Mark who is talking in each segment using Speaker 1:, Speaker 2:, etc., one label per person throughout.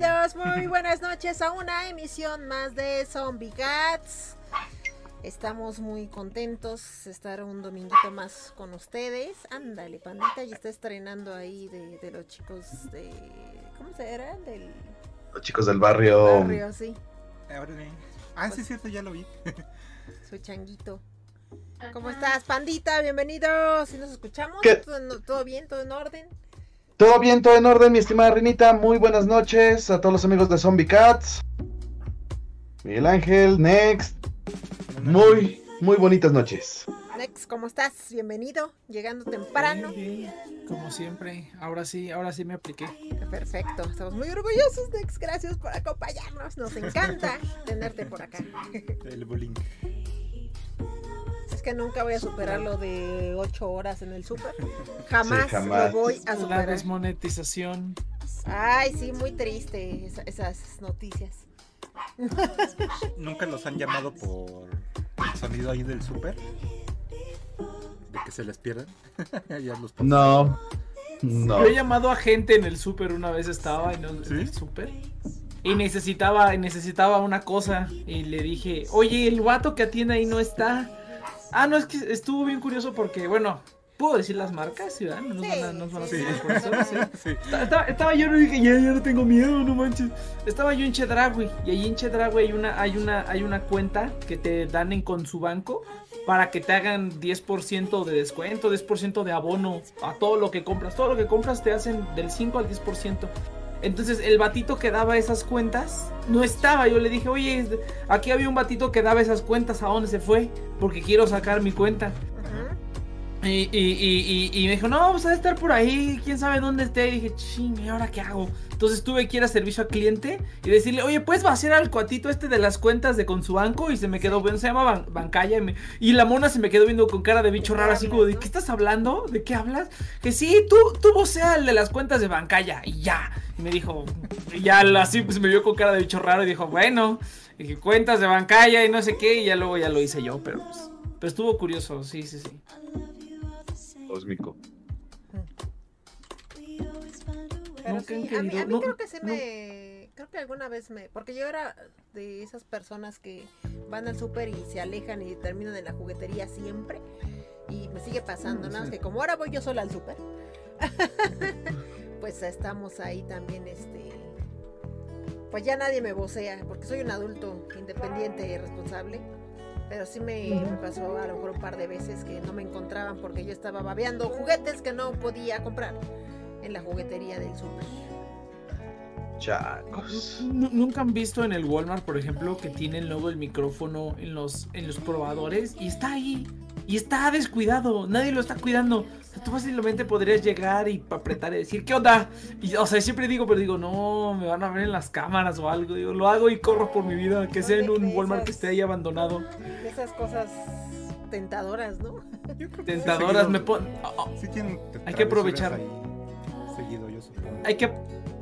Speaker 1: bienvenidos, muy buenas noches a una emisión más de Zombie Cats. Estamos muy contentos de estar un dominguito más con ustedes. Ándale, pandita, y está estrenando ahí de, de los chicos de. ¿Cómo se era? Del
Speaker 2: Los chicos del barrio.
Speaker 1: barrio, sí.
Speaker 3: Órale. Ah, sí, es cierto, ya lo vi.
Speaker 1: Su changuito. ¿Cómo estás, pandita? Bienvenido. ¿Sí nos escuchamos?
Speaker 2: ¿Qué?
Speaker 1: ¿Todo, todo bien? ¿Todo en orden?
Speaker 2: Todo bien, todo en orden, mi estimada Renita. Muy buenas noches a todos los amigos de Zombie Cats. Miguel Ángel, Next. Muy, muy bonitas noches.
Speaker 1: Nex, ¿cómo estás? Bienvenido. Llegando temprano.
Speaker 4: Bien, bien, Como siempre, ahora sí, ahora sí me apliqué.
Speaker 1: Perfecto. Estamos muy orgullosos, Nex. Gracias por acompañarnos. Nos encanta tenerte por acá.
Speaker 3: El bullying.
Speaker 1: Es que nunca voy a superar lo de 8 horas en el súper. Jamás,
Speaker 2: Sí, jamás.
Speaker 1: lo voy a
Speaker 4: La
Speaker 1: superar.
Speaker 4: desmonetización.
Speaker 1: Ay, sí, muy triste esa- esas noticias.
Speaker 3: Nunca los han llamado por el sonido ahí del súper. De que se les pierden. ya los ponen.
Speaker 2: No, no.
Speaker 4: Yo he llamado a gente en el súper una vez estaba en el,
Speaker 3: ¿Sí?
Speaker 4: súper y necesitaba, necesitaba una cosa y le dije, oye, el vato que atiende ahí no está. Ah, no, es que estuvo bien curioso porque, bueno, ¿puedo decir las marcas? ¿Sí, verdad? No nos van a, nos van a
Speaker 1: Sí,
Speaker 4: por eso, ¿sí?
Speaker 3: Sí.
Speaker 4: Esta- Estaba, estaba yo y dije, ya, ya no tengo miedo, no manches. Estaba yo en Chedragui y ahí en Chedragui hay una, hay una, hay una cuenta que te dan en con su banco para que te hagan 10% de descuento, 10% de abono a todo lo que compras. Todo lo que compras te hacen del 5 al 10%. Entonces el batito que daba esas cuentas no estaba. Yo le dije, oye, aquí había un batito que daba esas cuentas, ¿a dónde se fue? Porque quiero sacar mi cuenta.
Speaker 1: Ujú.
Speaker 4: Y, y, y, y, y me dijo, no, pues ha de estar por ahí, quién sabe dónde esté. Y dije, ching, ¿y ahora qué hago? Entonces tuve que ir a servicio al cliente y decirle, oye, ¿puedes vaciar al cuatito este de las cuentas de con su banco? Y se me quedó, bueno, se llama Ban- Bancaya. Y, me- y la mona se me quedó viendo con cara de bicho raro, así como de, ¿qué estás hablando? ¿De qué hablas? Que sí, tú, tú vocea el de las cuentas de Bancaya. Y ya. Y me dijo, y ya así pues me vio con cara de bicho raro y dijo, bueno, y que cuentas de Bancaya y no sé qué. Y ya luego ya lo hice yo, pero pues. Pero estuvo curioso, sí, sí, sí.
Speaker 2: Cósmico.
Speaker 1: Pero a mí,
Speaker 4: querido-
Speaker 1: a mí
Speaker 4: no,
Speaker 1: creo que se
Speaker 4: no.
Speaker 1: me... Creo que alguna vez me... Porque yo era de esas personas que van al súper y se alejan y terminan en la juguetería siempre. Y me sigue pasando,
Speaker 4: Mm,
Speaker 1: ¿no?
Speaker 4: sí.
Speaker 1: Es que como ahora voy yo sola al súper, pues estamos ahí también, este... Pues ya nadie me vocea, porque soy un adulto independiente y responsable. Pero sí me, me pasó a lo mejor un par de veces que no me encontraban porque yo estaba babeando juguetes que no podía comprar en la juguetería del súper.
Speaker 2: Chacos.
Speaker 4: Nu- ¿Nunca han visto en el Walmart, por ejemplo, que tienen luego el micrófono en los, en los probadores y está ahí? Y está descuidado, nadie lo está cuidando. Tú fácilmente podrías llegar y apretar y decir, ¿qué onda? Y, o sea, siempre digo, pero digo, no, me van a ver en las cámaras o algo. Digo, lo hago y corro por mi vida, que sea en un Walmart que esté ahí abandonado.
Speaker 1: De esas cosas tentadoras, ¿no?
Speaker 3: Yo creo que
Speaker 4: Tentadoras, me pon... oh, oh,
Speaker 3: Sí tienen
Speaker 4: Hay que aprovechar.
Speaker 3: ahí Seguido, yo supongo.
Speaker 4: Hay que,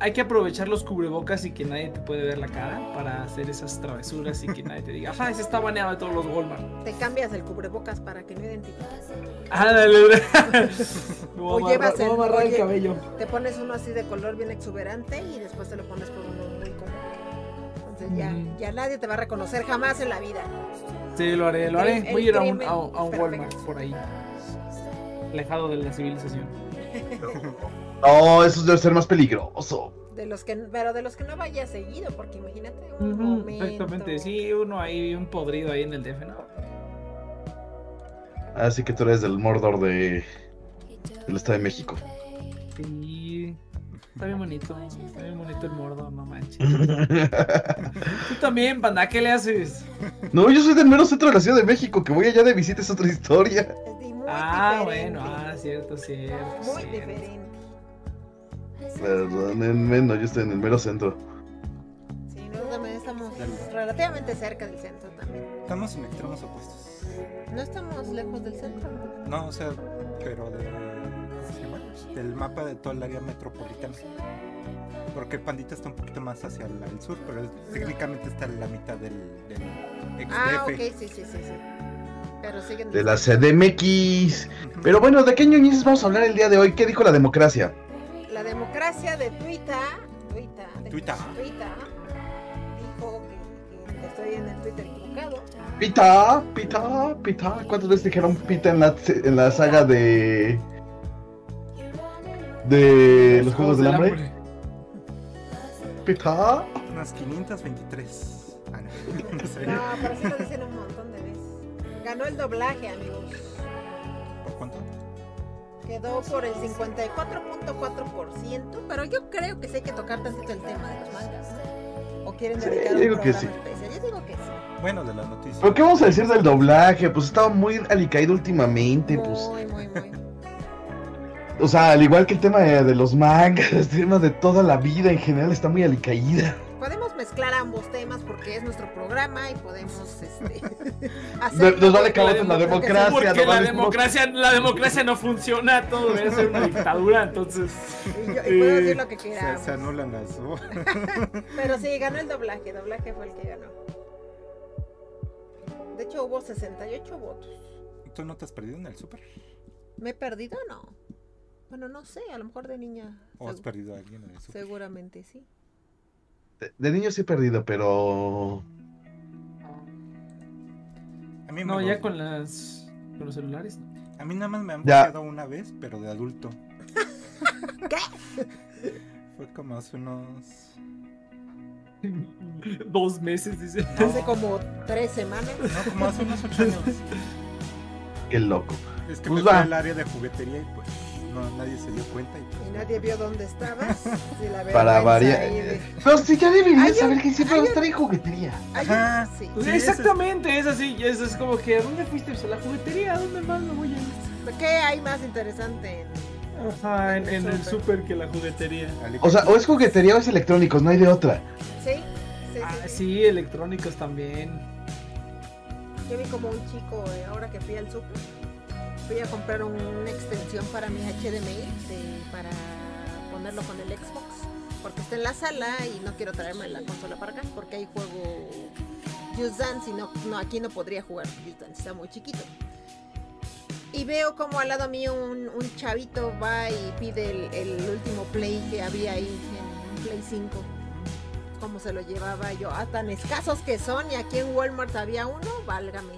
Speaker 4: hay que aprovechar los cubrebocas y que nadie te puede ver la cara para hacer esas travesuras y que nadie te diga, ajá, ese está baneado de todos los Walmart.
Speaker 1: Te cambias el cubrebocas para que no identifiques.
Speaker 4: Ándale,
Speaker 1: O llevas el-
Speaker 4: amarrar el cabello.
Speaker 1: Te pones uno así de color bien exuberante y después te lo pones por uno muy común. Entonces ya,
Speaker 4: Ujú.
Speaker 1: ya nadie te va a reconocer jamás en la vida.
Speaker 4: Sí, lo haré, lo haré. Voy a ir a un, a, un- a un. Walmart por ahí. Alejado de la civilización.
Speaker 2: No, eso debe ser más peligroso.
Speaker 1: De los que, pero de los que no vaya seguido, porque imagínate un momento.
Speaker 4: Exactamente, sí, uno ahí, un podrido ahí en el DF, ¿no?
Speaker 2: Así que tú eres del Mordor de del Estado de México.
Speaker 4: Sí. Está bien bonito, está bien bonito el mordo, no manches. Tú también, panda, ¿qué le haces?
Speaker 2: No, yo soy del mero centro de la Ciudad de México, que voy allá de visita es otra historia.
Speaker 1: Es di- muy
Speaker 4: Ah,
Speaker 1: diferente,
Speaker 4: bueno, ah, cierto, cierto.
Speaker 1: Muy
Speaker 4: cierto.
Speaker 1: diferente.
Speaker 2: Perdónenme, no, yo estoy en el mero centro.
Speaker 1: Sí, nosotros también estamos relativamente cerca del centro también.
Speaker 3: Estamos en extremos opuestos.
Speaker 1: No estamos lejos del centro.
Speaker 3: No, o sea, pero del mapa de todo el área metropolitana. Porque Pandita está un poquito más hacia el, el sur, pero técnicamente está en la mitad del, del ex
Speaker 1: Ah,
Speaker 3: DF.
Speaker 1: ok, sí, sí, sí, sí. Pero siguen
Speaker 2: de la CDMX. Pero bueno, ¿de qué ñoñices vamos a hablar el día de hoy? ¿Qué dijo la democracia?
Speaker 1: La democracia de Twitter, Twitter, de-
Speaker 3: Twitter.
Speaker 1: Twitter, dijo que, que estoy en el Twitter equivocado.
Speaker 2: Pita, pita, pita. ¿Cuántas veces dijeron pita en la, en la saga de. de los Juegos del Hambre? Pita.
Speaker 3: Unas 523. Ah, no. No sé.
Speaker 1: No, pero sí lo dicen un montón de veces. Ganó el doblaje, amigos. Quedó por el 54.4%, pero yo creo que sí hay que tocar tantito el tema de los mangas. ¿no? ¿O quieren
Speaker 2: Sí,
Speaker 1: dedicar
Speaker 2: yo
Speaker 1: un
Speaker 2: digo que sí.
Speaker 1: especial? Yo digo que sí.
Speaker 3: Bueno, de la noticia.
Speaker 2: ¿Pero qué vamos a decir del doblaje? Pues estaba muy alicaído últimamente, pues.
Speaker 1: Muy, muy, muy.
Speaker 2: O sea, al igual que el tema de, de los mangas, el tema de toda la vida en general está muy alicaída.
Speaker 1: Podemos mezclar ambos temas porque es nuestro programa y podemos este, hacer
Speaker 2: nos vale
Speaker 1: que-
Speaker 2: la democracia.
Speaker 4: Porque
Speaker 2: no
Speaker 4: la
Speaker 2: vale-
Speaker 4: democracia, la democracia no funciona, todo debe ser una dictadura, entonces.
Speaker 1: Y, yo- y puedo decir lo que
Speaker 3: Se,
Speaker 1: queramos.
Speaker 3: se anulan las.
Speaker 1: Pero sí, ganó el doblaje. Doblaje fue el que ganó. De hecho, hubo 68 votos.
Speaker 3: ¿Tú no te has perdido en el súper?
Speaker 1: ¿Me he perdido o no? Bueno, no sé, a lo mejor de niña.
Speaker 3: ¿O has perdido a alguien en el súper?
Speaker 1: seguramente sí.
Speaker 2: De, de niño sí he perdido, pero.
Speaker 3: A mí,
Speaker 4: No,
Speaker 3: me
Speaker 4: ya con las. con los celulares. no.
Speaker 3: a mí nada más me han bloqueado una vez, pero de adulto.
Speaker 1: ¿Qué?
Speaker 3: Fue como hace unos.
Speaker 4: Dos meses, dice.
Speaker 1: Hace como tres semanas.
Speaker 3: No, como hace unos ocho años.
Speaker 2: Qué loco.
Speaker 3: Es que
Speaker 2: Pues
Speaker 3: me fui al área de juguetería y pues no, nadie se dio cuenta. Y, pues,
Speaker 1: Y nadie vio dónde estabas. La
Speaker 2: Para variar.
Speaker 1: de-
Speaker 2: Pero sí, ya
Speaker 1: un-
Speaker 2: saber que siempre
Speaker 1: hay
Speaker 2: va a
Speaker 1: un-
Speaker 2: estar en juguetería.
Speaker 3: Ajá.
Speaker 1: sí.
Speaker 4: Pues
Speaker 3: Sí, es-
Speaker 4: exactamente, es así. Eso es como que, ¿a dónde fuiste? Pues a la juguetería, ¿a dónde más me voy a ir?
Speaker 1: ¿Qué hay más interesante en
Speaker 4: Ajá, en, en el
Speaker 1: Súper.
Speaker 4: súper que la juguetería.
Speaker 2: O sea, o es juguetería o es electrónicos, no hay de otra.
Speaker 1: Sí, sí,
Speaker 4: Ah,
Speaker 1: sí,
Speaker 4: electrónicos también.
Speaker 1: Yo vi como un chico, eh, ahora que fui al super, fui a comprar un- una extensión para mi HDMI de- para ponerlo con el Xbox. Porque está en la sala y no quiero traerme la consola para acá porque hay juego Just Dance y no, aquí no podría jugar Just Dance, está muy chiquito. Y veo como al lado mío un, chavito va y pide el, último play que había ahí en Play 5 cómo se lo llevaba yo, a tan escasos que son y aquí en Walmart había uno, válgame,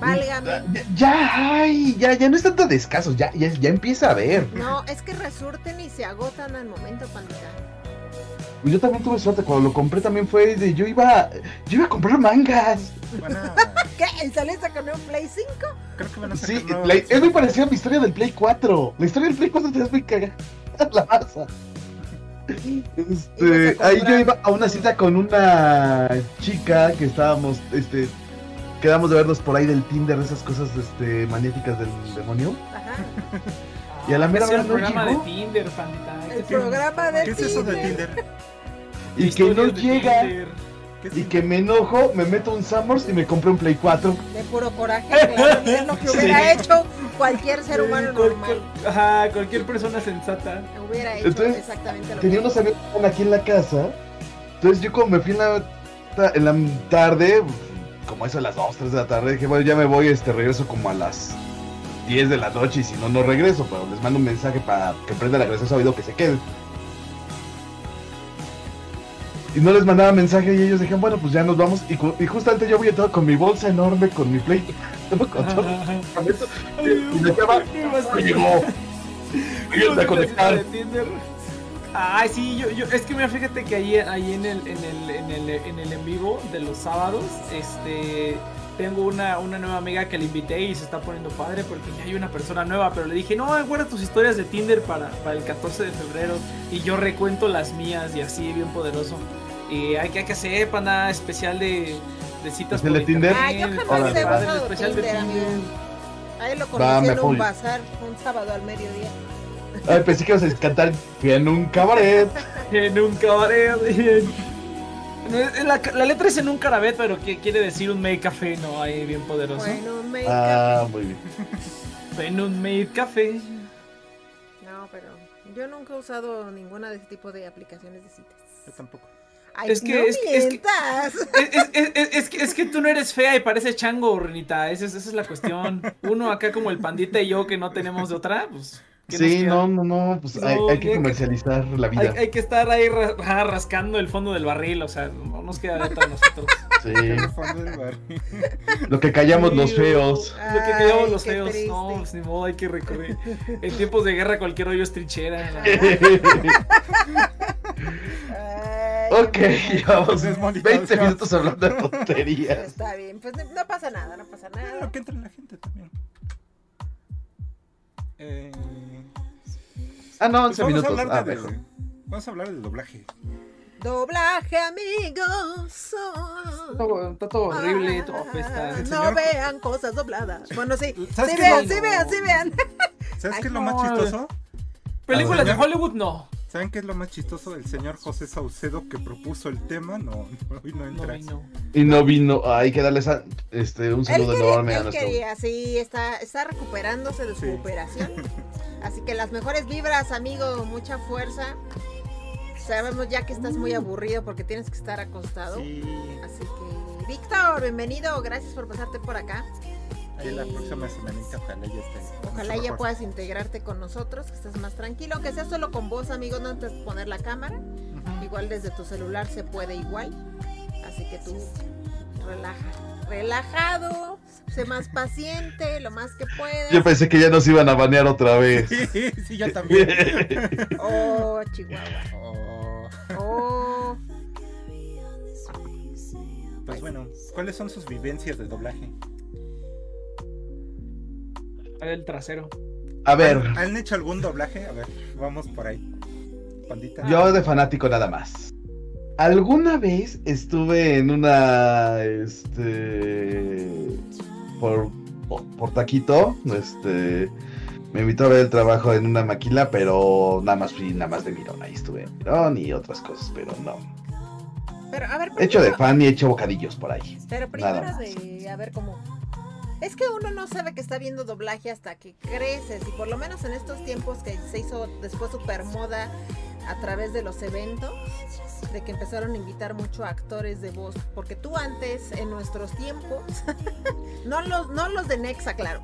Speaker 1: válgame.
Speaker 2: Ya, ya, ay, ya, ya no es tanto de escasos, ya, ya, ya empieza a ver.
Speaker 1: No, es que resurten y se agotan al momento, pandita.
Speaker 2: Yo también tuve suerte, cuando lo compré también fue de, yo iba, yo iba a comprar mangas.
Speaker 1: ¿Qué? ¿Y saliste con un Play 5?
Speaker 3: creo que van a sacar
Speaker 2: Sí, la- es muy parecida a mi historia del Play 4. La historia del Play 4 te es muy cagada. La masa. Este, ahí yo iba a una cita con una chica que estábamos, este, quedamos de vernos por ahí del Tinder, esas cosas, este, magnéticas del demonio.
Speaker 1: Ajá.
Speaker 2: Y a la mera hora
Speaker 4: el programa de Tinder, pandita.
Speaker 1: El
Speaker 4: ¿Qué
Speaker 1: programa de
Speaker 3: ¿Qué es eso de Tinder?
Speaker 2: Y que no llega,
Speaker 4: Tinder.
Speaker 3: ¿Qué es
Speaker 2: y que me enojo, me meto un Summers y me compré un Play 4.
Speaker 1: De puro coraje, es lo que hubiera hecho cualquier ser humano
Speaker 4: Sí,
Speaker 1: normal.
Speaker 4: Ajá, cualquier persona sensata.
Speaker 1: Hubiera hecho
Speaker 2: Entonces,
Speaker 1: exactamente lo
Speaker 2: Tenía
Speaker 1: mismo.
Speaker 2: unos amigos que estaban aquí en la casa. Entonces yo como me fui en la, en la tarde, como eso a las 2, 3 de la tarde, dije, bueno, ya me voy, este regreso como a las 10 de la noche y si no, no regreso, pero les mando un mensaje para que prenda la gracia oído que se queden. Y no les mandaba mensaje y ellos dijeron, bueno, pues ya nos vamos. Y, y justamente yo voy todo con mi bolsa enorme, con mi play. con todo equipamiento, y no llegó. Ayúdame a conectar.
Speaker 4: De Tinder. Ay, sí, yo, yo, es que mira, fíjate que ahí, ahí en, el, en, el, en, el, en el en vivo de los sábados, este, tengo una, una nueva amiga que le invité y se está poniendo padre porque ya hay una persona nueva, pero le dije, no, guarda tus historias de Tinder para, para el 14 de febrero y yo recuento las mías y así, bien poderoso. Y hay que, hay que hacer, pana, especial de, de citas
Speaker 2: ¿Especial de Tinder?
Speaker 1: Ah, yo jamás he
Speaker 2: va.
Speaker 4: especial de
Speaker 1: Tinder,
Speaker 4: Tinder.
Speaker 1: amigo. Ahí lo
Speaker 2: Va,
Speaker 1: conocí
Speaker 2: me
Speaker 1: en un bazar un sábado al mediodía.
Speaker 2: Ay, pensé que ibas a cantar en un cabaret.
Speaker 4: En un cabaret. en- La, la letra es en un carabet, pero que quiere decir un made café, ¿no? Ahí bien poderoso.
Speaker 1: Bueno, me
Speaker 2: Ah, muy bien.
Speaker 4: En un made café.
Speaker 1: No, pero yo nunca he usado ninguna de ese tipo de aplicaciones de citas.
Speaker 3: Yo tampoco.
Speaker 1: Ay,
Speaker 4: Es que-
Speaker 1: no
Speaker 4: es que- es que-
Speaker 1: mientas.
Speaker 4: Es, es- es- es que, es que tú no eres fea y pareces chango, Renita. Esa es, esa es la cuestión. Uno acá como el pandita y yo que no tenemos de otra, pues. ¿Qué nos
Speaker 2: Sí, no, no, no, pues hay,
Speaker 4: No,
Speaker 2: hay que comercializar la vida.
Speaker 4: hay que estar ahí ra- ah, rascando el fondo del barril, o sea, no nos queda de a nosotros.
Speaker 2: Sí,
Speaker 3: El fondo del barril.
Speaker 2: lo que callamos los feos.
Speaker 4: Lo que callamos
Speaker 1: Ay,
Speaker 4: los feos.
Speaker 1: triste.
Speaker 4: No, pues ni modo, hay que recurrir. En tiempos de guerra cualquier hoyo es trinchera.
Speaker 2: ok, llevamos
Speaker 3: Desmonetizado.
Speaker 2: 20 minutos hablando de tonterías.
Speaker 1: Está bien, pues no, no pasa nada, no pasa nada.
Speaker 3: Lo que entra en la gente también. Eh,
Speaker 2: Ah, no,
Speaker 3: pues
Speaker 2: 11
Speaker 3: vamos, a
Speaker 2: minutos. Ah,
Speaker 3: de, vamos a hablar del doblaje.
Speaker 1: Doblaje, amigos.
Speaker 4: Está todo- Está todo horrible, todo apesta.
Speaker 3: El
Speaker 1: No
Speaker 3: señor-
Speaker 1: vean cosas dobladas. Bueno, sí.
Speaker 3: ¿Sabes
Speaker 1: Sí
Speaker 3: qué
Speaker 1: vean,
Speaker 3: no?
Speaker 1: sí vean, sí vean.
Speaker 3: ¿Sabes
Speaker 1: Ay,
Speaker 3: qué es lo
Speaker 4: no,
Speaker 3: más chistoso?
Speaker 4: Películas de Hollywood, no.
Speaker 3: ¿Saben qué es lo más chistoso? El señor José Saucedo que propuso el tema no, no, hoy no
Speaker 4: No,
Speaker 3: entra.
Speaker 4: y no.
Speaker 2: Y no vino, hay que darles a- este, un
Speaker 1: Él
Speaker 2: saludo
Speaker 1: quería,
Speaker 2: enorme a
Speaker 1: él
Speaker 2: nuestro.
Speaker 1: quería, sí, está, está recuperándose de su
Speaker 3: Sí.
Speaker 1: operación. Así que las mejores vibras, amigo, mucha fuerza. Sabemos ya que estás muy aburrido porque tienes que estar acostado.
Speaker 3: Sí,
Speaker 1: Así que, Víctor, bienvenido, gracias por pasarte por acá.
Speaker 3: ahí la próxima semanita ojalá ya esté.
Speaker 1: Ojalá ya puedas integrarte con nosotros, que estés más tranquilo, aunque sea solo con voz, amigo, no antes de poner la cámara. Igual desde tu celular se puede igual. Así que tú relaja, relajado, sé más paciente, lo más que puedas.
Speaker 2: Yo pensé que ya nos iban a banear otra vez.
Speaker 3: Sí, sí, yo también.
Speaker 1: Oh, Chihuahua.
Speaker 3: Oh,
Speaker 1: Oh,
Speaker 3: pues bueno, ¿cuáles son sus vivencias de doblaje?
Speaker 4: El trasero.
Speaker 2: A ver,
Speaker 3: ¿Han, han hecho algún doblaje? A ver, vamos por ahí. Pandita.
Speaker 2: yo de fanático nada más. Alguna vez estuve en una, este, por, por taquito, este, me invitó a ver el trabajo en una maquila, pero nada más fui, nada más de mirón, ahí estuve de mirón y otras cosas, pero no.
Speaker 1: pero a ver,
Speaker 2: Hecho de
Speaker 1: primero-
Speaker 2: fan y hecho bocadillos por ahí.
Speaker 1: Pero primero
Speaker 2: Nada más.
Speaker 1: de, a ver cómo. Es que uno no sabe que está viendo doblaje hasta que creces y por lo menos en estos tiempos que se hizo después super moda a través de los eventos, de que empezaron a invitar mucho a actores de voz, porque tú antes, en nuestros tiempos, no los, no los de Nexa, claro,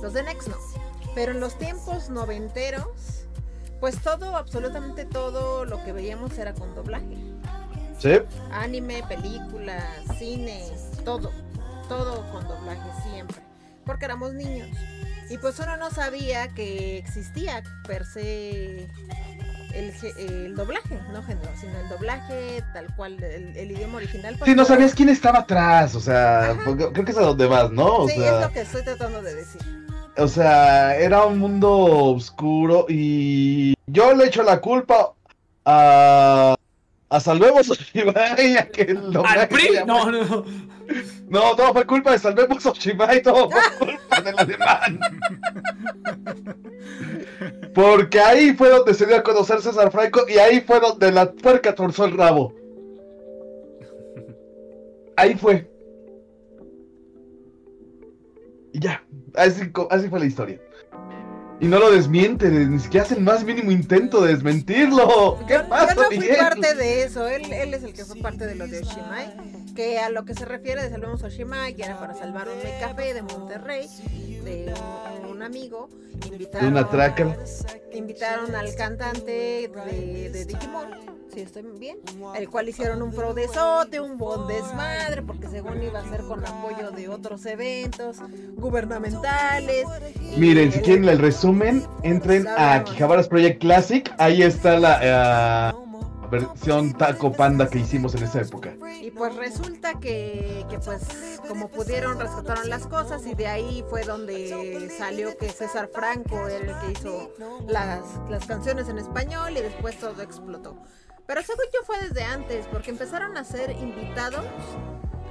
Speaker 1: los de Nex no, pero en los tiempos noventeros, pues todo, absolutamente todo lo que veíamos era con doblaje
Speaker 2: ¿Sí?
Speaker 1: anime, películas, cine, todo, todo con doblaje siempre, porque éramos niños. Y pues uno no sabía que existía per se el, doblaje, no género, sino el doblaje tal cual, el, el idioma original.
Speaker 2: Sí, no sabías quién estaba atrás, o sea, creo que es a donde vas, ¿no? O
Speaker 1: Sí,
Speaker 2: sea,
Speaker 1: es lo que estoy tratando de decir.
Speaker 2: O sea, era un mundo oscuro y yo le echo la culpa a a Salvemos a que el doblaje
Speaker 4: ¡Al PRI! No, no.
Speaker 2: No, todo fue culpa de Salvemos Oshimai, todo fue culpa del alemán. Porque ahí fue donde se dio a conocer César Franco y ahí fue donde la puerca torzó el rabo. Ahí fue. Y ya, así fue la historia. Y no lo desmiente, ni siquiera hace el más mínimo intento de desmentirlo. ¿Qué
Speaker 1: Yo,
Speaker 2: pasa,
Speaker 1: yo no fui
Speaker 2: Miguel?
Speaker 1: parte de eso, él, él es el que fue parte de lo de Oshimai, que a lo que se refiere de Salvemos Oshimai, que era para salvar un café de Monterrey, de un, un amigo, invitaron,
Speaker 2: De una tracker.
Speaker 1: Invitaron al cantante de, de Digimon, si estoy bien, el cual hicieron un prodesote, un buen desmadre, porque según iba a ser con apoyo de otros eventos gubernamentales.
Speaker 2: Miren, si quieren el resumen, entren a Kijabaras Project Classic. Ahí está la eh, versión Taco Panda que hicimos en esa época.
Speaker 1: Y pues resulta que, que pues como pudieron rescataron las cosas y de ahí fue donde salió que César Franco era el que hizo las, las canciones en español y después todo explotó. Pero según yo fue desde antes, porque empezaron a ser invitados,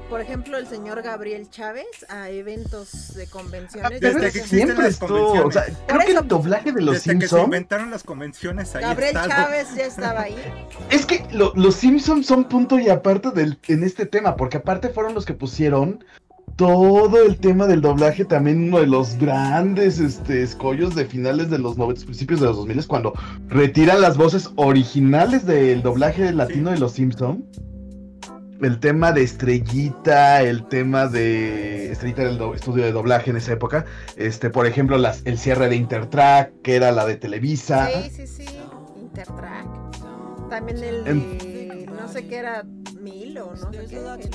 Speaker 1: por ejemplo, el señor Gabriel Chávez a eventos de convenciones.
Speaker 3: Desde que
Speaker 2: Siempre
Speaker 3: las
Speaker 2: estuvo. O sea, creo que el doblaje de los
Speaker 3: Desde que se
Speaker 2: Simpsons.
Speaker 3: inventaron las convenciones ahí
Speaker 1: Gabriel. Chávez ya estaba ahí.
Speaker 2: Es que lo- los Simpsons son punto y aparte del, en este tema, porque aparte fueron los que pusieron todo el tema del doblaje, también uno de los grandes este, escollos de finales de los 90, principios de los 2000 cuando retiran las voces originales del doblaje latino de los Simpsons. El tema de Estrellita, el tema de Estrellita del estudio de doblaje en esa época. Este, por ejemplo, las, el cierre de Intertrack, que era la de Televisa.
Speaker 1: Sí, sí, sí. Intertrack. También el de. No sé qué era. Mil o no sé qué.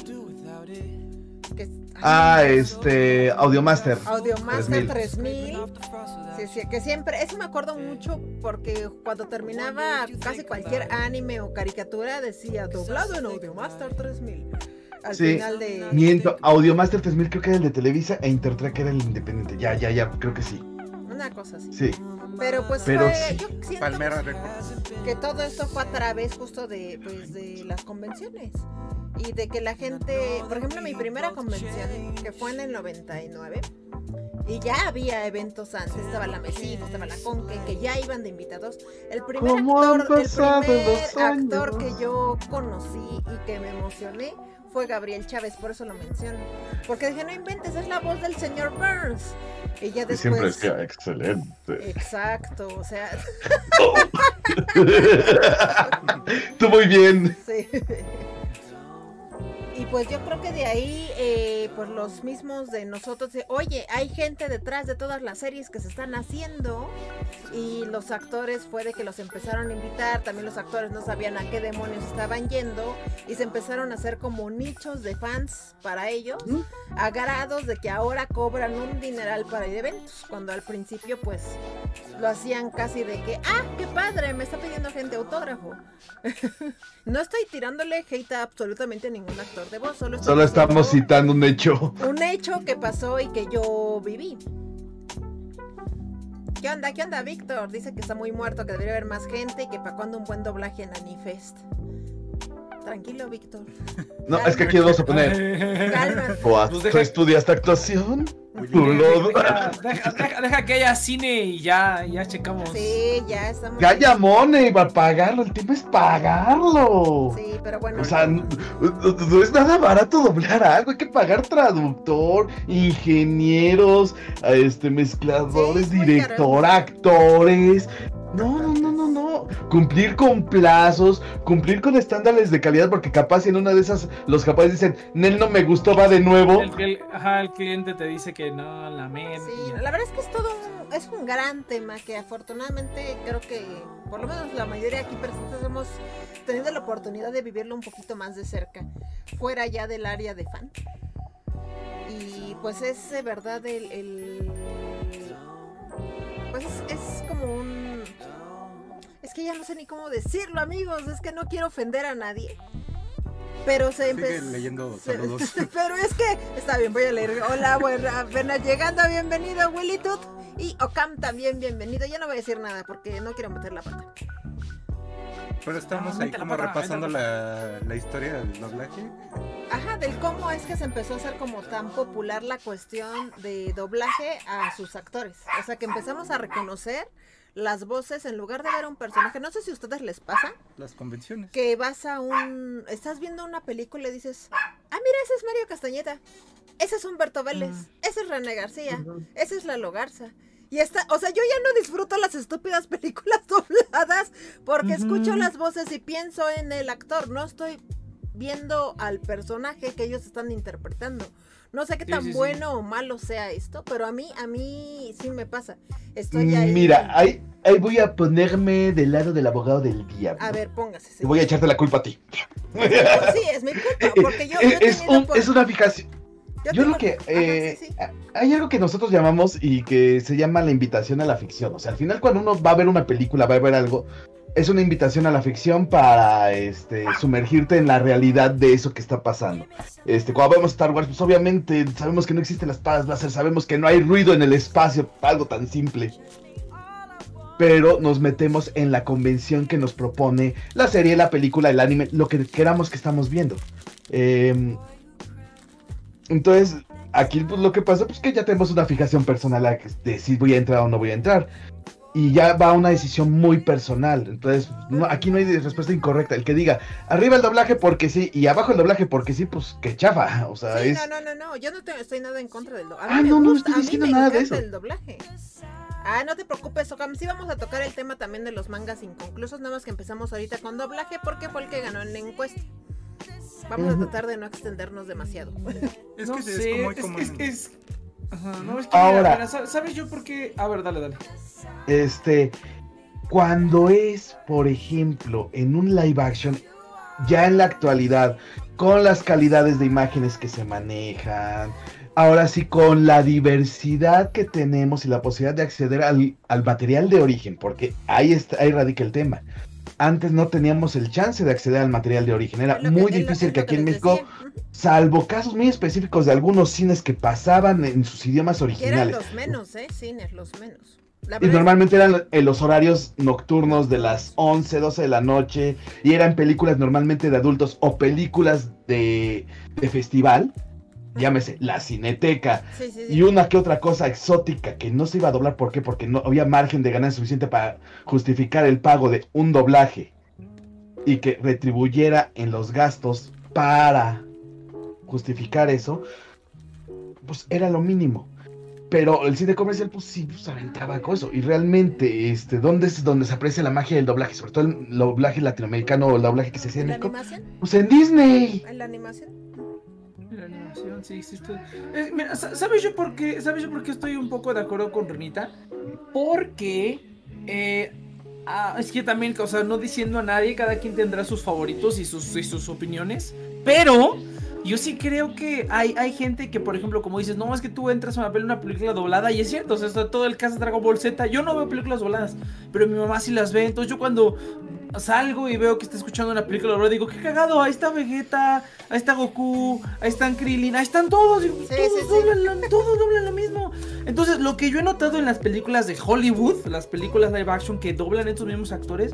Speaker 1: que-
Speaker 2: Ah, este, Audiomaster.
Speaker 1: Audiomaster
Speaker 2: 3000.
Speaker 1: 3000. Sí, sí, que siempre, eso me acuerdo mucho porque cuando terminaba casi cualquier anime o caricatura decía doblado en Audiomaster 3000. Al
Speaker 2: Sí.
Speaker 1: final de...
Speaker 2: Miento, Audiomaster 3000 creo que era el de Televisa e Intertrack era el independiente. Ya, ya, ya, creo que sí.
Speaker 1: Una cosa así.
Speaker 2: Sí.
Speaker 1: Pero pues
Speaker 2: Pero
Speaker 1: fue,
Speaker 2: sí.
Speaker 1: yo siento
Speaker 3: Palmera
Speaker 1: que todo esto fue a través justo de, pues, de las convenciones. Y de que la gente, por ejemplo, mi primera convención, que fue en el 99, y ya había eventos antes, estaba la Mesita, estaba la Conque, que ya iban de invitados. El primer
Speaker 2: ¿Cómo han
Speaker 1: actor, el primer que yo conocí y que me emocioné fue Gabriel Chávez, por eso lo menciono. Porque dije, no inventes, es la voz del señor Burns. Y ya después...
Speaker 2: siempre decía, excelente.
Speaker 1: Exacto, o sea,
Speaker 2: Tú muy bien.
Speaker 1: Sí. Y pues yo creo que de ahí, eh, pues los mismos de nosotros, oye, hay gente detrás de todas las series que se están haciendo y los actores fue de que los empezaron a invitar, también los actores no sabían a qué demonios estaban yendo y se empezaron a hacer como nichos de fans para ellos, a grados de que ahora cobran un dineral para ir a eventos, cuando al principio pues lo hacían casi de que, ah, qué padre, me está pidiendo gente autógrafo. no estoy tirándole hate a absolutamente ningún actor de voz, solo,
Speaker 2: estamos citando un hecho.
Speaker 1: un hecho que pasó y que yo viví. ¿Qué onda? ¿Qué onda, Víctor? Dice que está muy muerto, que debería haber más gente y que para cuando un buen doblaje en Anifest. Tranquilo, Víctor.
Speaker 2: No, es que aquí vamos a poner.
Speaker 1: Cálmate.
Speaker 2: ¿O a-
Speaker 4: Pues
Speaker 2: ¿Tú estudiaste actuación?
Speaker 3: Willy
Speaker 2: Tú lo-
Speaker 4: Deja, deja- que haya cine y ya, ya checamos.
Speaker 1: Sí, ya estamos.
Speaker 2: Ya llamone, va a pagarlo. El tema es pagarlo.
Speaker 1: Sí, pero bueno.
Speaker 2: O sea, no, no es nada barato doblar algo, hay que pagar traductor, ingenieros, este mezcladores,
Speaker 1: Sí,
Speaker 2: director,
Speaker 1: caro.
Speaker 2: actores. No, no, no, no, no. Cumplir con plazos, cumplir con estándares de calidad, porque capaz en una de esas los capaz dicen, Nel no me gustó, va de nuevo.
Speaker 4: El, el- ajá, el cliente te dice que no, la men.
Speaker 1: Sí, la verdad es que es todo un, es un gran tema que afortunadamente creo que por lo menos la mayoría aquí presentes hemos tenido la oportunidad de vivirlo un poquito más de cerca, fuera ya del área de fan. Y pues es de verdad el, el- pues es, es como un es que ya no sé ni cómo decirlo amigos, es que no quiero ofender a nadie. Pero se empezó.
Speaker 3: leyendo
Speaker 1: Se-
Speaker 3: saludos.
Speaker 1: Pero es que está bien, voy a leer. Hola, buena, apenas llegando, bienvenido Willy Tut. Y Ocam también bienvenido. Ya no voy a decir nada porque no quiero meter la pata.
Speaker 3: Pero estamos
Speaker 4: Ah,
Speaker 3: ahí como repasando la, la historia del doblaje.
Speaker 1: Ajá, del cómo es que se empezó a hacer como tan popular la cuestión de doblaje a sus actores. O sea, que empezamos a reconocer las voces en lugar de ver a un personaje. No sé si a ustedes les pasa
Speaker 3: Las convenciones.
Speaker 1: que vas a un. Estás viendo una película y dices: Ah, mira, ese es Mario Castañeta. Ese es Humberto Vélez. Ese es René García. Esa es la Logarza. Y esta, o sea, yo ya no disfruto las estúpidas películas dobladas porque escucho las voces y pienso en el actor, no estoy viendo al personaje que ellos están interpretando. No sé qué
Speaker 4: Sí,
Speaker 1: tan
Speaker 4: sí, sí.
Speaker 1: bueno o malo sea esto, pero a mí, a mí sí me pasa. Estoy ahí.
Speaker 2: Mira, ahí, ahí voy a ponerme del lado del abogado del diablo.
Speaker 1: A ver, póngase.
Speaker 2: Y voy a echarte la culpa a ti.
Speaker 1: Sí, es mi culpa, porque yo,
Speaker 2: es,
Speaker 1: tenido
Speaker 2: un-
Speaker 1: por-
Speaker 2: es una fijación. Yo lo que...
Speaker 1: Ajá,
Speaker 2: eh,
Speaker 1: sí, sí.
Speaker 2: Hay algo que nosotros llamamos y que se llama la invitación a la ficción. O sea, al final cuando uno va a ver una película, va a ver algo, es una invitación a la ficción para este, sumergirte en la realidad de eso que está pasando. Este, cuando vemos Star Wars, pues obviamente sabemos que no existen las espadas láser, sabemos que no hay ruido en el espacio, algo tan simple. Pero nos metemos en la convención que nos propone la serie, la película, el anime, lo que queramos que estamos viendo. Em, entonces, aquí pues, lo que pasa pues que ya tenemos una fijación personal a de si voy a entrar o no voy a entrar. Y ya va una decisión muy personal. Entonces, no, aquí no hay respuesta incorrecta. El que diga, arriba el doblaje porque sí y abajo el doblaje porque sí, pues que chafa. O sea,
Speaker 1: Sí,
Speaker 2: es...
Speaker 1: no, no, no, no, yo no te- estoy nada en contra del doblaje.
Speaker 2: Ah, no, no estoy diciendo nada de eso.
Speaker 1: el doblaje. Ah, no te preocupes, Ocam, sí vamos a tocar el tema también de los mangas inconclusos, nada más que empezamos ahorita con doblaje porque fue el que ganó en la encuesta. Vamos a tratar de no extendernos demasiado.
Speaker 3: Es
Speaker 4: no
Speaker 3: que
Speaker 4: sé,
Speaker 3: es como
Speaker 4: es-
Speaker 3: común.
Speaker 4: es- es- Ajá, no, es que
Speaker 2: Ahora.
Speaker 4: mira, ¿sabes- ¿sabes yo por qué? A ver, dale, dale.
Speaker 2: Este, cuando es, por ejemplo, en un live action, ya en la actualidad, con las calidades de imágenes que se manejan, ahora sí con la diversidad que tenemos y la posibilidad de acceder al, al material de origen, porque ahí, está, ahí radica el tema. Antes no teníamos el chance de acceder al material de origen, era muy difícil que aquí en México,
Speaker 1: decía.
Speaker 2: Salvo casos muy específicos de algunos cines que pasaban en sus idiomas
Speaker 1: Que eran
Speaker 2: originales.
Speaker 1: los menos, ¿eh? Cines, los menos.
Speaker 2: Y normalmente eran en los horarios nocturnos de las 11, 12 de la noche. Y eran películas normalmente de adultos o películas de, de festival. Llámese la cineteca.
Speaker 1: Sí, sí, sí.
Speaker 2: Y una que otra cosa exótica que no se iba a doblar. ¿Por qué? Porque no había margen de ganancia suficiente para justificar el pago de un doblaje. Y que retribuyera en los gastos para justificar eso. Pues era lo mínimo. Pero el cine comercial, pues sí, pues aventaba con eso. Y realmente, este, ¿dónde es donde se aprecia la magia del doblaje? Sobre todo el doblaje latinoamericano o el doblaje que se hacía en
Speaker 1: ¿La animación?
Speaker 2: Pues en Disney.
Speaker 1: ¿En la animación?
Speaker 4: Eh, ¿sabes yo por qué? ¿Sabes yo por estoy un poco de acuerdo con Renita? Porque eh, ah, es que también, o sea, no diciendo a nadie, cada quien tendrá sus favoritos y sus, y sus opiniones. Pero yo sí creo que hay, hay gente que, por ejemplo, como dices, no, es que tú entras a una, pel- una película doblada y es cierto, o sea, todo el caso de Dragon Ball Z. Yo no veo películas dobladas, pero mi mamá sí las ve. Entonces yo cuando salgo y veo que está escuchando una película doblada, digo, qué cagado, ahí está Vegeta, ahí está Goku, ahí están Krillin, ahí están todos, digo,
Speaker 1: Sí,
Speaker 4: todos,
Speaker 1: sí, sí.
Speaker 4: doblan lo- todos doblan lo mismo. Entonces, lo que yo he notado en las películas de Hollywood, las películas live action que doblan estos mismos actores,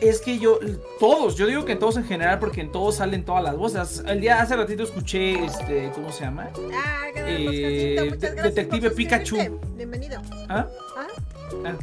Speaker 4: es que yo, todos, yo digo que todos en general, porque en todos salen todas las voces. El día hace ratito escuché, este, ¿cómo se llama?
Speaker 1: Ah,
Speaker 4: Eh, Detective Pikachu.
Speaker 1: Bienvenido.
Speaker 4: ¿Ah?
Speaker 1: Ah,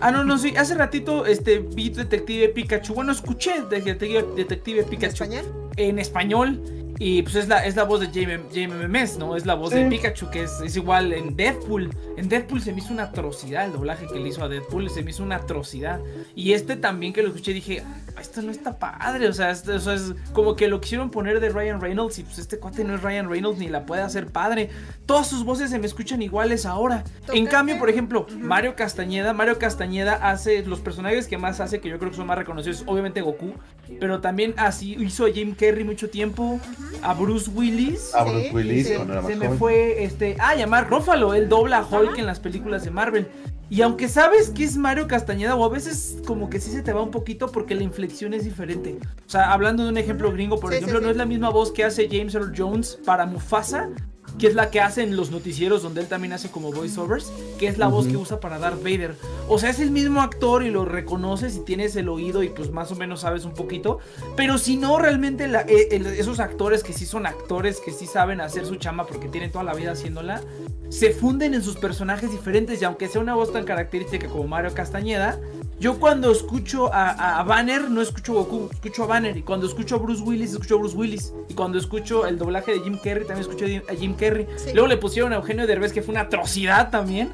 Speaker 4: Ah, no, no, sí, hace ratito, este, vi Detective Pikachu, bueno, escuché Detective, Detective
Speaker 1: ¿En
Speaker 4: Pikachu
Speaker 1: español?
Speaker 4: en español. Y pues es la, es la voz de Memes, ¿no? Es la voz de. Pikachu, que es, es igual en Deadpool. En Deadpool se me hizo una atrocidad el doblaje que le hizo a Deadpool, se me hizo una atrocidad. Y este también que lo escuché dije, "Ah, esto no está padre, o sea, esto, es como que lo quisieron poner de Ryan Reynolds y pues este cuate no es Ryan Reynolds ni la puede hacer padre. Todas sus voces se me escuchan iguales ahora. En cambio, por ejemplo. Mario Castañeda, Mario Castañeda hace los personajes que más hace, que yo creo que son más reconocidos, obviamente Goku, pero también así hizo a Jim Carrey mucho tiempo, a Bruce Willis.
Speaker 2: A
Speaker 1: Sí,
Speaker 2: Bruce Willis
Speaker 1: sí,
Speaker 2: cuando era más
Speaker 4: Se me fue este, ah, llamar Rófalo, él dobla a Hulk
Speaker 1: Ajá.
Speaker 4: en las películas de Marvel. Y aunque sabes que es Mario Castañeda, o a veces como que sí se te va un poquito porque la inflexión es diferente. O sea, hablando de un ejemplo gringo, por
Speaker 1: Sí, sí,
Speaker 4: ejemplo,
Speaker 1: sí.
Speaker 4: no es la misma voz que hace James Earl Jones para Mufasa, que es la que hace en los noticieros donde él también hace como voiceovers, que es la voz que usa para Darth Vader. O sea, es el mismo actor y lo reconoces y tienes el oído y pues más o menos sabes un poquito. Pero si no, realmente la- eh, el- esos actores que sí son actores, que sí saben hacer su chamba porque tienen toda la vida haciéndola, se funden en sus personajes diferentes y aunque sea una voz tan característica como Mario Castañeda, yo cuando escucho a, Banner no escucho Goku, escucho a Banner y cuando escucho a Bruce Willis escucho a Bruce Willis y cuando escucho el doblaje de Jim Carrey también escucho a Jim Carrey.
Speaker 1: Sí.
Speaker 4: Luego le pusieron a Eugenio Derbez que fue una atrocidad también.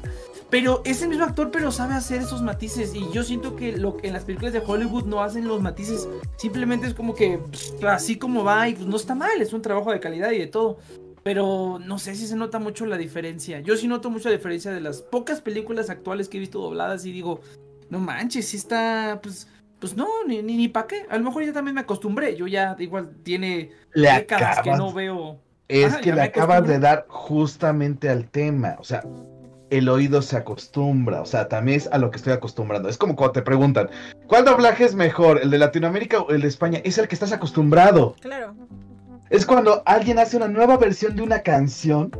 Speaker 4: Pero es el mismo actor, pero sabe hacer esos matices. Y yo siento que lo, en las películas de Hollywood no hacen los matices. Simplemente es como que así como va y pues no está mal. Es un trabajo de calidad y de todo. Pero no sé si se nota mucho la diferencia. Yo sí noto mucho la diferencia de las pocas películas actuales que he visto dobladas y digo, no manches, sí está, pues, pues no, ni, ni, ni para qué. A lo mejor ya también me acostumbré. Yo ya igual tiene
Speaker 2: Le
Speaker 4: décadas que
Speaker 2: acabas-
Speaker 4: no veo.
Speaker 2: Es
Speaker 4: Ajá,
Speaker 2: que le acabas de dar justamente al tema. O sea, el oído se acostumbra. O sea, también es a lo que estoy acostumbrando. Es como cuando te preguntan, ¿cuál doblaje es mejor? ¿El de Latinoamérica o el de España? Es el que estás acostumbrado.
Speaker 1: Claro.
Speaker 2: Es cuando alguien hace una nueva versión de una canción,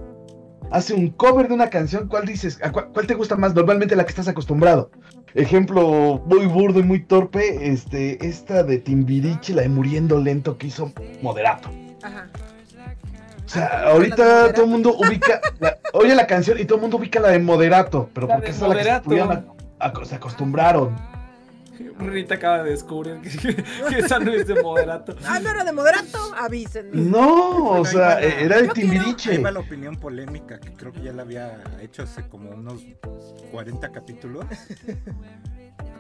Speaker 2: hace un cover de una canción, ¿cuál dices? ¿A cuál, cuál te gusta más? Normalmente la que estás acostumbrado. Ejemplo muy burdo y muy torpe, este, esta de Timbiriche, la de Muriendo Lento que hizo Moderato.
Speaker 1: Ajá.
Speaker 2: O sea,
Speaker 1: Ah,
Speaker 2: ahorita todo el mundo ubica, la- oye la canción y todo el mundo ubica la de Moderato, pero
Speaker 4: La
Speaker 2: porque esa es la que se, a- se acostumbraron.
Speaker 4: Rita acaba de descubrir que, que esa no es de moderato.
Speaker 1: Ah, no era de moderato, avísenme.
Speaker 2: No, o sea,
Speaker 3: la-
Speaker 2: era de
Speaker 1: Yo quiero-
Speaker 3: Ahí
Speaker 2: Timbiriche.
Speaker 3: va la opinión polémica que creo que ya la había hecho hace como unos 40 capítulos.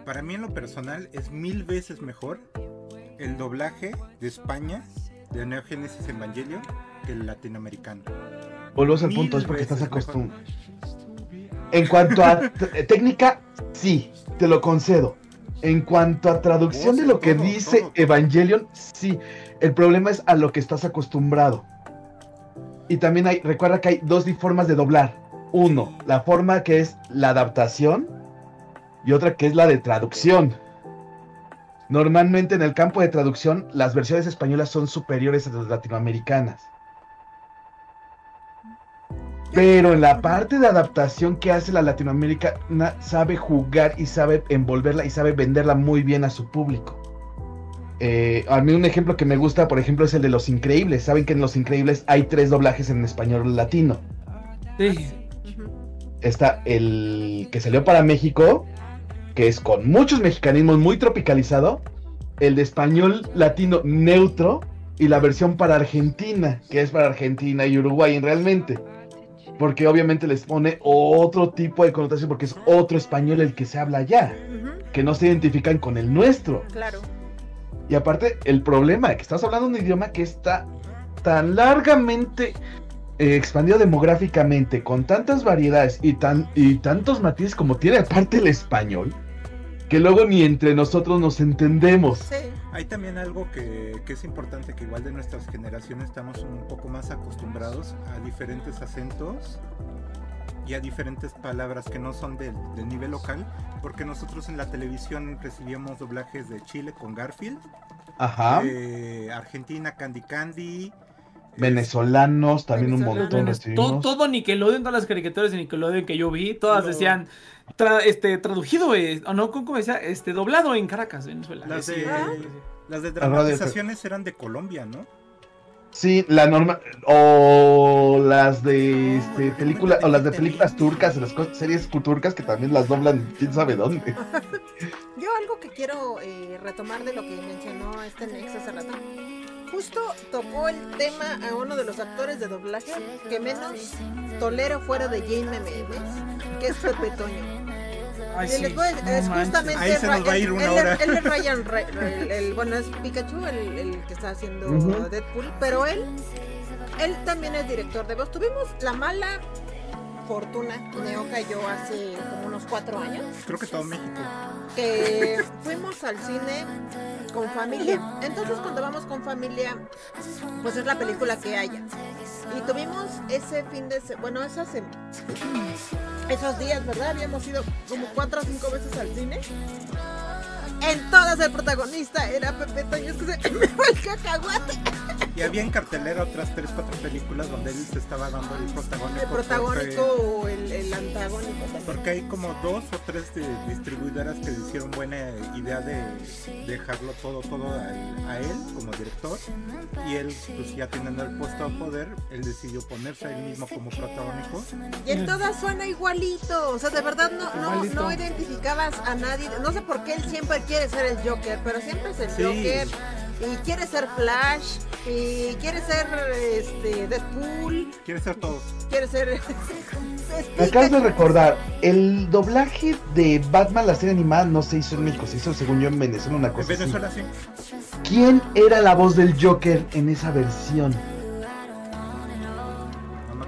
Speaker 3: Para mí en lo personal es mil veces mejor el doblaje de España de Neo Genesis Evangelion que el latinoamericano.
Speaker 2: Volvemos al punto, es porque estás acostumbrado. En cuanto a técnica, sí, te lo concedo. En cuanto a traducción de lo que dice. Evangelion, sí. El problema es a lo que estás acostumbrado. Y también hay, recuerda que hay dos formas de doblar. Uno, la forma que es la adaptación y otra que es la de traducción. Normalmente en el campo de traducción las versiones españolas son superiores a las latinoamericanas. Pero en la parte de adaptación que hace la latinoamericana sabe jugar y sabe envolverla y sabe venderla muy bien a su público. Eh, a mí un ejemplo que me gusta, por ejemplo, es el de Los Increíbles. Saben que en Los Increíbles hay tres doblajes en español latino.
Speaker 4: Sí.
Speaker 2: Está el que salió para México, que es con muchos mexicanismos, muy tropicalizado. El de español latino neutro. Y la versión para Argentina, que es para Argentina y Uruguay realmente. Porque obviamente les pone otro tipo de connotación, porque es otro español el que se habla allá, que no se identifican con el nuestro.
Speaker 1: Claro.
Speaker 2: Y aparte, el problema de que estás hablando un idioma que está tan largamente eh, expandido demográficamente, con tantas variedades y, tan, y tantos matices como tiene aparte el español, que luego ni entre nosotros nos entendemos.
Speaker 1: Sí.
Speaker 3: Hay también algo que, que es importante, que igual de nuestras generaciones estamos un poco más acostumbrados a diferentes acentos y a diferentes palabras que no son del, del nivel local, porque nosotros en la televisión recibíamos doblajes de Chile con Garfield,
Speaker 2: Ajá.
Speaker 3: de Argentina Candy Candy,
Speaker 2: Venezolanos, también un montón
Speaker 4: Todo,
Speaker 2: recibimos.
Speaker 4: todo Nickelodeon, todas las caricaturas de Nickelodeon que yo vi, todas decían tra- este traducido, eh, o no, ¿cómo decía? Este doblado en Caracas, Venezuela.
Speaker 3: Las de-
Speaker 1: Ah.
Speaker 3: las de dramatizaciones eran de Colombia, ¿no?
Speaker 2: Sí, la norma o las de este, películas o las de películas turcas, las series turcas que también las doblan quién sabe dónde.
Speaker 1: Yo algo que quiero eh, retomar de lo que mencionó este Nex hace rato. Justo tocó el tema a uno de los actores de doblaje que menos tolero fuera de Jane Memes, que es Pepe Toño.
Speaker 4: Ay, sí,
Speaker 1: les voy a-
Speaker 4: no
Speaker 1: es
Speaker 4: manches.
Speaker 1: justamente
Speaker 3: Ahí se nos
Speaker 1: Ra-
Speaker 3: va a
Speaker 1: él-
Speaker 3: ir una
Speaker 1: él-
Speaker 3: hora.
Speaker 1: Él es Ryan, el, bueno, es Pikachu, el, el que está haciendo. Deadpool, pero él, él también es director de voz. Tuvimos la mala fortuna, Neoka y yo, hace como unos cuatro años,
Speaker 3: Creo que todo México.
Speaker 1: que fuimos al cine con familia. Entonces cuando vamos con familia, pues es la película que haya. Y tuvimos ese fin de semana, bueno, esas esos días, ¿verdad? Habíamos ido como cuatro o cinco veces al cine. En todas el protagonista era Pepe Toño, es que se me fue el cacahuate.
Speaker 3: Y había en cartelera otras 3, 4 películas donde él se estaba dando el protagónico.
Speaker 1: El protagónico o el, el antagónico también.
Speaker 3: Porque hay como dos o tres de distribuidoras que le hicieron buena idea de dejarlo todo, todo a, a él como director. Y él, pues ya teniendo el puesto a poder, él decidió ponerse a él mismo como protagónico.
Speaker 1: Y en todas suena igualito. O sea, de verdad no, no, no identificabas a nadie. No sé por qué él siempre quiere ser el Joker, pero siempre es el
Speaker 3: Sí.
Speaker 1: Joker. Y quiere ser Flash. Y quiere ser este, Deadpool.
Speaker 3: Quiere ser todos.
Speaker 1: Quiere ser.
Speaker 2: Me acabas de recordar, el doblaje de Batman, la serie animada, no se hizo en México, se hizo según yo en Venezuela, una
Speaker 3: En
Speaker 2: cosa así.
Speaker 3: Venezuela sí.
Speaker 2: ¿Quién era la voz del Joker en esa versión?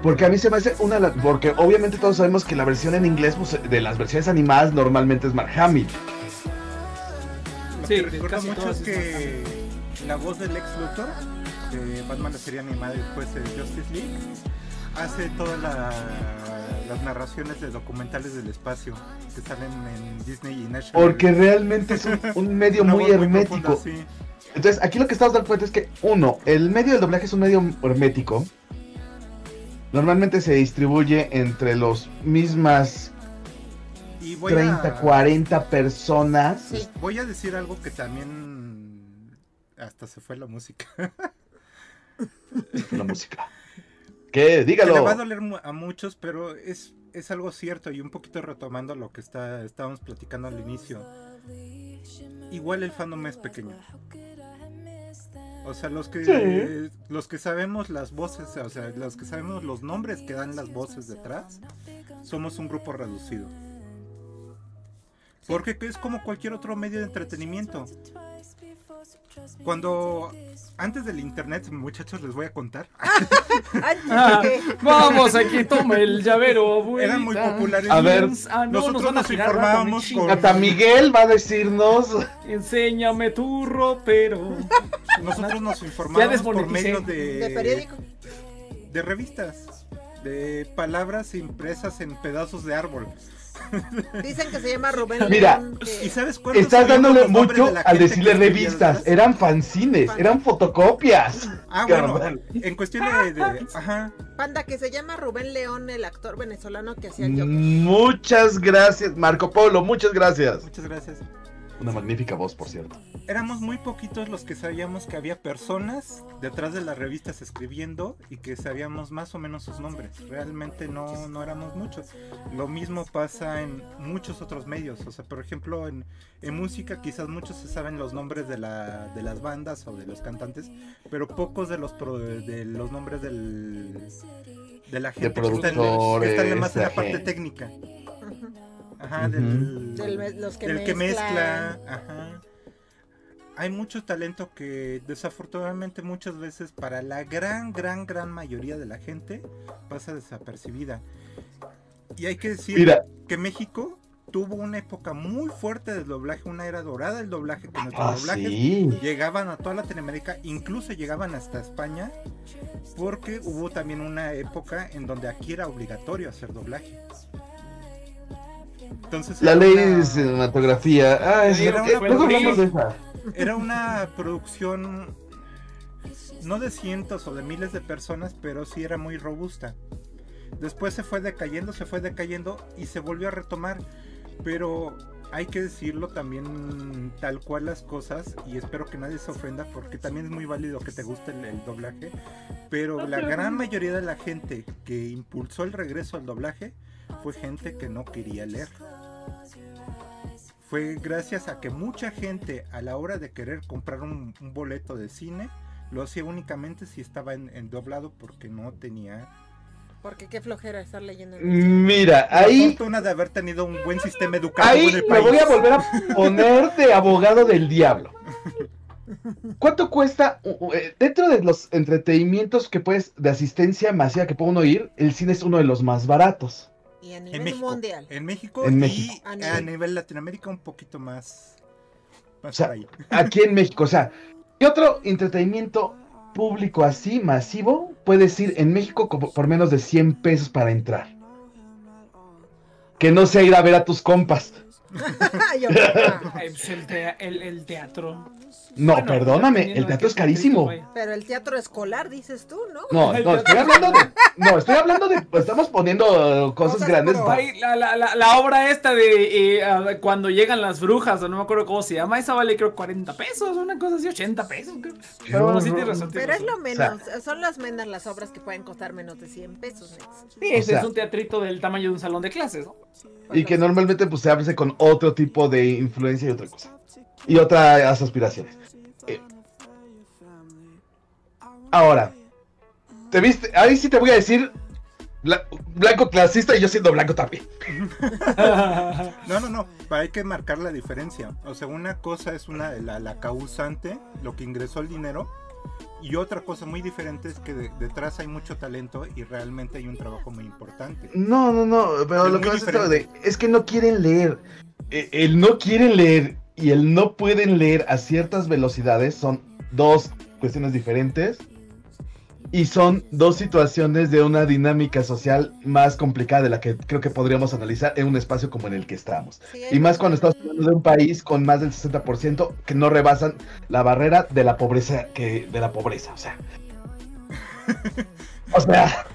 Speaker 2: Porque a mí se me hace una... de las- Porque obviamente todos sabemos que la versión en inglés, pues, de las versiones animadas, normalmente es Mark Hamill.
Speaker 4: Sí, casi
Speaker 3: mucho que la voz del ex Luthor de Batman la serie animada y después de Justice League hace todas la- las narraciones de documentales del espacio que salen en Disney y National.
Speaker 2: Porque realmente es un, un medio muy hermético.
Speaker 3: profunda, sí.
Speaker 2: Entonces, aquí lo que estamos dando cuenta es que, uno, el medio del doblaje es un medio hermético. Normalmente se distribuye entre los mismas
Speaker 3: Y voy
Speaker 2: 30,
Speaker 3: a,
Speaker 2: 40 personas.
Speaker 1: Sí.
Speaker 3: voy a decir algo que también hasta se fue la música.
Speaker 2: La música. ¿Qué?
Speaker 3: Que
Speaker 2: Dígalo.
Speaker 3: le va a doler a muchos, pero es, es algo cierto y un poquito retomando lo que está, estábamos platicando al inicio. Igual el fandom es pequeño. O sea, los que
Speaker 2: Sí.
Speaker 3: los que sabemos las voces, o sea, los que sabemos los nombres que dan las voces detrás, somos un grupo reducido. Porque es como cualquier otro medio de entretenimiento. Cuando antes del internet, muchachos, les voy a contar.
Speaker 4: Ah, vamos, aquí toma el llavero, abuelita.
Speaker 3: Eran muy populares.
Speaker 2: A ver.
Speaker 4: Ah, no,
Speaker 3: Nosotros nos
Speaker 4: girar
Speaker 3: informábamos con-
Speaker 2: Hasta Miguel va a decirnos.
Speaker 4: Enséñame tu ropero.
Speaker 3: Nosotros nos informábamos por medio de,
Speaker 1: de periódico.
Speaker 3: de revistas, de palabras impresas en pedazos de árbol.
Speaker 1: Dicen que se llama Rubén
Speaker 2: Mira,
Speaker 1: León, que-
Speaker 3: ¿Y sabes cuántos
Speaker 2: Estás dándole mucho
Speaker 3: de
Speaker 2: al decirle revistas. Eran fanzines, eran fotocopias.
Speaker 3: Ah, bueno, en cuestión de, de- ajá,
Speaker 1: Panda, que se llama Rubén León, el actor venezolano que hacía Joker.
Speaker 2: Muchas gracias, Marco Polo, muchas gracias.
Speaker 3: muchas gracias.
Speaker 2: Una magnífica voz, por cierto.
Speaker 3: Éramos muy poquitos los que sabíamos que había personas detrás de las revistas escribiendo y que sabíamos más o menos sus nombres. Realmente no, no éramos muchos. Lo mismo pasa en muchos otros medios. O sea, por ejemplo, en, en música quizás muchos se saben los nombres de, la, de las bandas o de los cantantes, pero pocos de los, pro- de los nombres del, de la gente que está, en, que está en- más en la parte técnica. Ajá, del,
Speaker 1: Del me- los que
Speaker 3: del que
Speaker 1: mezclan.
Speaker 3: mezcla. Ajá. Hay mucho talento que desafortunadamente muchas veces para la gran, gran, gran mayoría de la gente pasa desapercibida. Y hay que decir
Speaker 2: Mira,
Speaker 3: que México tuvo una época muy fuerte del doblaje, una era dorada del doblaje, que nuestros
Speaker 2: ah,
Speaker 3: doblajes
Speaker 2: sí.
Speaker 3: llegaban a toda Latinoamérica, incluso llegaban hasta España, porque hubo también una época en donde aquí era obligatorio hacer doblaje. Entonces
Speaker 2: La ley
Speaker 3: una-
Speaker 2: de cinematografía. Ah, es,
Speaker 3: Era una
Speaker 2: luego hablamos de esa.
Speaker 3: Era una producción no de cientos o de miles de personas, pero sí era muy robusta. Después se fue decayendo, se fue decayendo y se volvió a retomar. Pero hay que decirlo también tal cual las cosas y espero que nadie se ofenda porque también es muy válido que te guste el, el doblaje. Pero la gran mayoría de la gente que impulsó el regreso al doblaje fue gente que no quería leer fue gracias a que mucha gente a la hora de querer comprar un, un boleto de cine lo hacía únicamente si estaba en, en doblado porque no tenía
Speaker 1: Porque qué flojera estar leyendo. En-
Speaker 2: Mira,
Speaker 3: la
Speaker 2: ahí,
Speaker 3: fortuna de haber tenido un buen sistema educativo en
Speaker 2: ahí
Speaker 3: el
Speaker 2: me
Speaker 3: país.
Speaker 2: voy a volver a poner de abogado del diablo. ¿Cuánto cuesta? eh, Dentro de los entretenimientos que puedes, de asistencia masiva que puede uno ir, el cine es uno de los más baratos.
Speaker 1: Y a
Speaker 3: en México,
Speaker 1: mundial.
Speaker 3: en México
Speaker 2: En
Speaker 3: y
Speaker 2: México.
Speaker 1: A
Speaker 3: a
Speaker 1: nivel-
Speaker 3: nivel, Latinoamérica un poquito más, más
Speaker 2: O sea,
Speaker 3: ahí.
Speaker 2: Aquí en México, o sea, ¿qué otro entretenimiento público así, masivo, puedes ir en México como por menos de 100 pesos para entrar? Que no sea ir a ver a tus compas.
Speaker 1: Ah,
Speaker 4: pues el, tea- el- el teatro.
Speaker 2: No,
Speaker 4: Bueno,
Speaker 2: perdóname, el teatro es carísimo.
Speaker 1: pero el teatro escolar, dices tú, ¿no?
Speaker 2: No, no, estoy hablando de. No, estoy hablando de. Estamos poniendo cosas grandes.
Speaker 4: la, la, la, la obra esta de eh, cuando llegan las brujas, o no me acuerdo cómo se llama, esa vale creo 40 pesos, una cosa así, 80 pesos. creo. Pero bueno, sí tienes
Speaker 1: Pero es lo menos, son las menos las obras que pueden costar menos de 100 pesos.
Speaker 4: Sí, ese
Speaker 2: o sea-
Speaker 4: es un teatrito del tamaño de un salón de clases, ¿no?
Speaker 2: Y que normalmente pues se hace con otro tipo de influencia y otra cosa. Y otras aspiraciones. Ahora, ¿te viste? Ahí sí te voy a decir bla- blanco clasista y yo siendo blanco también.
Speaker 3: No, no, no, hay que marcar la diferencia. O sea, una cosa es una la, la causante, lo que ingresó el dinero, y otra cosa muy diferente es que de- detrás hay mucho talento y realmente hay un trabajo muy importante.
Speaker 2: No, no, no, pero
Speaker 3: Es
Speaker 2: lo que pasa es, de- es que no quieren leer. Eh, El no quieren leer y el no pueden leer a ciertas velocidades son dos cuestiones diferentes y son dos situaciones de una dinámica social más complicada de la que creo que podríamos analizar en un espacio como en el que estamos.
Speaker 1: Sí,
Speaker 2: Y más cuando estamos hablando de un país con más del 60% que no rebasan la barrera de la pobreza que de la pobreza, o sea. O sea,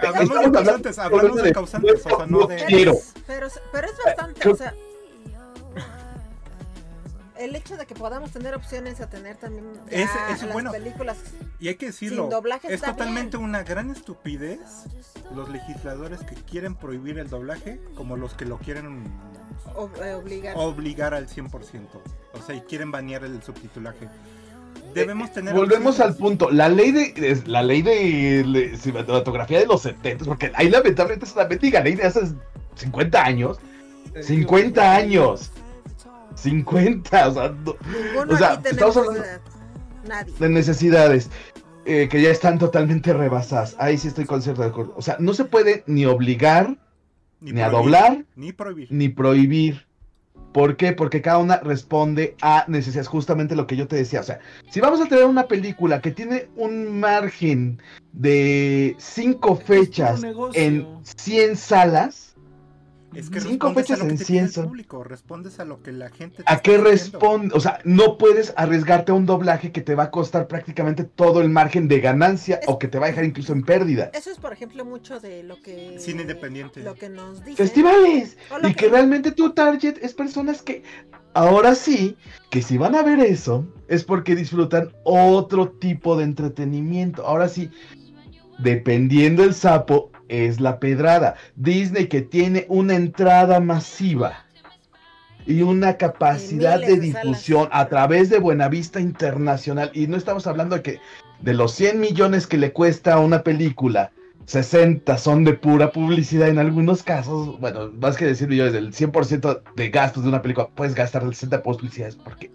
Speaker 3: Hablamos de
Speaker 2: hablando-
Speaker 3: causantes, hablamos de
Speaker 2: de-
Speaker 3: causantes, o sea, no de...
Speaker 2: quiero.
Speaker 1: Pero, pero es bastante, o sea. El hecho de que podamos tener opciones a tener también
Speaker 3: Ese- eso es
Speaker 1: las
Speaker 3: bueno.
Speaker 1: películas
Speaker 3: Y hay que decirlo,
Speaker 1: Sin doblaje
Speaker 3: es
Speaker 1: está
Speaker 3: totalmente una gran estupidez los legisladores que quieren prohibir el doblaje como los que lo quieren
Speaker 1: eh, obligar.
Speaker 3: obligar al 100%. O sea, y quieren banear el subtitulaje. Debemos tener...
Speaker 2: Volvemos al punto. La ley de es la ley de, cinematografía de los 70, porque ahí lamentablemente es una mendiga ley de hace 50 años. 50 años. 50, o sea, no- O estamos hablando-.
Speaker 1: Nadie.
Speaker 2: de necesidades eh, que ya están totalmente rebasadas. Ahí sí estoy con cierto de acuerdo. O sea, no se puede ni obligar, ni, a
Speaker 3: prohibir,
Speaker 2: doblar,
Speaker 3: Ni prohibir.
Speaker 2: ni prohibir. ¿Por qué? Porque cada una responde a necesidades. Justamente lo que yo te decía. O sea, si vamos a tener una película que tiene un margen de cinco fechas en 100 salas,
Speaker 3: Es que
Speaker 2: Cinco fechas
Speaker 3: a lo que
Speaker 2: en ciencia.
Speaker 3: público, respondes a lo que la gente te
Speaker 2: ¿a qué responde? O sea, no puedes arriesgarte a un doblaje que te va a costar prácticamente todo el margen de ganancia
Speaker 1: Es-
Speaker 2: o que te va a dejar incluso en pérdida.
Speaker 1: Eso es, por ejemplo, mucho de lo que.
Speaker 3: Cine independiente.
Speaker 1: Lo que nos dicen.
Speaker 2: Festivales. Y que
Speaker 1: que-
Speaker 2: realmente tu target es personas que ahora sí, que si van a ver eso, es porque disfrutan otro tipo de entretenimiento. Ahora sí, dependiendo el sapo, es la pedrada. Disney que tiene una entrada masiva y una capacidad de
Speaker 1: salas.
Speaker 2: difusión a través de Buenavista Internacional. Y no estamos hablando de que de los 100 millones que le cuesta una película, 60 son de pura publicidad en algunos casos. Bueno, más que decir millones, del 100% de gastos de una película, puedes gastar el 60% de publicidades porque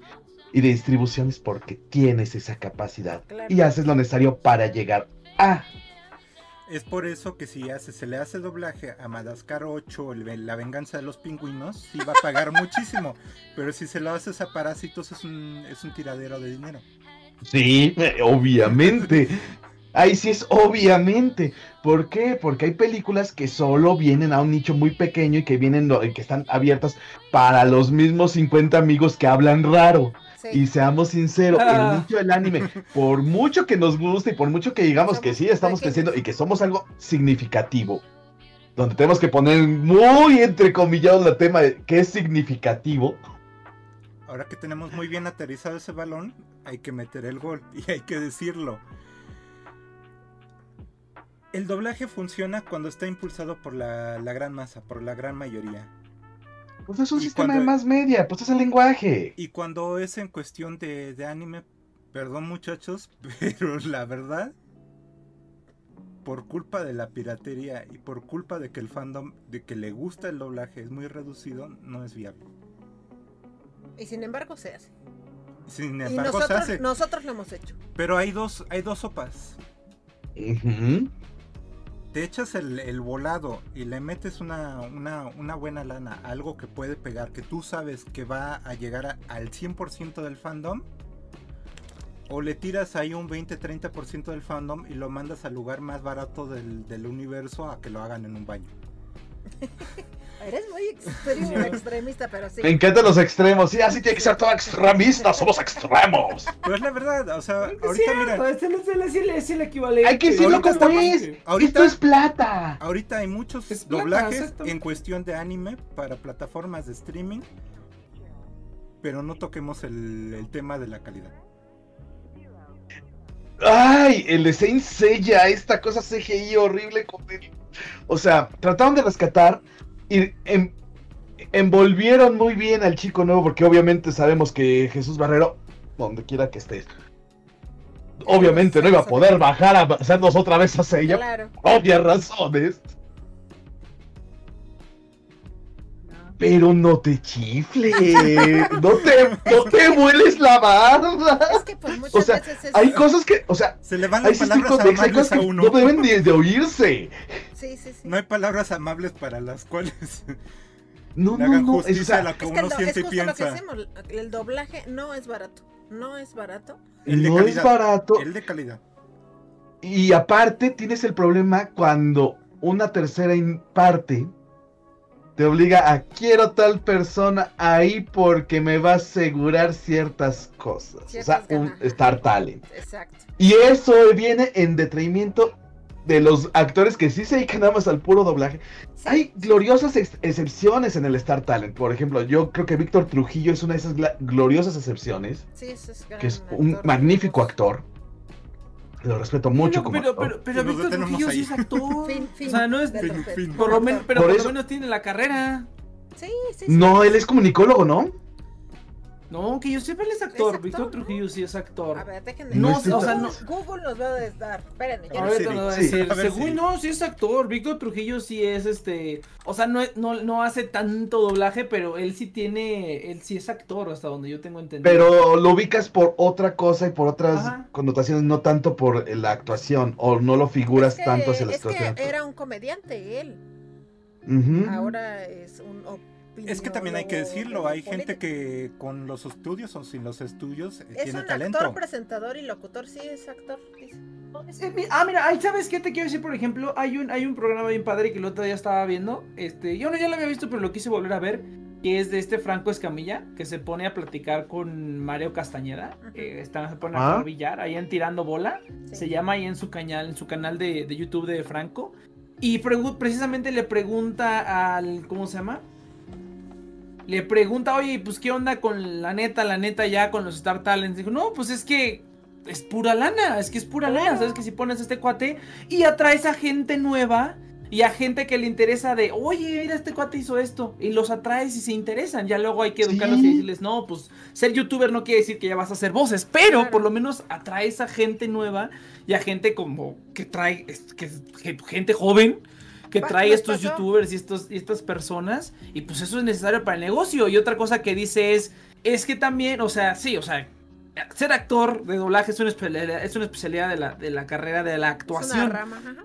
Speaker 2: y de distribuciones porque tienes esa capacidad
Speaker 1: Claro.
Speaker 2: y haces lo necesario para llegar a
Speaker 3: Es por eso que si hace, se le hace doblaje a Madagascar 8, el- La venganza de los pingüinos, sí va a pagar muchísimo. Pero si se lo haces a Parásitos es un, es un tiradero de dinero.
Speaker 2: Sí, obviamente. Ahí sí es obviamente. ¿Por qué? Porque hay películas que solo vienen a un nicho muy pequeño y que vienen que están abiertas para los mismos 50 amigos que hablan raro.
Speaker 1: Sí.
Speaker 2: Y seamos sinceros,
Speaker 4: Ah.
Speaker 2: el nicho del anime, por mucho que nos guste y por mucho que digamos que sí estamos creciendo y que somos algo significativo, donde tenemos que poner muy entrecomillado el tema de qué es significativo,
Speaker 3: Ahora que tenemos muy bien aterrizado ese balón, hay que meter el gol y hay que decirlo. El doblaje funciona cuando está impulsado por la, la gran masa, por la gran mayoría.
Speaker 2: Pues es un
Speaker 3: Y
Speaker 2: sistema
Speaker 3: cuando-
Speaker 2: de más media, pues es el lenguaje.
Speaker 3: Y cuando es en cuestión de, de anime, perdón muchachos, pero la verdad, por culpa de la piratería y por culpa de que el fandom, de que le gusta el doblaje es muy reducido, no es viable.
Speaker 1: Y sin embargo se hace.
Speaker 3: Sin
Speaker 1: Y
Speaker 3: embargo, se hace.
Speaker 1: nosotros lo hemos hecho.
Speaker 3: Pero hay dos, hay dos sopas. Te echas el, volado y le metes una, buena lana, algo que puede pegar, que tú sabes que va a llegar al 100% del fandom. O le tiras ahí un 20-30% del fandom y lo mandas al lugar más barato del, del universo a que lo hagan en un baño.
Speaker 1: Eres muy extremo- extremista, pero sí.
Speaker 2: Me encantan los extremos, sí, así tiene que ser todo extremista, somos extremos.
Speaker 3: Pero es la verdad, o sea, ahorita
Speaker 4: cierto,
Speaker 3: mira,
Speaker 4: este no es el, equivalente.
Speaker 2: Hay que decirlo
Speaker 3: Ahorita
Speaker 2: como es,
Speaker 3: ahorita-
Speaker 2: esto es plata.
Speaker 3: ahorita hay muchos
Speaker 4: Es
Speaker 3: doblajes en cuestión de anime para plataformas de streaming. Pero no toquemos el, el tema de la calidad.
Speaker 2: Ay, el de Saint Seiya, esta cosa CGI horrible con el... O sea, trataron de rescatar y en- envolvieron muy bien al chico nuevo porque obviamente sabemos que Jesús Barrero, donde quiera que estés, obviamente no iba a poder bajar a hacernos otra vez a Seiya,
Speaker 1: Claro.
Speaker 2: obvias razones. Pero no te chifles, no te, no te vueles la barba.
Speaker 1: Es que pues muchas
Speaker 2: O sea,
Speaker 1: veces es...
Speaker 2: Hay cosas que, o sea,
Speaker 3: Se le van las palabras
Speaker 2: hay cosas
Speaker 3: a
Speaker 2: que
Speaker 3: uno.
Speaker 2: no deben ni de oírse.
Speaker 1: Sí, sí, sí.
Speaker 3: No hay palabras amables para las cuales
Speaker 2: No,
Speaker 3: le hagan
Speaker 2: no.
Speaker 3: justicia
Speaker 2: es, o sea,
Speaker 3: a lo que
Speaker 1: Es que
Speaker 3: uno siente
Speaker 1: es
Speaker 3: y
Speaker 1: justo lo que
Speaker 3: piensa.
Speaker 1: El doblaje no es barato. No es barato.
Speaker 3: El de
Speaker 2: no es barato.
Speaker 3: El de calidad.
Speaker 2: Y aparte tienes el problema cuando una tercera parte te obliga a quiero tal persona ahí porque me va a asegurar ciertas cosas.
Speaker 1: Ciertas
Speaker 2: o sea, un. Star Talent.
Speaker 1: Exacto.
Speaker 2: Y eso viene en detrimento de los actores que sí se dedican nada más al puro doblaje.
Speaker 1: Sí.
Speaker 2: Hay gloriosas ex- excepciones en el Star Talent. Por ejemplo, yo creo que Víctor Trujillo es una de esas gloriosas excepciones,
Speaker 1: Sí, ese es gran
Speaker 2: que es un
Speaker 1: actor.
Speaker 2: magnífico actor. Lo respeto mucho
Speaker 4: No,
Speaker 2: como
Speaker 4: pero,
Speaker 2: actor.
Speaker 4: pero, pero Víctor Trujillo sí es actor.
Speaker 1: Fin, fin
Speaker 4: o sea, no es.
Speaker 3: Fin,
Speaker 1: respeto.
Speaker 3: fin.
Speaker 4: Por lo, men- pero
Speaker 2: Por
Speaker 4: por,
Speaker 2: eso-
Speaker 4: lo menos tiene la carrera.
Speaker 1: Sí, sí, sí.
Speaker 2: No, él es comunicólogo, ¿no?
Speaker 4: No, que yo sepa él es actor.
Speaker 1: actor,
Speaker 4: Víctor
Speaker 1: ¿no?
Speaker 4: Trujillo sí es actor.
Speaker 1: A ver, déjenme.
Speaker 4: No,
Speaker 2: No,
Speaker 4: o sea, no.
Speaker 1: Google nos va a dar. Espérenme, ya
Speaker 3: A
Speaker 1: no
Speaker 3: ver,
Speaker 1: sé.
Speaker 4: Ahorita nos va a
Speaker 2: sí.
Speaker 4: decir,
Speaker 3: A ver,
Speaker 4: según
Speaker 3: sí.
Speaker 4: no, sí es actor. Víctor Trujillo sí es este. O sea, no, no, no hace tanto doblaje, pero él sí tiene. Él sí es actor, hasta donde yo tengo entendido.
Speaker 2: Pero lo ubicas por otra cosa y por otras
Speaker 4: Ajá.
Speaker 2: connotaciones, no tanto por la actuación, o no lo figuras
Speaker 1: Es que-
Speaker 2: tanto hacia la
Speaker 1: es que era un comediante él. Ahora es un
Speaker 3: Es que también hay que decirlo, hay gente que con los estudios o sin los estudios eh,
Speaker 1: Es
Speaker 3: tiene
Speaker 1: un
Speaker 3: talento.
Speaker 1: actor, presentador y locutor, sí es actor.
Speaker 4: Ah, mira, ahí sabes qué te quiero decir, por ejemplo, hay un, hay un programa bien padre que el otro día estaba viendo. Este, yo no ya lo había visto, pero lo quise volver a ver. Que es de este Franco Escamilla, que se pone a platicar con Mario Castañeda.
Speaker 1: Ujú.
Speaker 4: eh, están, se pone
Speaker 2: Ah.
Speaker 4: a jugar billar ahí en Tirando Bola.
Speaker 1: Sí.
Speaker 4: Se llama ahí en su canal, en su canal de, de YouTube de Franco. Y precisamente le pregunta al. ¿Cómo se llama? Le pregunta, oye, pues qué onda con la neta, la neta ya con los Star Talents. Dijo, no, pues es que es pura lana, es que es pura lana. Sabes que si pones este cuate y atraes a gente nueva y a gente que le interesa de, oye, mira, este cuate hizo esto. Y los atraes y se interesan. Ya luego hay que educarlos
Speaker 2: Sí.
Speaker 4: y decirles, no, pues ser youtuber no quiere decir que ya vas a hacer voces, pero
Speaker 1: Claro.
Speaker 4: por lo menos atraes a gente nueva y a gente como que trae, que, que- gente joven. Que trae estos
Speaker 1: pasó.
Speaker 4: youtubers y, estos, y estas personas, y pues eso es necesario para el negocio. Y otra cosa que dice es, es que también, o sea, sí, o sea, ser actor de doblaje es una especialidad, es una especialidad de, la, de la carrera de la
Speaker 1: Es una
Speaker 4: actuación.
Speaker 1: rama, ajá.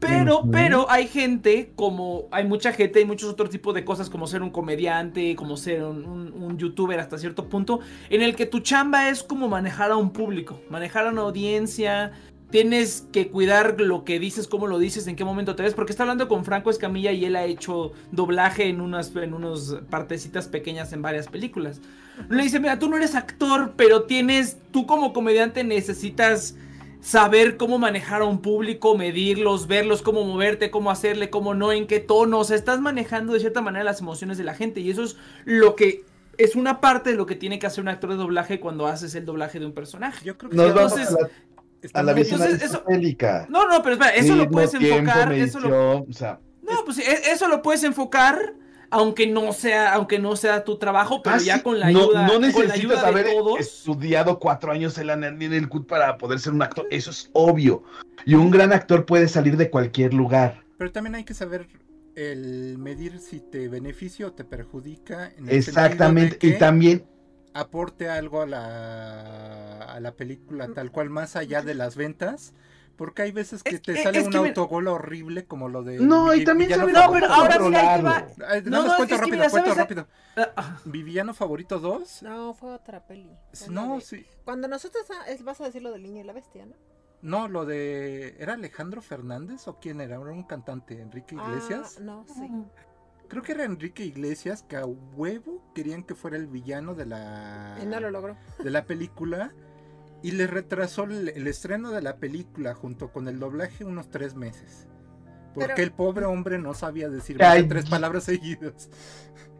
Speaker 4: Pero, pero hay gente, como hay mucha gente, hay muchos otros tipos de cosas, como ser un comediante, como ser un, un- un youtuber hasta cierto punto, en el que tu chamba es como manejar a un público, manejar a una audiencia. Tienes que cuidar lo que dices, cómo lo dices, en qué momento te ves, porque está hablando con Franco Escamilla y él ha hecho doblaje en unas, en unas partecitas pequeñas en varias películas. Le dice, mira, tú no eres actor, pero tienes, tú como comediante necesitas saber cómo manejar a un público, medirlos, verlos, cómo moverte, cómo hacerle, cómo no, en qué tono. O sea, estás manejando de cierta manera las emociones de la gente. Y eso es lo que es una parte de lo que tiene que hacer un actor de doblaje cuando haces el doblaje de un personaje.
Speaker 3: Yo creo que
Speaker 2: Nos vamos
Speaker 4: entonces,
Speaker 2: a la,
Speaker 3: está
Speaker 2: a la visión.
Speaker 4: No, no, pero espera, eso lo puedes
Speaker 2: tiempo,
Speaker 4: enfocar, eso lo,
Speaker 2: medición, o sea,
Speaker 4: no, pues e- eso lo puedes enfocar, aunque no sea, aunque no sea tu trabajo, pero
Speaker 2: ah,
Speaker 4: ya
Speaker 2: sí,
Speaker 4: con la
Speaker 2: no-
Speaker 4: ayuda,
Speaker 2: no,
Speaker 4: con la
Speaker 2: necesitas
Speaker 4: ayuda de
Speaker 2: haber
Speaker 4: todos.
Speaker 2: estudiado cuatro años en la en el CUT para poder ser un actor, eso es obvio. Y un gran actor puede salir de cualquier lugar.
Speaker 3: Pero también hay que saber el medir si te beneficia o te perjudica. En el
Speaker 2: Exactamente.
Speaker 3: de
Speaker 2: Y también,
Speaker 3: aporte algo a la, a la película, tal cual, más allá de las ventas. Porque hay veces que
Speaker 4: Es-
Speaker 3: te
Speaker 4: es-
Speaker 3: sale
Speaker 4: es
Speaker 3: un
Speaker 4: me-
Speaker 3: autogol horrible como lo de.
Speaker 2: No, y también saber
Speaker 4: No, pero ahora mira, ahí te va. No,
Speaker 3: más
Speaker 4: no,
Speaker 3: cuento rápido,
Speaker 4: mira,
Speaker 3: cuento
Speaker 4: ¿sabes?
Speaker 3: rápido.
Speaker 4: Ah, ah.
Speaker 3: Villano favorito 2.
Speaker 1: No, fue otra peli. Fue
Speaker 3: No,
Speaker 1: de-
Speaker 3: sí.
Speaker 1: Cuando nosotros ah, es- vas a decir lo del niño y la bestia, ¿no?
Speaker 3: No, lo de. ¿Era Alejandro Fernández o quién era? Era un cantante, Enrique Iglesias.
Speaker 1: Ah, no, sí.
Speaker 3: Creo que era Enrique Iglesias que a huevo querían que fuera el villano de la,
Speaker 1: Y no lo logró.
Speaker 3: de la película. Y le retrasó el, el estreno de la película junto con el doblaje unos tres meses. Porque
Speaker 1: Pero-
Speaker 3: el pobre hombre no sabía decir más de tres palabras seguidas.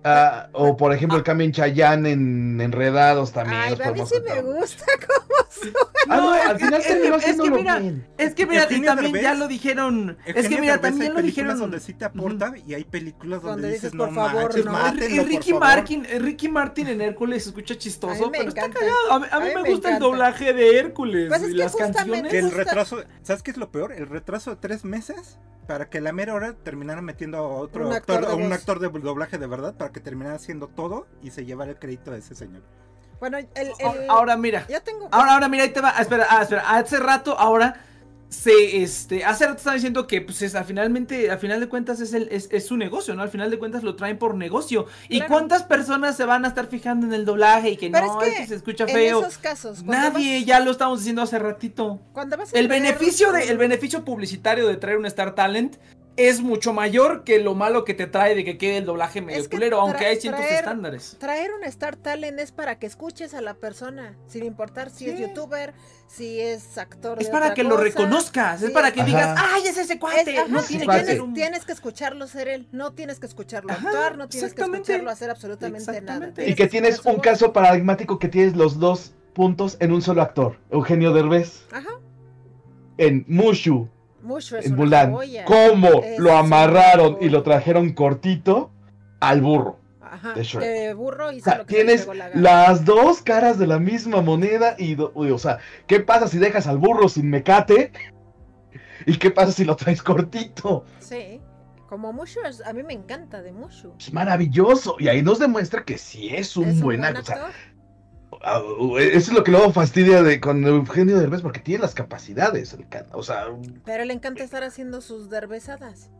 Speaker 2: Ah, o por ejemplo, el cambio en Chayanne en Enredados también.
Speaker 1: Ay, a mí sí me gusta cómo suena.
Speaker 2: Ah, no,
Speaker 4: No, es
Speaker 2: al
Speaker 4: que-
Speaker 2: final
Speaker 4: es que-
Speaker 2: terminó
Speaker 4: es que
Speaker 2: haciéndolo
Speaker 4: mira,
Speaker 2: bien.
Speaker 4: Es que mira, y
Speaker 3: Eugenio
Speaker 4: también
Speaker 3: Derbez-
Speaker 4: ya lo dijeron. es que
Speaker 3: Eugenio
Speaker 4: mira,
Speaker 3: Derbez,
Speaker 4: también
Speaker 3: hay
Speaker 4: lo
Speaker 3: películas
Speaker 4: dijeron.
Speaker 3: donde sí te aporta y hay películas donde,
Speaker 1: Donde
Speaker 3: dices,
Speaker 1: dices,
Speaker 3: no
Speaker 1: por favor,
Speaker 3: manches,
Speaker 1: no".
Speaker 3: mátenlo,
Speaker 4: Y Ricky
Speaker 3: por favor".
Speaker 4: Martin, Ricky Martin en Hércules se escucha chistoso, pero está cagado. A mí, a mí
Speaker 1: A mí
Speaker 4: me,
Speaker 1: me
Speaker 4: gusta el doblaje de Hércules
Speaker 1: Pues es
Speaker 4: y
Speaker 1: que
Speaker 4: las canciones.
Speaker 3: Que el retraso, ¿sabes qué es lo peor? El retraso de tres meses para que la mera hora terminaran metiendo a otro actor, a un actor de doblaje de verdad para que terminara haciendo todo y se llevara el crédito de ese señor.
Speaker 1: Bueno, el, el-
Speaker 4: Ahora, mira,
Speaker 1: yo tengo.
Speaker 4: ahora, ahora mira, ahí te va. ah, espera, ah, espera. Hace rato, ahora se, este, hace rato estaba diciendo que, pues, es, al finalmente, al final de cuentas es, el, es, es su negocio, ¿no? Al final de cuentas lo traen por negocio. ¿Y
Speaker 1: Claro.
Speaker 4: cuántas personas se van a estar fijando en el doblaje y que
Speaker 1: Pero
Speaker 4: no,
Speaker 1: es
Speaker 4: es
Speaker 1: que
Speaker 4: se escucha
Speaker 1: en
Speaker 4: feo?
Speaker 1: esos casos,
Speaker 4: Nadie,
Speaker 1: vas-
Speaker 4: ya lo estamos diciendo hace ratito.
Speaker 1: Cuando vas a
Speaker 4: El beneficio, de, el beneficio publicitario de traer un Star Talent es mucho mayor que lo malo que te trae de que quede el doblaje medio
Speaker 1: Es que
Speaker 4: culero, aunque hay ciertos
Speaker 1: traer-
Speaker 4: estándares.
Speaker 1: Traer un Star Talent es para que escuches a la persona, sin importar si es youtuber, si es actor.
Speaker 4: Es
Speaker 1: de
Speaker 4: para
Speaker 1: otra
Speaker 4: que lo reconozcas, es para que
Speaker 2: Ajá.
Speaker 4: digas, ¡ay, es ese
Speaker 1: Es-
Speaker 4: cuate! no tiene que
Speaker 1: tienes,
Speaker 4: un...
Speaker 1: tienes que escucharlo ser él, no tienes que escucharlo
Speaker 4: Ajá,
Speaker 1: actuar, no tienes que escucharlo hacer absolutamente nada.
Speaker 2: Y que tienes un
Speaker 1: voz.
Speaker 2: caso paradigmático que tienes los dos puntos en un solo actor. Eugenio Derbez
Speaker 1: Ajá,
Speaker 2: en Mushu,
Speaker 1: mucho es
Speaker 2: en
Speaker 1: una
Speaker 2: Mulan.
Speaker 1: joya.
Speaker 2: ¿Cómo
Speaker 1: Es
Speaker 2: lo
Speaker 1: una
Speaker 2: amarraron y lo trajeron cortito al burro?
Speaker 1: Ajá.
Speaker 2: de Shrek.
Speaker 1: De burro
Speaker 2: O sea,
Speaker 1: lo que
Speaker 2: tienes
Speaker 1: la
Speaker 2: las dos caras de la misma moneda y, uy, o sea, ¿qué pasa si dejas al burro sin mecate? ¿Y qué pasa si lo traes cortito?
Speaker 1: Sí. Como Mushu, a mí me encanta de Mushu.
Speaker 2: Es maravilloso. Y ahí nos demuestra que sí es un
Speaker 1: Es
Speaker 2: buen actor. O sea, eso es lo que luego fastidia de con Eugenio Derbez porque tiene las capacidades. el can- o sea,
Speaker 1: Pero le encanta estar haciendo sus derbezadas.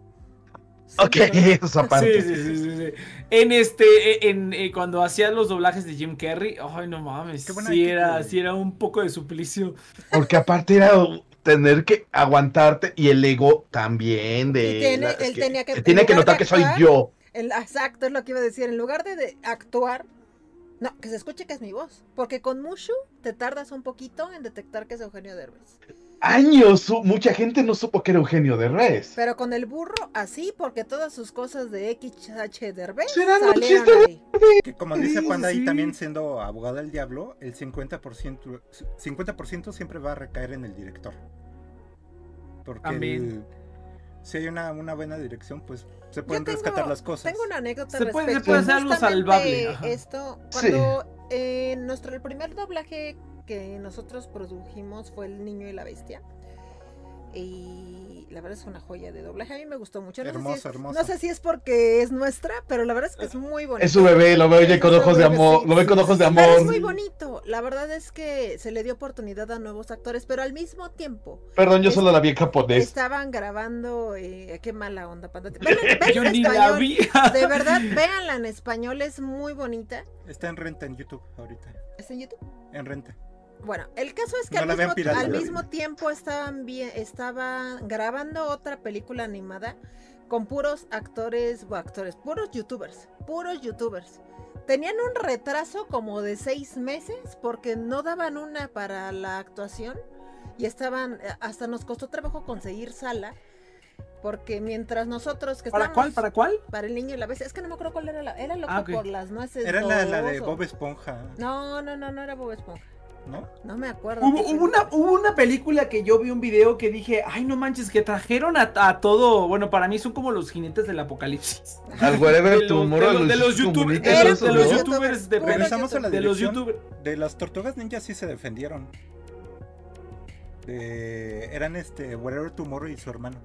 Speaker 2: ok,
Speaker 1: Siempre.
Speaker 2: eso es aparte.
Speaker 4: Sí, sí, sí, sí, sí. En este, en, eh, cuando hacía los doblajes de Jim Carrey, ay no mames, sí era, sí era un poco de suplicio.
Speaker 2: Porque aparte era tener que aguantarte y el ego también de...
Speaker 1: Tiene- él tenía que-
Speaker 2: tiene
Speaker 1: en
Speaker 2: que notar que soy yo.
Speaker 1: El, exacto, es lo que iba a decir. En lugar de, de actuar, no, que se escuche que es mi voz. Porque con Mushu te tardas un poquito en detectar que es Eugenio Derbez.
Speaker 2: Años, mucha gente no supo que era Eugenio Derbez.
Speaker 1: Pero con el burro, así, porque todas sus cosas de XH Derbez salieron ahí.
Speaker 3: Que como dice
Speaker 2: Sí,
Speaker 3: Panda ahí
Speaker 2: sí.
Speaker 3: también siendo abogado del diablo, el 50%, 50 siempre va a recaer en el director. Porque el- si hay una, una buena dirección, pues se pueden
Speaker 1: tengo-
Speaker 3: rescatar las cosas.
Speaker 1: Tengo una anécdota
Speaker 4: Se puede- se puede hacer algo salvable, ajá.
Speaker 1: Esto,
Speaker 2: Sí.
Speaker 1: cuando eh, nuestro el primer doblaje que nosotros produjimos fue El Niño y la Bestia. Y la verdad es una joya de doblaje. A mí me gustó mucho. No, sé,
Speaker 3: Hermoso,
Speaker 1: si es,
Speaker 3: hermoso.
Speaker 1: no sé si es porque es nuestra, pero la verdad es que es muy bonito.
Speaker 2: Es su bebé, lo ve
Speaker 1: Es
Speaker 2: con ojos de amor,
Speaker 1: sí,
Speaker 2: lo ve con ojos de
Speaker 1: Pero es
Speaker 2: amor.
Speaker 1: muy bonito. La verdad es que se le dio oportunidad a nuevos actores, pero al mismo tiempo
Speaker 2: Perdón, yo
Speaker 1: Es-
Speaker 2: solo la vi en japonés.
Speaker 1: estaban grabando. eh, qué mala onda, panda.
Speaker 4: Yo ni la vi.
Speaker 1: De verdad, véanla en español, es muy bonita.
Speaker 3: Está en renta en YouTube ahorita.
Speaker 1: ¿Está en YouTube?
Speaker 3: En renta.
Speaker 1: Bueno, el caso es que
Speaker 3: No
Speaker 1: al, mismo,
Speaker 3: pirata.
Speaker 1: al mismo tiempo estaban bien, estaban grabando otra película animada con puros actores, o actores, puros youtubers, puros youtubers. Tenían un retraso como de seis meses porque no daban una para la actuación y estaban, eh, hasta nos costó trabajo conseguir sala porque mientras nosotros que
Speaker 4: ¿Para cuál? ¿Para cuál?
Speaker 1: para el niño y la bestia, es que no me acuerdo cuál era la, era loco
Speaker 4: Ah,
Speaker 1: por las nueces.
Speaker 3: Era la, la de Bob Esponja,
Speaker 1: No, no, no, no era Bob Esponja.
Speaker 3: ¿No?
Speaker 1: No me acuerdo.
Speaker 4: Hubo, una, hubo una película que yo vi un video que dije, ay no manches, que trajeron a, a todo, bueno, para mí son como los jinetes del apocalipsis.
Speaker 2: Al
Speaker 4: los,
Speaker 2: tomorrow,
Speaker 4: de los- de los
Speaker 2: Luisito
Speaker 4: youtubers, de los, de
Speaker 1: youtubers,
Speaker 4: de,
Speaker 3: Regresamos a la
Speaker 4: de los youtubers.
Speaker 3: De las tortugas ninjas sí se defendieron. De, eran este Wherever Tomorrow y su hermano.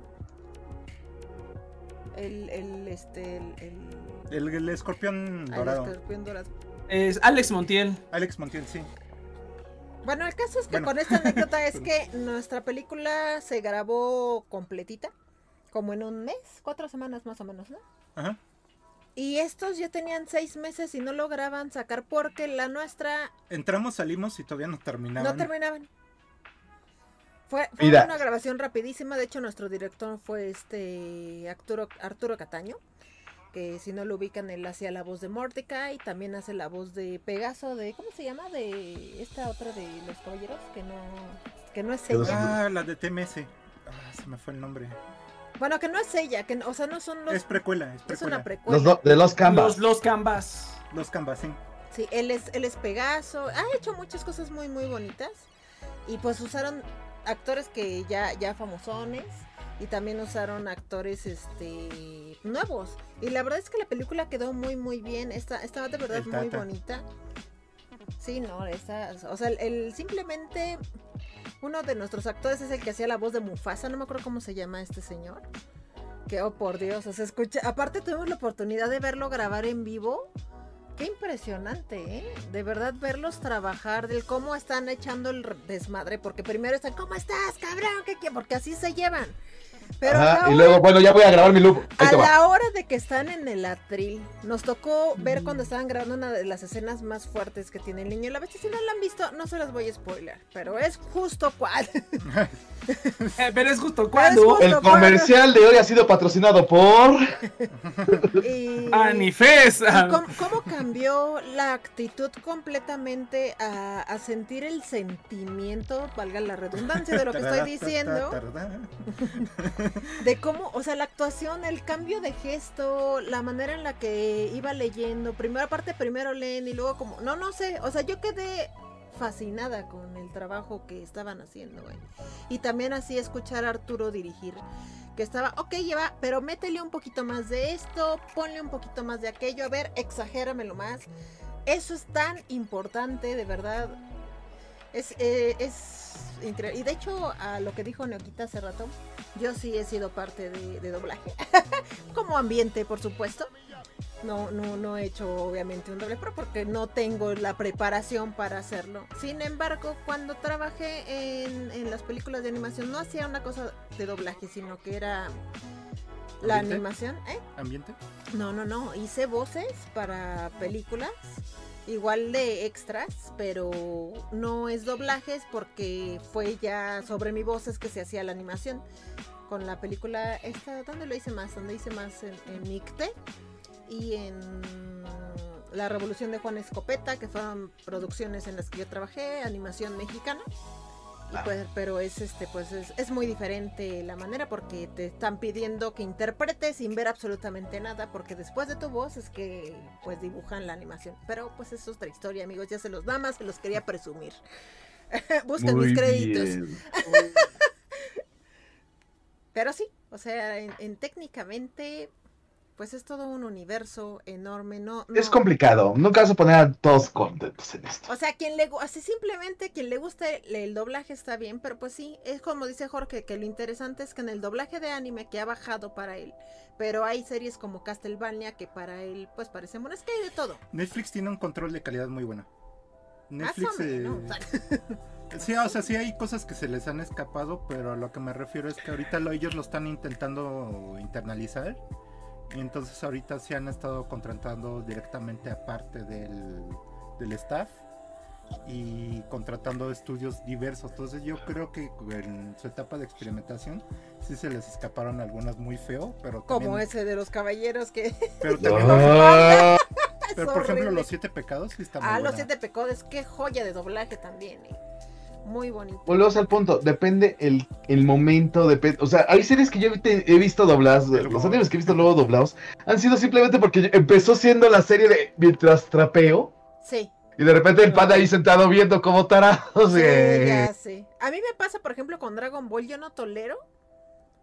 Speaker 1: El, el, este, el, el,
Speaker 3: El, el escorpión
Speaker 1: al
Speaker 3: dorado.
Speaker 1: escorpión dorado.
Speaker 4: Es Alex Montiel.
Speaker 3: Alex Montiel, sí.
Speaker 1: Bueno, el caso es que
Speaker 3: Bueno.
Speaker 1: con esta anécdota es que nuestra película se grabó completita, como en un mes, cuatro semanas más o menos, ¿no?
Speaker 3: Ajá.
Speaker 1: Y estos ya tenían seis meses y no lograban sacar porque la nuestra
Speaker 3: Entramos, salimos y todavía no terminaban.
Speaker 1: no terminaban. Fue, fue una grabación rapidísima, de hecho nuestro director fue este Arturo, Arturo Cataño, que si no lo ubican él hacía la voz de Mordecai, también hace la voz de Pegaso, de ¿cómo se llama? De esta otra de los caballeros, que no, que no es ella.
Speaker 3: Ah, la de TMS. Ah, se me fue el nombre.
Speaker 1: Bueno, que no es ella, que no- o sea no son los
Speaker 3: es precuela, es
Speaker 1: una precuela.
Speaker 2: Los do- de los
Speaker 4: Los,
Speaker 2: Canvas.
Speaker 4: los Canvas.
Speaker 3: Los Canvas, sí.
Speaker 1: Sí, él es, él es Pegaso, ha hecho muchas cosas muy, muy bonitas. Y pues usaron actores que ya, ya famosones. Y también usaron actores este nuevos. Y la verdad es que la película quedó muy, muy bien. Está, estaba de verdad muy bonita. Sí, no, está, o sea, el, el- simplemente uno de nuestros actores es el que hacía la voz de Mufasa, no me acuerdo cómo se llama este señor. Que, oh por Dios, o sea, escucha, aparte tuvimos la oportunidad de verlo grabar en vivo. Qué impresionante, ¿eh? De verdad verlos trabajar, del cómo están echando el desmadre, porque primero están, ¿cómo estás, cabrón? ¿Qué quieres? Porque así se llevan. Pero
Speaker 2: Ajá, y luego, bueno, ya voy a grabar mi loop. Ahí
Speaker 1: a
Speaker 2: te va.
Speaker 1: la hora de que están en el atril, nos tocó ver cuando estaban grabando una de las escenas más fuertes que tiene el niño y la bestia. Si no la han visto, no se las voy a spoiler, pero es justo cual.
Speaker 4: Eh, pero es justo
Speaker 1: justo-
Speaker 2: El comercial de hoy ha sido patrocinado por.
Speaker 1: y,
Speaker 4: Anifes.
Speaker 1: y cómo, cómo cambió la actitud completamente a, a sentir el sentimiento, valga la redundancia de lo que estoy diciendo. de cómo, o sea, la actuación, el cambio de gesto, la manera en la que iba leyendo, primero aparte primero leen y luego como, no, no sé, o sea, yo quedé fascinada con el trabajo que estaban haciendo, güey. Y también así escuchar a Arturo dirigir, que estaba, ok, lleva, pero métele un poquito más de esto, ponle un poquito más de aquello, a ver, exagéramelo más. Eso es tan importante, de verdad. Es, eh, es increíble. Y de hecho, a lo que dijo Neoquita hace rato, yo sí he sido parte de, de doblaje. Como ambiente, por supuesto. No, no, no he hecho obviamente un doble pro porque no tengo la preparación para hacerlo. Sin embargo, cuando trabajé en, en las películas de animación, no hacía una cosa de doblaje, sino que era la
Speaker 3: ¿Ambiente?
Speaker 1: animación. ¿eh?
Speaker 3: ¿Ambiente?
Speaker 1: No, no, no. Hice voces para películas, igual de extras, pero no es doblajes porque fue ya sobre mi voz es que se hacía la animación. Con la película, esta, ¿dónde lo hice más? Donde hice más en, en y en La Revolución de Juan Escopeta, que fueron producciones en las que yo trabajé, animación mexicana. Y
Speaker 2: Ah.
Speaker 1: pues, pero es este, pues es, es muy diferente la manera porque te están pidiendo que interpretes sin ver absolutamente nada, porque después de tu voz es que pues dibujan la animación. Pero pues es otra historia, amigos, ya se los da más, se los quería presumir. Busquen
Speaker 2: Muy
Speaker 1: mis créditos. Pero sí, o sea, en, en técnicamente, pues es todo un universo enorme, no,
Speaker 2: Es complicado. Nunca vas a poner a todos contentos en esto.
Speaker 1: O sea, quien le así simplemente quien le guste el, el doblaje está bien, pero pues sí, es como dice Jorge, que lo interesante es que en el doblaje de anime que ha bajado para él, pero hay series como Castlevania que para él pues parecen buenas, que hay de todo.
Speaker 3: Netflix tiene un control de calidad muy bueno. Netflix. eh, Sí, o sea, sí hay cosas que se les han escapado, pero a lo que me refiero es que ahorita lo- ellos lo están intentando internalizar. Y entonces ahorita se han estado contratando directamente aparte del, del staff y contratando estudios diversos. Entonces yo creo que en su etapa de experimentación sí se les escaparon algunas muy feo, pero
Speaker 1: como
Speaker 3: también,
Speaker 1: ese de los caballeros que
Speaker 3: pero también
Speaker 1: es
Speaker 3: pero por ejemplo los siete pecados sí muy
Speaker 1: Ah, los siete pecados, qué joya de doblaje también, eh. Muy bonito.
Speaker 2: Volvemos al punto, depende el, el momento, depende, o sea, hay series que yo te- he visto dobladas, los animes que he visto luego doblados, han sido simplemente porque empezó siendo la serie de mientras trapeo,
Speaker 1: Sí.
Speaker 2: y de repente el pan ahí sentado viendo como tarados,
Speaker 1: Sí,
Speaker 2: eh,
Speaker 1: ya sé. A mí me pasa, por ejemplo, con Dragon Ball, yo no tolero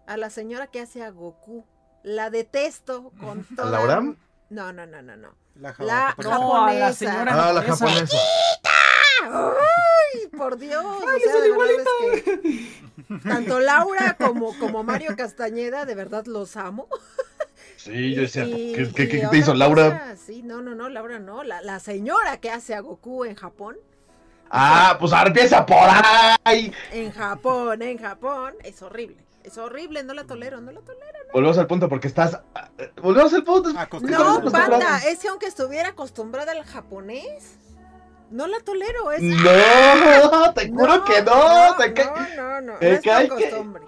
Speaker 1: a la señora que hace a Goku. La detesto con
Speaker 2: ¿A
Speaker 1: toda...
Speaker 2: Laura?
Speaker 1: No, no, no, no, no.
Speaker 3: La,
Speaker 1: La
Speaker 3: japonesa.
Speaker 4: No, a la
Speaker 1: japonesa.
Speaker 4: señora
Speaker 2: Ah, la
Speaker 4: japonesa.
Speaker 2: japonesa.
Speaker 1: ¡Ay, por Dios! o
Speaker 4: Ay,
Speaker 1: sea,
Speaker 4: son
Speaker 1: de verdad es que tanto Laura como, como Mario Castañeda, de verdad los amo.
Speaker 2: Sí, yo decía,
Speaker 1: Y-
Speaker 2: ¿qué, qué-
Speaker 1: y
Speaker 2: qué te hizo Laura?
Speaker 1: cosa, sí, no, no, no, Laura no. La, la señora que hace a Goku en Japón.
Speaker 2: Ah, pues ahora empieza por ahí.
Speaker 1: En Japón, en Japón. Es horrible. Es horrible, no la tolero, no la tolero.
Speaker 2: Volvemos al punto porque estás, volvemos al punto.
Speaker 1: No, panda, es que aunque estuviera acostumbrada al japonés, no la tolero. Es...
Speaker 2: No, te juro que no, te ca-
Speaker 1: no, no, no, no
Speaker 2: te
Speaker 1: es por
Speaker 2: que-
Speaker 1: costumbre.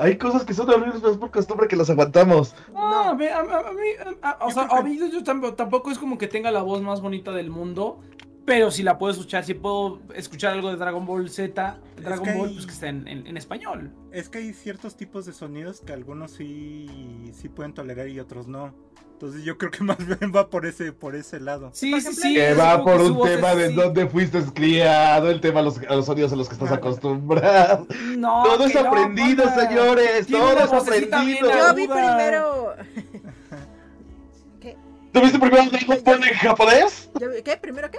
Speaker 2: Hay cosas que son horribles, pero es por costumbre que las aguantamos.
Speaker 4: No, a mí, a, a- a mí, a- o sea, a mí yo tampoco, tampoco es como que tenga la voz más bonita del mundo, pero si la puedo escuchar, si puedo escuchar algo de Dragon Ball Z, Dragon
Speaker 3: que
Speaker 4: Ball,
Speaker 3: hay-
Speaker 4: pues que está en, en- en español.
Speaker 3: Es que hay ciertos tipos de sonidos que algunos sí, sí pueden tolerar y otros no. Entonces yo creo que más bien va por ese, por ese lado.
Speaker 4: Sí,
Speaker 1: Por
Speaker 4: sí,
Speaker 1: ejemplo,
Speaker 4: sí.
Speaker 2: Que va por
Speaker 4: que
Speaker 2: un tema de dónde fuiste criado, el tema a los, a los sonidos a los que estás
Speaker 3: Claro.
Speaker 2: acostumbrado.
Speaker 4: No,
Speaker 2: Todo es
Speaker 4: no,
Speaker 2: aprendido, señores. Todo es aprendido.
Speaker 1: Yo vi primero. ¿Qué?
Speaker 2: ¿Tú viste primero Dragon Ball en japonés?
Speaker 1: ¿Qué? ¿Primero qué?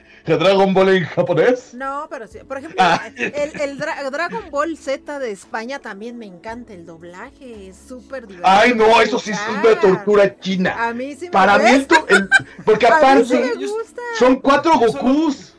Speaker 2: ¿Dragon Ball en japonés?
Speaker 1: No, pero sí. Por ejemplo,
Speaker 2: Ah.
Speaker 1: el, el Dra- Dragon Ball Z de España también me encanta el doblaje. Es súper divertido.
Speaker 2: Ay, no, eso sí es una tortura china.
Speaker 1: A mí sí me
Speaker 2: Para mí,
Speaker 1: gusta.
Speaker 2: el- porque
Speaker 1: mí sí
Speaker 2: aparte,
Speaker 1: me gusta.
Speaker 2: son cuatro Gokus.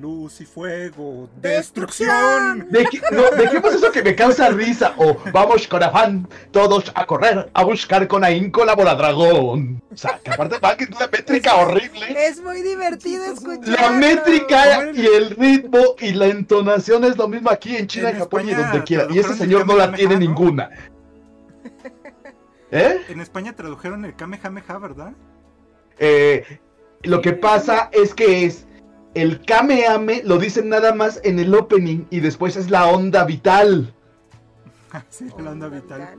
Speaker 3: Luz y fuego,
Speaker 1: Destrucción.
Speaker 2: Deje- no, dejemos eso que me causa risa. O vamos con afán, todos a correr, a buscar con ahínco la bola dragón. O sea, que aparte va que es una métrica horrible.
Speaker 1: Es muy divertido escuchar.
Speaker 2: La métrica y el ritmo y la entonación es lo mismo aquí en China, en, Japón y donde quiera. Y ese señor no la tiene
Speaker 3: ¿no?
Speaker 2: ninguna. ¿Eh?
Speaker 3: En España tradujeron el Kamehameha, ¿verdad?
Speaker 2: Eh, lo que pasa es que es el Kameame lo dicen nada más en el opening y después es la onda vital.
Speaker 3: sí, la onda vital.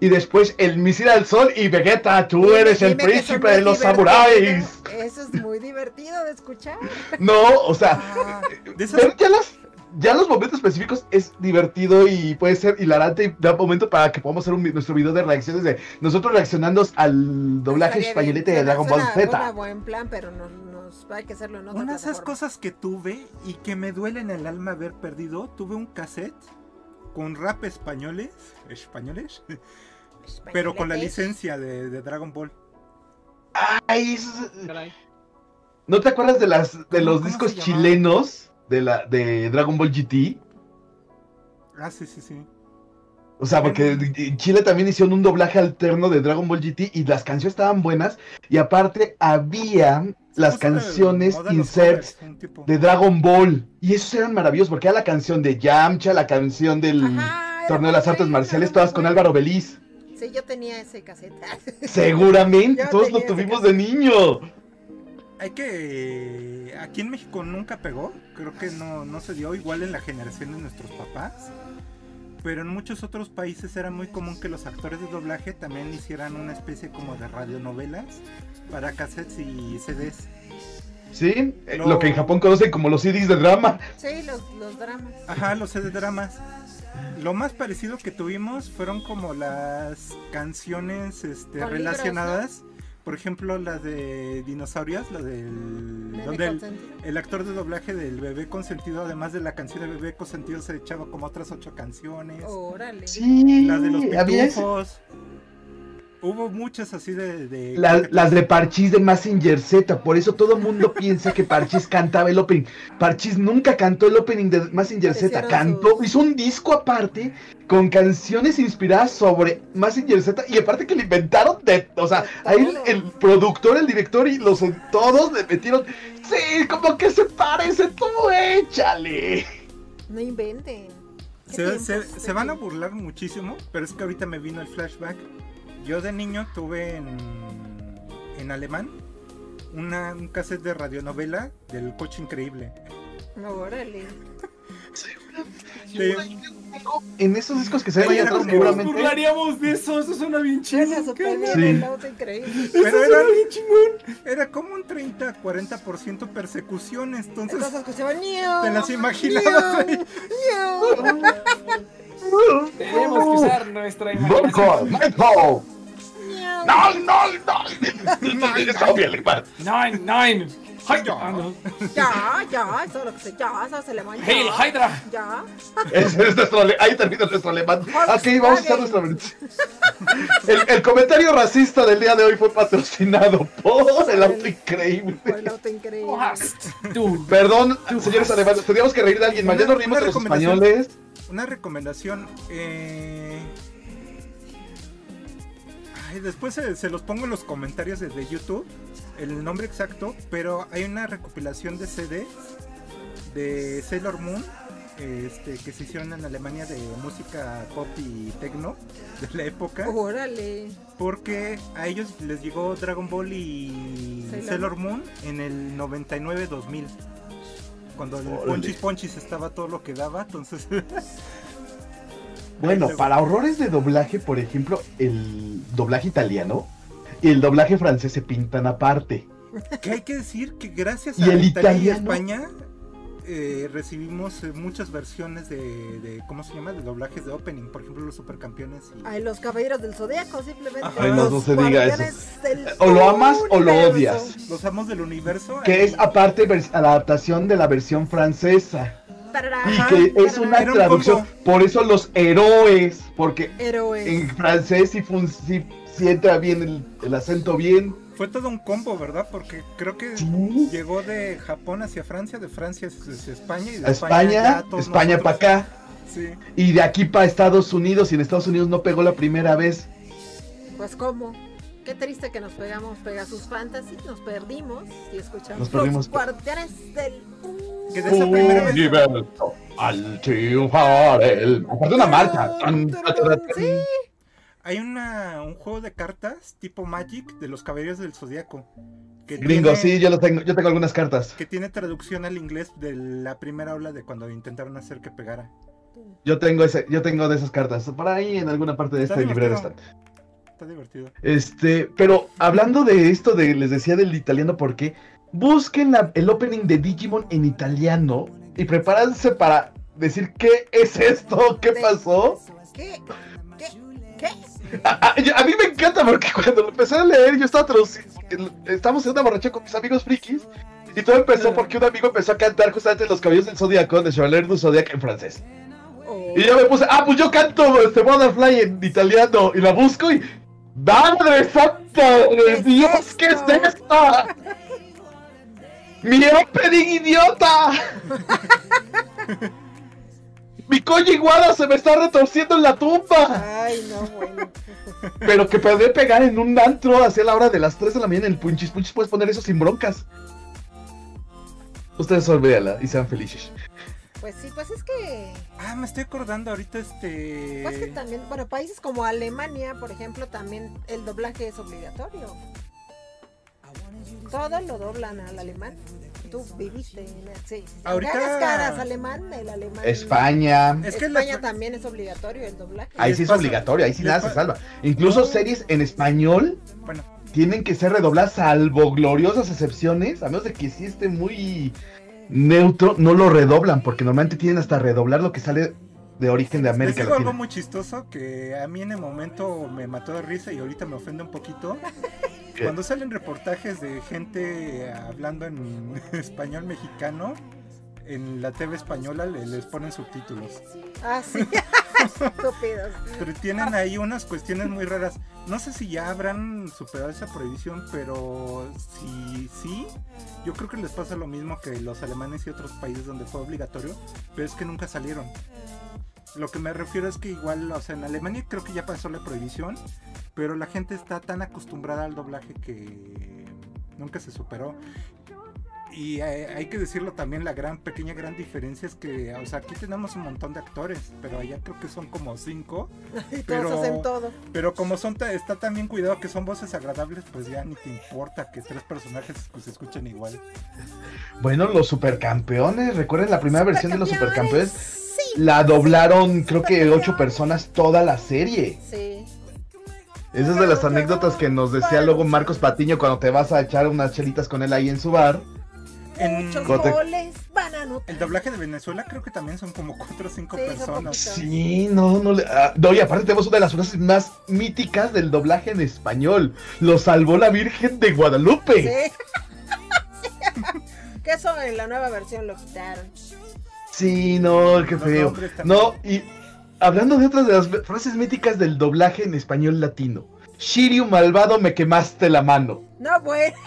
Speaker 2: y después el misil al sol y Vegeta, tú eres el príncipe de los samuráis.
Speaker 1: Eso es muy divertido de escuchar.
Speaker 2: No, o sea,
Speaker 3: Ah,
Speaker 2: ver ya las ya los momentos específicos es divertido y puede ser hilarante y da momento para que podamos hacer un, nuestro video de reacciones de nosotros reaccionando al doblaje
Speaker 1: Estaría bien.
Speaker 2: españolete de Dragon Ball Z.
Speaker 1: buen plan, pero no, nos hay que hacerlo en otra
Speaker 3: Una de esas cosas que tuve y que me duele en el alma haber perdido, tuve un cassette con rap españoles, españoles, pero con la licencia de, de Dragon Ball.
Speaker 2: Ay, eso es-
Speaker 4: Caray.
Speaker 2: ¿No te acuerdas de las de
Speaker 3: ¿Cómo-
Speaker 2: los
Speaker 3: cómo
Speaker 2: discos
Speaker 3: se llamaba?
Speaker 2: chilenos de la de Dragon Ball GT?
Speaker 3: Ah, sí, sí, sí.
Speaker 2: O sea, porque en Chile también hicieron un doblaje alterno de Dragon Ball GT y las canciones estaban buenas y aparte había las canciones inserts
Speaker 3: covers,
Speaker 2: de Dragon Ball y esos eran maravillosos porque era la canción de Yamcha, la canción del
Speaker 1: Ajá,
Speaker 2: Torneo de las Artes Marciales, todas con. Álvaro Beliz.
Speaker 1: Sí, yo tenía ese cassette.
Speaker 2: Seguramente,
Speaker 1: Yo
Speaker 2: todos lo tuvimos de niño.
Speaker 3: Hay que. Aquí en México nunca pegó. Creo que no, no se dio igual en la generación de nuestros papás. Pero en muchos otros países era muy común que los actores de doblaje también hicieran una especie como de radionovelas para cassettes y CDs.
Speaker 2: Sí, Eh, lo que en Japón conocen como los CDs de drama.
Speaker 1: Sí, los, los dramas.
Speaker 3: Ajá, los CD dramas. Lo más parecido que tuvimos fueron como las canciones este,
Speaker 1: Con libros,
Speaker 3: relacionadas. Por ejemplo, la de dinosaurios, la del.
Speaker 1: Bebé
Speaker 3: donde el, actor de doblaje del bebé consentido, además de la canción de bebé consentido, se echaba como otras ocho canciones.
Speaker 1: Órale.
Speaker 2: Sí,
Speaker 3: La de los pitufos. Hubo muchas así de. de-
Speaker 2: La- las de Parchís de Massinger Z, por eso todo el mundo piensa que Parchís cantaba el opening. Parchís nunca cantó el opening de Massinger Z, cantó,
Speaker 1: sus-
Speaker 2: hizo un disco aparte con canciones inspiradas sobre Massinger Z y aparte que le inventaron de, o sea, ahí el, productor, el director y los todos le metieron, sí, como que se parece, tú échale.
Speaker 1: No inventen. ¿Qué
Speaker 3: Se, se- van a burlar muchísimo, pero es que ahorita me vino el flashback. Yo de niño tuve en, en alemán una, un cassette de radionovela del coche increíble.
Speaker 1: tiempos? Órale.
Speaker 3: De-
Speaker 2: En esos discos que se ahí atrás
Speaker 3: ¿cómo
Speaker 4: Nos
Speaker 2: seguramente.
Speaker 4: burlaríamos de eso, eso suena bien chingón.
Speaker 2: Sí.
Speaker 3: Pero
Speaker 4: suena
Speaker 3: era-
Speaker 4: bien chingón.
Speaker 3: era como un 30-40% persecuciones, entonces
Speaker 1: Entonces escuchaban "Niu,
Speaker 3: te las imaginabas ahí.
Speaker 1: niu, niu".
Speaker 4: Tenemos que usar nuestra imaginación.
Speaker 2: Michael. No, no, no. Está bien.
Speaker 4: Nine, nine. Ay,
Speaker 3: Ya.
Speaker 4: no.
Speaker 1: Ya, ya, eso es lo que se ya, eso se le va
Speaker 4: Hail Hydra.
Speaker 1: Ya.
Speaker 2: Ese es nuestro Ahí termina nuestro alemán. Ok, vamos a usar nuestra versión. El, el comentario racista del día de hoy fue patrocinado por el auto increíble.
Speaker 1: Por el auto increíble.
Speaker 2: Perdón, señores alemanes, teníamos que reír de alguien. Ya nos rimos de los españoles.
Speaker 3: Una recomendación. eh, ay, después se, se los pongo en los comentarios de, de YouTube. El nombre exacto. Pero hay una recopilación de CD de Sailor Moon. Este, que se hicieron en Alemania de música pop y techno de la época.
Speaker 1: Órale.
Speaker 3: Porque a ellos les llegó Dragon Ball y
Speaker 1: Sailor
Speaker 3: Sailor, Moon en el 99-2000. Cuando el
Speaker 2: Órale.
Speaker 3: Ponchis Ponchis estaba todo lo que daba, entonces
Speaker 2: Bueno, para horrores de doblaje, por ejemplo, el doblaje italiano y el doblaje francés se pintan aparte.
Speaker 3: que hay que decir que gracias
Speaker 2: ¿Y
Speaker 3: a
Speaker 2: el
Speaker 3: Italia y? España eh, recibimos eh, muchas versiones de, de- ¿cómo se llama? De doblajes de opening, por ejemplo los supercampeones y
Speaker 1: Ay, los caballeros del zodiaco, simplemente.
Speaker 3: Ay, no,
Speaker 1: los
Speaker 2: no se diga eso.
Speaker 1: del
Speaker 2: O lo amas o lo odias.
Speaker 3: los amos del universo.
Speaker 2: Que
Speaker 3: ahí-
Speaker 2: es aparte vers- adaptación de la versión francesa. Y que es una
Speaker 3: Era un
Speaker 2: traducción. Por eso los héroes. Porque
Speaker 1: Héroes.
Speaker 2: en francés sí, fun- sí- sí entra bien el, el acento bien.
Speaker 3: Fue todo un combo, ¿verdad? Porque creo que
Speaker 2: Sí.
Speaker 3: llegó de Japón hacia Francia, de Francia hacia España y de
Speaker 2: España, España para acá.
Speaker 3: Sí.
Speaker 2: Y de aquí para Estados Unidos. Y en Estados Unidos no pegó la primera vez.
Speaker 1: Pues cómo. Qué triste que nos pegamos Pegasus Fantasy, nos perdimos y escuchamos
Speaker 2: Nos perdimos.
Speaker 1: los guardianes del
Speaker 3: Que de esa primera vez
Speaker 2: Universo al triunfar el. Aparte una marcha.
Speaker 1: Sí.
Speaker 3: Hay una, un juego de cartas tipo Magic de los Caballeros del Zodiaco. Que
Speaker 2: Gringo,
Speaker 3: tiene-
Speaker 2: sí, yo lo tengo, yo tengo algunas cartas.
Speaker 3: Que tiene traducción al inglés de la primera ola de cuando intentaron hacer que pegara.
Speaker 2: Yo tengo ese, yo tengo de esas cartas. Por ahí en alguna parte de
Speaker 3: Está
Speaker 2: este librero están.
Speaker 3: Está divertido.
Speaker 2: Este, pero hablando de esto, de les decía del italiano, porque busquen la- el opening de Digimon en italiano y prepárense para decir qué es esto, qué pasó.
Speaker 1: ¿Qué? ¿Qué? ¿Qué?
Speaker 2: A, a- yo- a mí me encanta porque cuando lo empecé a leer, yo estaba traduciendo. Estábamos en una borracha con mis amigos frikis. Y todo empezó porque un amigo empezó a cantar justamente Los Caballos del Zodíaco de Chevalier du Zodiac en francés.
Speaker 1: Oh.
Speaker 2: Y yo me puse, ah, pues yo canto este Butterfly en italiano. Y la busco y. ¡Madre santa
Speaker 1: ¿Qué es
Speaker 2: Dios! ¿Qué es
Speaker 1: esto?
Speaker 2: esta? ¡Mi opening idiota! ¡Mi coño iguana se me está retorciendo en la tumba!
Speaker 1: Ay, no, bueno.
Speaker 2: Pero que podré pegar en un antro hacia la hora de las 3 de la mañana en el Punchis Punchis. Puedes poner eso sin broncas. Ustedes olvídala y sean felices.
Speaker 1: Pues sí, pues es que.
Speaker 3: Ah, me estoy acordando ahorita este.
Speaker 1: Pues que también, bueno, países como Alemania, por ejemplo, también el doblaje es obligatorio. Todo lo doblan al alemán. Tú viviste en el, sí.
Speaker 3: Ahorita-
Speaker 1: Caras, caras, alemán, el alemán.
Speaker 2: España.
Speaker 3: Es que
Speaker 1: España
Speaker 3: la-
Speaker 1: también es obligatorio el doblaje.
Speaker 2: Ahí sí es
Speaker 3: pasa-
Speaker 2: obligatorio, ahí sí nada se salva. Incluso
Speaker 3: No.
Speaker 2: series en español
Speaker 3: Bueno,
Speaker 2: tienen que ser redobladas, salvo gloriosas excepciones, a menos de que sí esté muy neutro, no lo redoblan, porque normalmente tienen hasta redoblar lo que sale de origen de
Speaker 3: les
Speaker 2: América
Speaker 3: digo algo
Speaker 2: Latina.
Speaker 3: muy chistoso que a mí en el momento me mató de risa y ahorita me ofende un poquito.
Speaker 2: ¿Qué?
Speaker 3: Cuando salen reportajes de gente hablando en español mexicano, en la TV española le- les ponen subtítulos.
Speaker 1: Ah, sí. Estúpidos.
Speaker 3: Pero tienen ahí unas cuestiones muy raras. No sé si ya habrán superado esa prohibición, pero si sí, yo creo que les pasa lo mismo que los alemanes y otros países donde fue obligatorio, pero es que nunca salieron. Lo que me refiero es que igual, o sea, en Alemania creo que ya pasó la prohibición, pero la gente está tan acostumbrada al doblaje que nunca se superó. Y eh, hay que decirlo también, la gran, pequeña, gran diferencia es que, o sea, aquí tenemos un montón de actores, pero allá creo que son como cinco.
Speaker 1: Y todos
Speaker 3: Pero-
Speaker 1: hacen todo.
Speaker 3: Pero como son está tan bien cuidado que son voces agradables, pues ya ni te importa que tres personajes pues, se escuchen igual.
Speaker 2: Bueno, los supercampeones, recuerden la primera versión de los supercampeones,
Speaker 1: Sí.
Speaker 2: la doblaron creo que ocho personas toda la serie.
Speaker 1: Sí.
Speaker 2: Esa es de las anécdotas que nos decía luego Marcos Patiño cuando te vas a echar unas chelitas con él ahí en su bar.
Speaker 3: En
Speaker 1: goles van a anotar.
Speaker 3: el doblaje de Venezuela creo que también son como cuatro o cinco
Speaker 1: Sí,
Speaker 3: personas.
Speaker 2: Sí, no, no le. ah, no, y aparte tenemos una de las frases más míticas del doblaje en español. Lo salvó la Virgen de Guadalupe.
Speaker 1: Sí. que eso en la nueva versión lo quitaron.
Speaker 2: Sí, no, qué feo. No, y hablando de otras de las frases míticas del doblaje en español latino. Shiryu malvado, me quemaste la mano.
Speaker 1: No, bueno.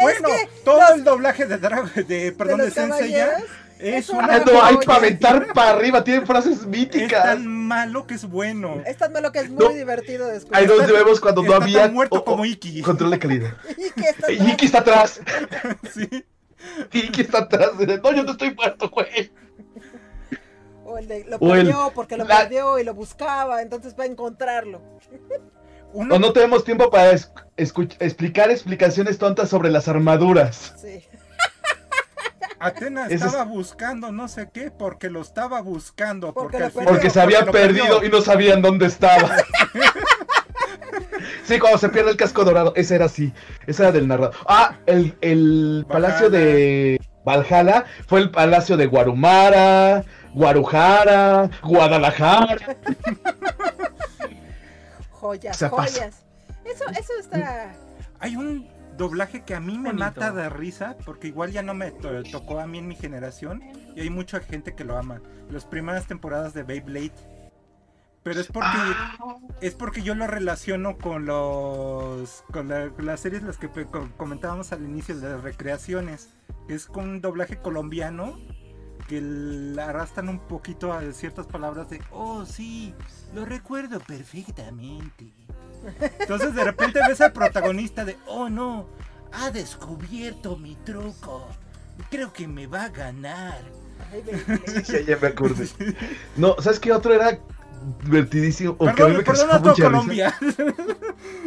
Speaker 3: Bueno,
Speaker 1: es que
Speaker 3: todo
Speaker 1: los-
Speaker 3: el doblaje de Dragon, de, perdón,
Speaker 1: de
Speaker 3: Sensei ya es
Speaker 1: es
Speaker 3: una
Speaker 2: no, hay para aventar para arriba, tienen frases
Speaker 3: es
Speaker 2: míticas.
Speaker 3: tan malo que es bueno.
Speaker 1: Es lo que es muy
Speaker 2: No.
Speaker 1: divertido de escuchar.
Speaker 2: Ahí donde vemos cuando no había
Speaker 3: tan muerto como Iki.
Speaker 2: control de calidad.
Speaker 1: Que está
Speaker 2: Y Iki está atrás.
Speaker 3: Sí.
Speaker 2: Iki está atrás. No, yo no estoy muerto, güey.
Speaker 1: O el de lo
Speaker 2: O el-
Speaker 1: perdió porque lo
Speaker 2: la-
Speaker 1: perdió y lo buscaba, entonces va a encontrarlo.
Speaker 3: Uno-
Speaker 2: O no tenemos tiempo para es- escuch- explicar explicaciones tontas sobre las armaduras.
Speaker 1: Sí.
Speaker 2: Es-
Speaker 3: estaba buscando no sé qué porque lo estaba buscando.
Speaker 1: Porque perdió.
Speaker 2: Se había perdido y no sabían dónde estaba. Sí, cuando se pierde el casco dorado. Ese era así. Ese era del narrador. Ah, el, el palacio de Valhalla fue el palacio de Guarumara, Guarujara, Guadalajara.
Speaker 1: Joyas,
Speaker 2: pasa.
Speaker 1: joyas. Eso, eso está.
Speaker 3: Hay un doblaje que a mí me
Speaker 4: Bonito.
Speaker 3: mata de risa, porque igual ya no me to- tocó a mí en mi generación, y hay mucha gente que lo ama. Las primeras temporadas de Beyblade. Pero es porque es porque yo lo relaciono con los con, la- con las series las que comentábamos al inicio de las recreaciones, que es con un doblaje colombiano que l- arrastran un poquito a ciertas palabras de oh sí, lo recuerdo perfectamente. Entonces de repente ves al protagonista de, oh no, ha descubierto mi truco. Creo que me va a ganar.
Speaker 2: Sí, ya me acordé. No, ¿sabes qué otro era? Divertidísimo. o
Speaker 3: Perdón, a todo. Colombia.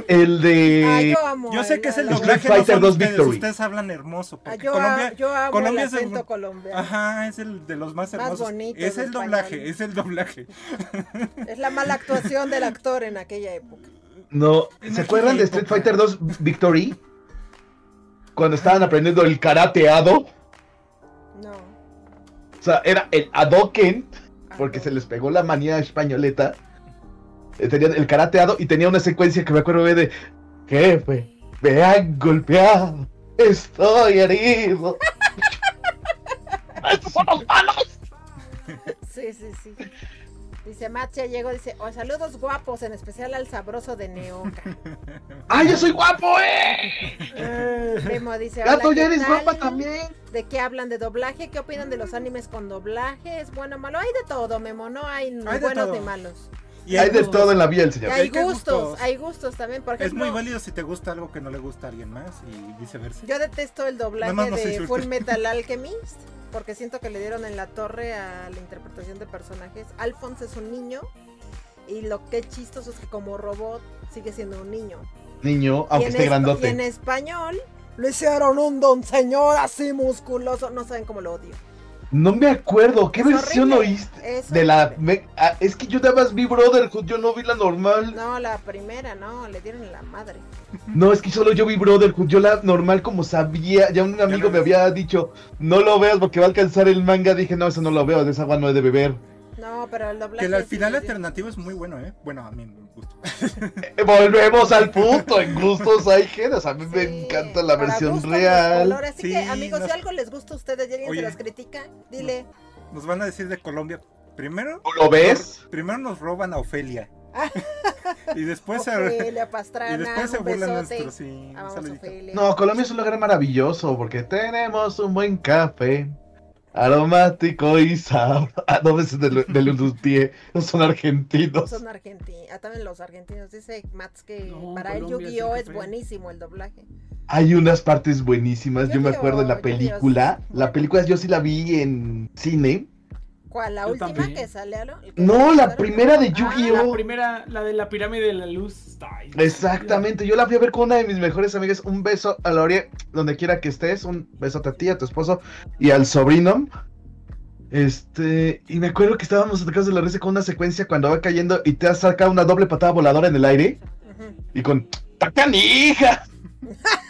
Speaker 2: El de.
Speaker 1: Ah, yo amo.
Speaker 3: Yo sé que es el
Speaker 1: la-
Speaker 3: doblaje,
Speaker 2: Street
Speaker 3: no
Speaker 2: Fighter
Speaker 3: son
Speaker 2: 2
Speaker 3: ustedes.
Speaker 2: Victory.
Speaker 3: Ustedes hablan hermoso.
Speaker 1: Ah,
Speaker 3: Porque
Speaker 1: yo,
Speaker 3: Colombia,
Speaker 1: yo amo
Speaker 3: Colombia
Speaker 1: el
Speaker 3: es el-
Speaker 1: colombiano.
Speaker 3: Ajá, es el de los más
Speaker 1: Más
Speaker 3: hermosos.
Speaker 1: bonitos
Speaker 3: es el
Speaker 1: español.
Speaker 3: doblaje, es el doblaje.
Speaker 1: Es la mala actuación del actor en aquella época.
Speaker 2: No, ¿se
Speaker 3: En
Speaker 2: acuerdan de Street
Speaker 3: época.
Speaker 2: Fighter 2 Victory? Cuando estaban aprendiendo el karateado.
Speaker 1: No.
Speaker 2: O sea, era el Adoken, porque se les pegó la manía españoleta. Eh, Tenían el karateado y tenía una secuencia que me acuerdo de Jefe, me han golpeado, estoy herido. ¡Estos son los malos!
Speaker 1: Sí, sí, sí. Dice Matt ya llegó, dice, oh, saludos guapos, en especial al sabroso de Neoca.
Speaker 2: ¡Ay, yo soy guapo, eh!
Speaker 1: Memo dice,
Speaker 2: Gato,
Speaker 1: ¿qué
Speaker 2: ya eres guapa también.
Speaker 1: ¿De qué hablan? ¿De doblaje? ¿Qué opinan de los animes con doblaje? ¿Es bueno o malo? Hay de todo, Memo, no hay ni
Speaker 3: Hay de
Speaker 1: buenos
Speaker 3: todo.
Speaker 1: ni malos.
Speaker 3: Y
Speaker 2: Hay de todo en la vida el
Speaker 1: Y
Speaker 2: señor.
Speaker 1: hay
Speaker 3: ¿Qué
Speaker 1: gustos,
Speaker 3: gustos?
Speaker 1: hay gustos también, por
Speaker 3: Es
Speaker 1: ejemplo.
Speaker 3: muy válido si te gusta algo que no le gusta a alguien más y viceversa.
Speaker 1: Yo detesto el doblaje
Speaker 3: no
Speaker 1: de. Full Metal Alchemist porque siento que le dieron en la torre a la interpretación de personajes. Alphonse es un niño y lo que es chistoso es que como robot sigue siendo un niño.
Speaker 2: Niño, aunque esté grandote.
Speaker 1: Y en español lo hicieron un don señor así musculoso. No saben cómo lo odio.
Speaker 2: No me acuerdo, ¿qué
Speaker 1: Es
Speaker 2: versión
Speaker 1: horrible,
Speaker 2: oíste?
Speaker 1: es
Speaker 2: De la. me- ah, es que yo nada más vi Brotherhood, yo no vi la normal.
Speaker 1: No, la primera, no, le dieron la madre.
Speaker 2: No, es que solo yo vi Brotherhood. Yo la normal, como sabía, ya un amigo me había dicho, no lo veas porque va a alcanzar el manga. Dije, no, eso no lo veo, de esa agua no he de beber.
Speaker 1: No, pero el doblaje.
Speaker 3: Que el final alternativo es muy bueno, ¿eh? Bueno, a mí
Speaker 2: Eh, Volvemos al punto, en gustos hay géneros. A mí me encanta la versión real.
Speaker 1: Así
Speaker 3: Sí,
Speaker 1: que, amigos,
Speaker 3: nos-
Speaker 1: si algo les gusta a ustedes y alguien
Speaker 3: Oye.
Speaker 1: se los critica, dile.
Speaker 3: Nos van a decir de Colombia. Primero,
Speaker 2: ¿Tú lo ves?
Speaker 3: primero nos roban a Ofelia. y después se,
Speaker 1: Ofelia
Speaker 3: y
Speaker 1: Pastrana,
Speaker 3: después se burlan
Speaker 1: besote.
Speaker 3: nuestros. Sí.
Speaker 2: No, Colombia es un lugar maravilloso porque tenemos un buen café. Aromático y sabroso. Ah, no, ese es del, del. No son argentinos.
Speaker 1: Son argentinos. Ah, también los argentinos. Dice Mats que
Speaker 4: No,
Speaker 1: para
Speaker 4: Colombia es
Speaker 1: Yu-Gi-Oh!
Speaker 4: el
Speaker 1: es buenísimo el doblaje.
Speaker 2: Hay unas partes buenísimas. Yo me
Speaker 1: Yu-Gi-Oh,
Speaker 2: acuerdo de la película.
Speaker 1: sí.
Speaker 2: La película yo sí la vi en cine.
Speaker 1: ¿Cuál? ¿La
Speaker 4: Yo
Speaker 1: última
Speaker 4: también.
Speaker 1: que sale a lo? ¿El que
Speaker 2: No, la primera de
Speaker 1: Ah,
Speaker 2: Yu-Gi-Oh!
Speaker 4: La primera, la de la pirámide de la luz. Ay,
Speaker 2: Exactamente, yo la fui a ver con una de mis mejores amigas. Un beso a Lore, donde quiera que estés. Un beso a ti, a tu esposo y al sobrino. Este, y me acuerdo que estábamos atacados de la risa con una secuencia cuando va cayendo y te has sacado una doble patada voladora en el aire.
Speaker 1: Ujú.
Speaker 2: Y con ¡Tacanija!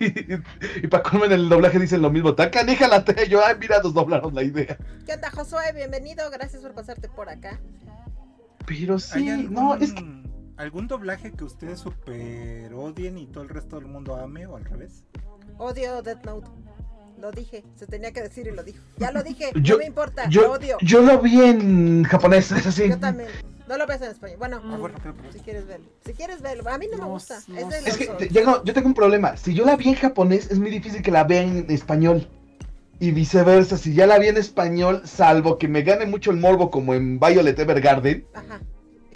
Speaker 2: y, y, para colmo en el doblaje dicen lo mismo, ¡Tacanija la T! Yo, ay, mira, nos doblaron la idea.
Speaker 1: ¿Qué onda, Josué? Bienvenido. Gracias por pasarte por acá.
Speaker 2: Pero
Speaker 3: ¿Hay
Speaker 2: sí,
Speaker 3: algún,
Speaker 2: no, es que
Speaker 3: algún doblaje que ustedes super odien y todo el resto del mundo ame o al revés?
Speaker 1: Odio Death Note. Lo dije. Se tenía que decir y lo dijo. Ya lo dije.
Speaker 2: Yo-
Speaker 1: no me importa. lo
Speaker 2: yo,
Speaker 1: odio.
Speaker 2: yo lo vi en japonés, es así.
Speaker 1: Yo también. No lo ves en español. Bueno,
Speaker 3: Ah, bueno, pero- pero-
Speaker 1: si quieres verlo. Si quieres verlo. A mí no, me gusta.
Speaker 4: no
Speaker 1: es
Speaker 2: que te- llego- yo tengo un problema. Si yo la vi en japonés, es muy difícil que la vea en español. Y viceversa, si ya la vi en español, salvo que me gane mucho el morbo como en Violet Evergarden.
Speaker 1: Ajá.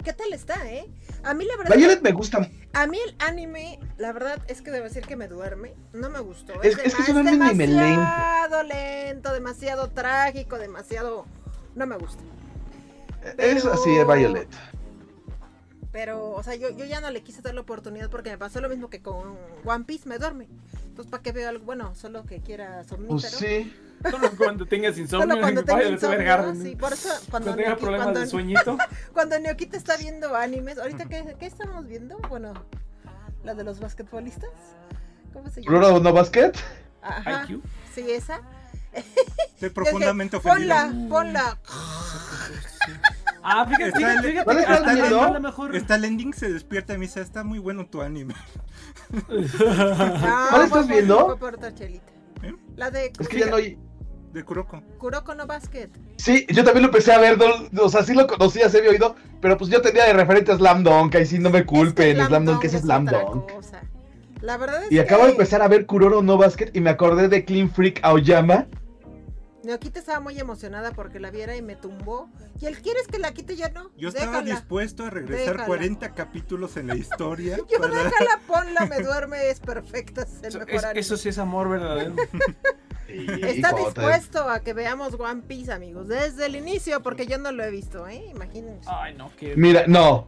Speaker 1: ¿Qué tal está, eh? A mí la verdad.
Speaker 2: Violet me gusta.
Speaker 1: A mí el anime, la verdad es que debo decir que me duerme. No me gustó.
Speaker 2: Es- es que es un anime lento.
Speaker 1: demasiado lento, demasiado trágico, demasiado. No me gusta.
Speaker 2: Es así, Violet.
Speaker 1: Pero, o sea, yo, yo ya no le quise dar la oportunidad porque me pasó lo mismo que con One Piece, me duerme. Entonces, ¿para qué veo algo? Bueno, solo que quiera somnífero.
Speaker 2: Pues sí.
Speaker 4: Solo cuando tengas insomnio.
Speaker 1: Solo cuando tenga
Speaker 4: vaya a
Speaker 1: insomnio, sí, por eso cuando,
Speaker 4: Cuando tenga
Speaker 1: Neoki-
Speaker 4: problemas
Speaker 1: cuando-
Speaker 4: de sueñito.
Speaker 1: cuando Neokita está viendo animes, ahorita ¿qué, qué estamos viendo? Bueno, la de los basquetbolistas. ¿Cómo se llama?
Speaker 2: Roro no basket.
Speaker 1: Ajá.
Speaker 4: IQ.
Speaker 1: Sí, esa.
Speaker 3: Estoy profundamente
Speaker 1: Es que,
Speaker 3: ofendido.
Speaker 1: Ponla, ponla.
Speaker 4: Ah, fíjate,
Speaker 3: Está
Speaker 4: fíjate,
Speaker 3: el-
Speaker 4: fíjate
Speaker 2: ¿Cuál
Speaker 4: a lo mejor.
Speaker 3: Está el ending, se despierta y me dice, está muy bueno tu anime.
Speaker 1: No,
Speaker 2: ¿Cuál estás viendo?
Speaker 1: Fue por otra chelita.
Speaker 3: ¿Eh?
Speaker 1: La de
Speaker 2: Es que ya no hay.
Speaker 3: De Kuroko.
Speaker 1: Kuroko no Basket.
Speaker 2: Sí, yo también lo empecé a ver, no- o sea, sí lo conocía, se había oído, pero pues yo tenía de referente a Slam Dunk, ahí sí no me culpen,
Speaker 1: Es que
Speaker 2: Slam Dunk es Slam Dunk.
Speaker 1: La verdad es
Speaker 2: Y
Speaker 1: que
Speaker 2: acabo de empezar a ver Kuroro no Basket y me acordé de Clean Freak Aoyama.
Speaker 1: Neokita estaba muy emocionada porque la viera y me tumbó. Y él quieres que la quite ya no.
Speaker 3: Yo estaba
Speaker 1: déjala.
Speaker 3: dispuesto a regresar
Speaker 1: Déjala.
Speaker 3: 40 capítulos en la historia.
Speaker 1: Yo
Speaker 3: para-
Speaker 1: déjala, ponla, me duerme, es perfecta, es el
Speaker 4: Eso,
Speaker 1: mejor
Speaker 4: es-
Speaker 1: anime.
Speaker 4: eso sí es amor verdadero.
Speaker 2: Sí,
Speaker 1: Está dispuesto a que veamos One Piece, amigos, desde el inicio, porque yo no lo he visto, ¿eh? Imagínense.
Speaker 4: Ay, no, que.
Speaker 2: Mira, no.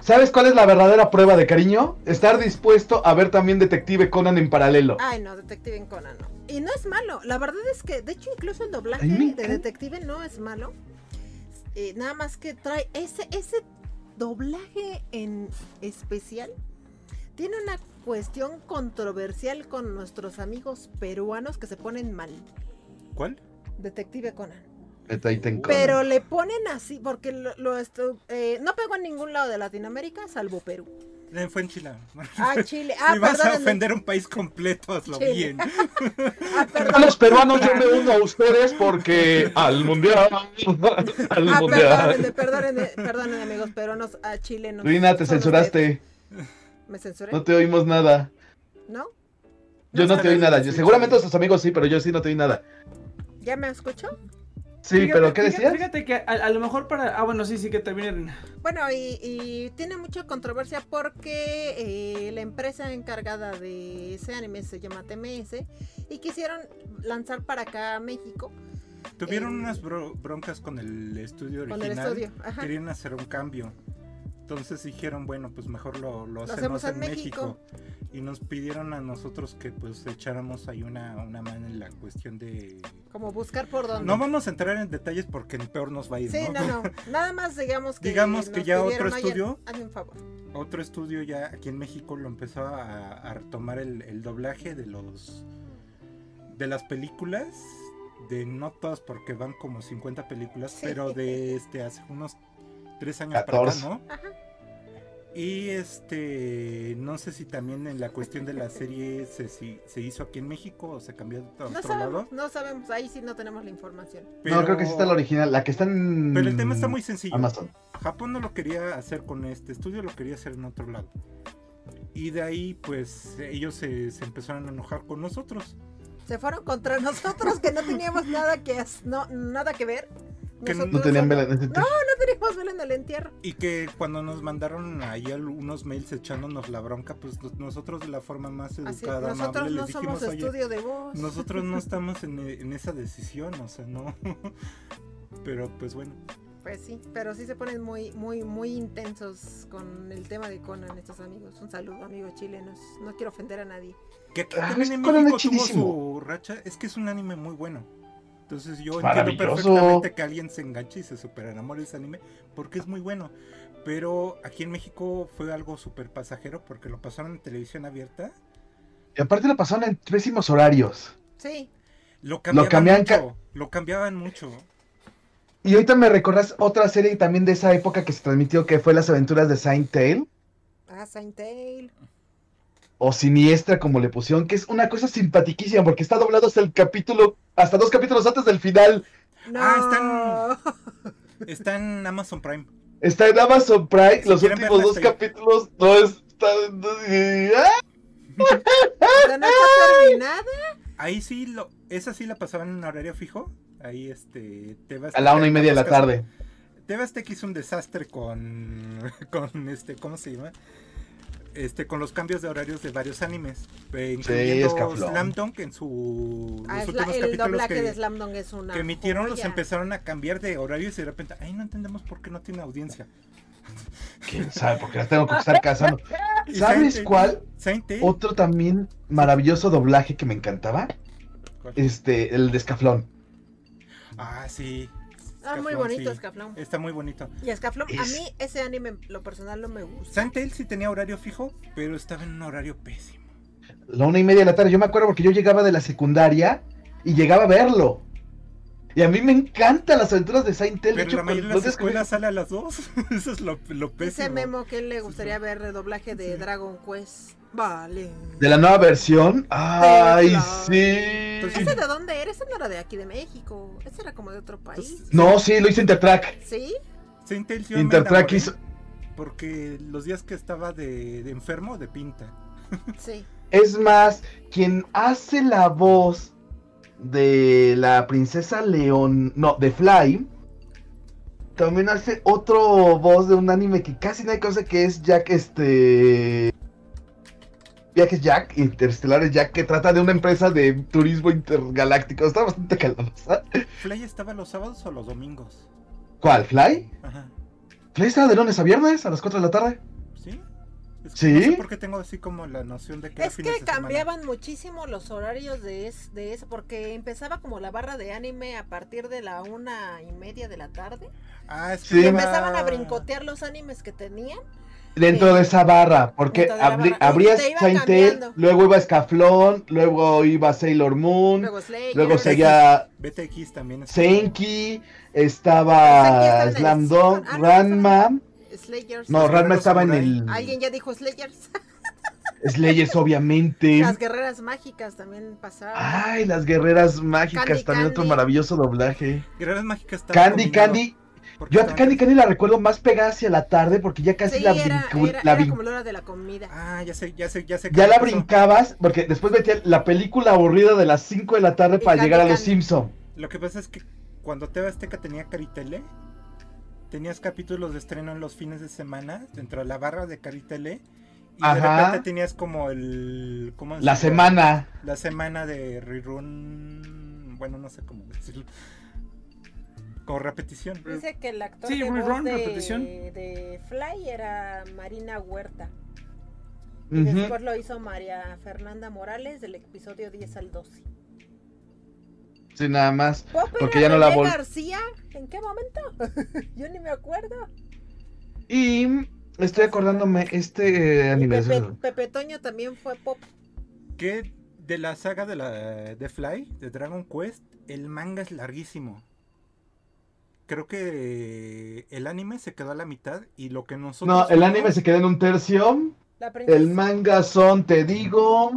Speaker 2: ¿Sabes cuál es la verdadera prueba de cariño? Estar dispuesto a ver también Detective Conan en paralelo.
Speaker 1: Ay, no, Detective Conan no. Y no es malo. La verdad es que, de hecho, incluso el doblaje
Speaker 2: Ay,
Speaker 1: de. Detective no es malo. Eh, nada más que trae ese, ese doblaje en especial. Tiene una cuestión controversial con nuestros amigos peruanos que se ponen mal.
Speaker 3: ¿Cuál?
Speaker 1: Detective Conan. Pero le ponen así, porque lo, lo estu- eh, no pegó en ningún lado de Latinoamérica, salvo Perú.
Speaker 3: Fue en Chile.
Speaker 1: Ah, Chile. Ah,
Speaker 3: si vas a ofender un país completo, hazlo
Speaker 1: Chile.
Speaker 3: bien.
Speaker 1: Ah.
Speaker 2: A los peruanos yo me uno a ustedes porque al mundial. al
Speaker 1: Ah,
Speaker 2: mundial.
Speaker 1: perdónenme, perdónenme, perdónenme, amigos peruanos, a chilenos.
Speaker 2: Rina, te censuraste.
Speaker 1: ustedes. ¿Me censuré?
Speaker 2: No te oímos nada.
Speaker 1: ¿No?
Speaker 2: Yo no
Speaker 3: No,
Speaker 2: te oí nada. Yo- seguramente
Speaker 3: sí.
Speaker 2: tus amigos sí, pero yo sí no te oí nada.
Speaker 1: ¿Ya me escuchó?
Speaker 2: Sí,
Speaker 4: Fíjate-
Speaker 2: pero ¿qué decías?
Speaker 4: Fíjate que a, a lo mejor para. Ah, bueno, sí, sí, que termine. Rina.
Speaker 1: Bueno, y, y tiene mucha controversia porque eh, la empresa encargada de ese anime se llama TMS y quisieron lanzar para acá a México
Speaker 3: Tuvieron
Speaker 1: Eh,
Speaker 3: unas bro- broncas con el estudio
Speaker 1: con
Speaker 3: original.
Speaker 1: el estudio. Ajá.
Speaker 3: Querían hacer un cambio. Entonces dijeron, bueno, pues mejor lo, lo
Speaker 1: hacemos
Speaker 3: hacemos,
Speaker 1: en
Speaker 3: en México. Y nos pidieron a nosotros que pues echáramos ahí una, una mano en la cuestión de...
Speaker 1: Como buscar por dónde.
Speaker 3: No vamos a entrar en detalles porque ni peor nos va a ir,
Speaker 1: Sí,
Speaker 3: ¿no?
Speaker 1: no, no. Nada más digamos que.
Speaker 3: Digamos que ya otro
Speaker 1: pidieron, "Oye,
Speaker 3: estudio-
Speaker 1: hazme un favor.
Speaker 3: Otro estudio ya aquí en México lo empezó a, a retomar el, el doblaje de los... De las películas. De no todas porque van como 50 películas,
Speaker 1: Sí.
Speaker 3: pero de este hace unos tres años para
Speaker 2: 14.
Speaker 3: acá, ¿no?
Speaker 1: Ajá.
Speaker 3: Y este, no sé si también en la cuestión de la serie se, si- se hizo aquí en México o se cambió a otro
Speaker 1: No
Speaker 3: lado.
Speaker 1: no sabemos. Ahí sí no tenemos la información.
Speaker 2: No, creo que sí está la original. La que está en.
Speaker 3: Pero el tema está muy sencillo.
Speaker 2: Amazon.
Speaker 3: Japón no lo quería hacer con este estudio, lo quería hacer en otro lado. Y de ahí, pues, ellos se, se empezaron a enojar con nosotros.
Speaker 1: Se fueron contra nosotros que no teníamos nada que no, nada que ver.
Speaker 3: Que
Speaker 2: No tenían vela en ese
Speaker 1: No, no teníamos vela en el entierro.
Speaker 3: Y que cuando nos mandaron ahí unos mails echándonos la bronca, pues nosotros de la forma más
Speaker 1: Así,
Speaker 3: educada,
Speaker 1: nosotros
Speaker 3: amable,
Speaker 1: no
Speaker 3: les dijimos,
Speaker 1: somos estudio de voz.
Speaker 3: nosotros no estamos en, en esa decisión, o sea, no. Pero pues bueno.
Speaker 1: Pues sí, pero sí se ponen muy, muy, muy intensos con el tema de Conan estos amigos. Un saludo, amigos chilenos. No quiero ofender a nadie.
Speaker 3: Que
Speaker 2: Ah,
Speaker 3: también
Speaker 2: es
Speaker 3: en México tuvo su racha. Es que es un anime muy bueno. Entonces yo entiendo perfectamente que alguien se enganche y se super enamore de ese anime porque es muy bueno. Pero aquí en México fue algo súper pasajero porque lo pasaron en televisión abierta.
Speaker 2: Y aparte lo pasaron en pésimos horarios.
Speaker 1: Sí,
Speaker 3: Lo cambiaban
Speaker 2: cambian ca-
Speaker 3: mucho. Lo cambiaban mucho.
Speaker 2: Y ahorita me recordás otra serie también de esa época que se transmitió que fue Las aventuras de Saint Tail.
Speaker 1: ah, Saint Tail.
Speaker 2: O Siniestra, como le pusieron, que es una cosa simpatiquísima porque está doblado hasta el capítulo, hasta dos capítulos antes del final.
Speaker 1: No.
Speaker 3: Ah, Está en Amazon Prime.
Speaker 2: Está en Amazon Prime,
Speaker 3: Si
Speaker 2: los últimos dos capítulos no están... ¡Ah!
Speaker 1: No está terminada.
Speaker 3: Ahí sí, lo, esa sí la pasaban en horario fijo. Ahí este. TV
Speaker 2: A la una y media de la tarde.
Speaker 3: Azteca hizo un desastre con. con este. ¿Cómo se llama? Este, con los cambios de horarios de varios animes. Eh, incluyendo
Speaker 2: escaflón.
Speaker 3: Slam Dunk en su.
Speaker 1: Ah,
Speaker 3: los
Speaker 1: es la-
Speaker 3: últimos
Speaker 1: el
Speaker 3: capítulos
Speaker 1: doblaje
Speaker 3: que,
Speaker 1: de Slam Dunk es una.
Speaker 3: que emitieron los
Speaker 1: joya.
Speaker 3: empezaron a cambiar de horarios y de repente, ay, no entendemos por qué no tiene audiencia.
Speaker 2: ¿Quién sabe? Porque las tengo que estar cazando. ¿Sabes
Speaker 3: Saint-
Speaker 2: cuál?
Speaker 3: Saint
Speaker 2: Otro también maravilloso doblaje que me encantaba.
Speaker 3: ¿cuál?
Speaker 2: Este, el de Escaflón.
Speaker 3: Ah, sí.
Speaker 1: Ah, muy
Speaker 3: Escaflón,
Speaker 1: bonito
Speaker 3: sí.
Speaker 1: Escaflón.
Speaker 3: Está muy bonito.
Speaker 1: Y Escaflón, a mí ese anime, lo personal, no me gusta.
Speaker 3: Saint Tail sí tenía horario fijo, pero estaba en un horario pésimo.
Speaker 2: La una y media de la tarde. Yo me acuerdo porque yo llegaba de la secundaria y llegaba a verlo. Y a mí me encantan las aventuras de Saint Tail. De
Speaker 3: Pero
Speaker 2: hecho,
Speaker 3: la mayoría de las escuelas sale a las dos. Eso es lo, lo
Speaker 1: Dice
Speaker 3: pésimo.
Speaker 1: Memo que él le gustaría ver el doblaje de
Speaker 3: Sí.
Speaker 1: Dragon Quest. Vale.
Speaker 2: De la nueva versión. ¡Ay,
Speaker 1: claro.
Speaker 2: sí!
Speaker 3: Entonces,
Speaker 1: ¿Ese de dónde era? Ese no era de aquí de México. Ese era como de otro país.
Speaker 3: Entonces,
Speaker 2: No, sí, lo hizo Intertrack.
Speaker 1: ¿Sí?
Speaker 2: Intertrack hizo.
Speaker 3: Porque los días que estaba de, de enfermo, de pinta.
Speaker 1: Sí.
Speaker 2: Es más, quien hace la voz de la princesa León, no, de Fly, también hace otro voz de un anime que casi nadie conoce que es Jack, este... Viajes Jack, Interestelares Jack, que trata de una empresa de turismo intergaláctico. Está bastante calorosa.
Speaker 3: ¿Fly estaba los sábados o los domingos?
Speaker 2: ¿Cuál? ¿Fly?
Speaker 3: Ajá.
Speaker 2: ¿Fly estaba de lunes a viernes a las 4 de la tarde?
Speaker 3: ¿Sí? Es que
Speaker 2: ¿Sí?
Speaker 3: No sé por qué tengo así como la noción de que
Speaker 1: Es que
Speaker 3: semana.
Speaker 1: cambiaban muchísimo los horarios de, es- de eso, porque empezaba como la barra de anime a partir de la una y media de la tarde.
Speaker 3: Ah, es que
Speaker 2: Sí.
Speaker 1: Y empezaban a brincotear los animes que tenían.
Speaker 2: Dentro de esa barra, porque
Speaker 1: Dentro de la
Speaker 2: abrí-
Speaker 1: barra. Y
Speaker 2: abría
Speaker 1: te iba
Speaker 2: Saint Tail,
Speaker 1: cambiando.
Speaker 2: luego iba Scaflón, luego iba Sailor Moon,
Speaker 1: Luego Slayer.
Speaker 2: luego seguía
Speaker 3: BTX también es
Speaker 2: Senki, estaba Slam Dunk,
Speaker 1: Ah, no,
Speaker 2: Ranma.
Speaker 1: Slayers.
Speaker 2: No,
Speaker 3: Los
Speaker 2: Ranma estaba en el
Speaker 1: Alguien ya dijo Slayers.
Speaker 2: Slayers, obviamente.
Speaker 1: Las guerreras mágicas también pasaban.
Speaker 2: Ay, las guerreras mágicas,
Speaker 1: Candy
Speaker 2: también otro maravilloso doblaje.
Speaker 3: Guerreras Mágicas
Speaker 2: Candy,
Speaker 3: combinado,
Speaker 2: Candy. Yo a Candy Candy la recuerdo más pegada hacia la tarde porque ya casi
Speaker 1: sí,
Speaker 2: la,
Speaker 1: era,
Speaker 2: la
Speaker 1: era
Speaker 2: brin-
Speaker 1: como la hora de la comida.
Speaker 3: Ah, ya sé, ya sé, ya sé.
Speaker 2: Ya la
Speaker 3: pasó.
Speaker 2: brincabas porque después metía la película aburrida de las 5 de la tarde
Speaker 1: Y
Speaker 2: para
Speaker 1: Candy
Speaker 2: llegar a los. Simpson.
Speaker 3: Lo que pasa es que cuando TV Azteca tenía Caritele, tenías capítulos de estreno en los fines de semana dentro de la barra de Caritele. Y de repente tenías como el. ¿cómo
Speaker 2: La semana.
Speaker 3: La semana de rerun. Bueno, no sé cómo decirlo. Con repetición.
Speaker 1: Dice que el actor
Speaker 4: Sí,
Speaker 1: de, voz
Speaker 4: rerun,
Speaker 1: de,
Speaker 4: repetición.
Speaker 1: de Fly era Marina Huerta. Y después lo hizo María Fernanda Morales del episodio 10 al 12.
Speaker 2: Sí, nada más.
Speaker 1: ¿Pop
Speaker 2: Porque ya no la
Speaker 1: René
Speaker 2: vol-
Speaker 1: García? ¿En qué momento? Yo ni me acuerdo.
Speaker 2: Y estoy acordándome, este eh, anime.
Speaker 1: Pepe, Pepe Toño también fue pop.
Speaker 3: Que de la saga de la de Fly, de Dragon Quest, el manga es larguísimo. Creo que el anime se quedó a la mitad y lo que nosotros.
Speaker 2: No, el
Speaker 3: vimos-
Speaker 2: anime se queda en un tercio.
Speaker 1: La.
Speaker 2: El manga son, te digo,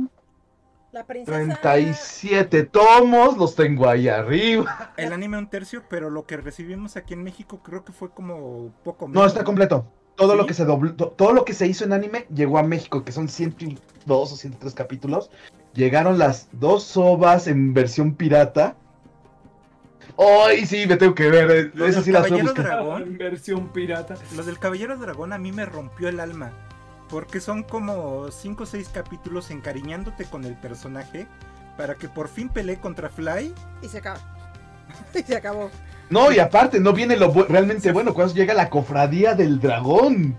Speaker 1: La princesa.
Speaker 2: 37 tomos. Los tengo ahí arriba.
Speaker 3: El anime un tercio, pero lo que recibimos aquí en México creo que fue como poco
Speaker 2: No,
Speaker 3: menos,
Speaker 2: está completo. Todo lo que se dobló, to- todo lo que se hizo en anime llegó a México, que son 102 o 103 capítulos. Llegaron las dos ovas en versión pirata. Ay, sí, me tengo que ver. eh,
Speaker 3: Lo
Speaker 2: Esas
Speaker 3: del
Speaker 2: sí las voy a
Speaker 3: Caballero
Speaker 2: buscar.
Speaker 3: Dragón.
Speaker 4: Versión pirata.
Speaker 3: Los del Caballero Dragón a mí me rompió el alma. Porque son como 5 o 6 capítulos encariñándote con el personaje. Para que por fin pelee contra Fly.
Speaker 1: Y se acaba. Y se acabó.
Speaker 2: No, y aparte, no viene lo bu- realmente bueno cuando llega la cofradía del dragón.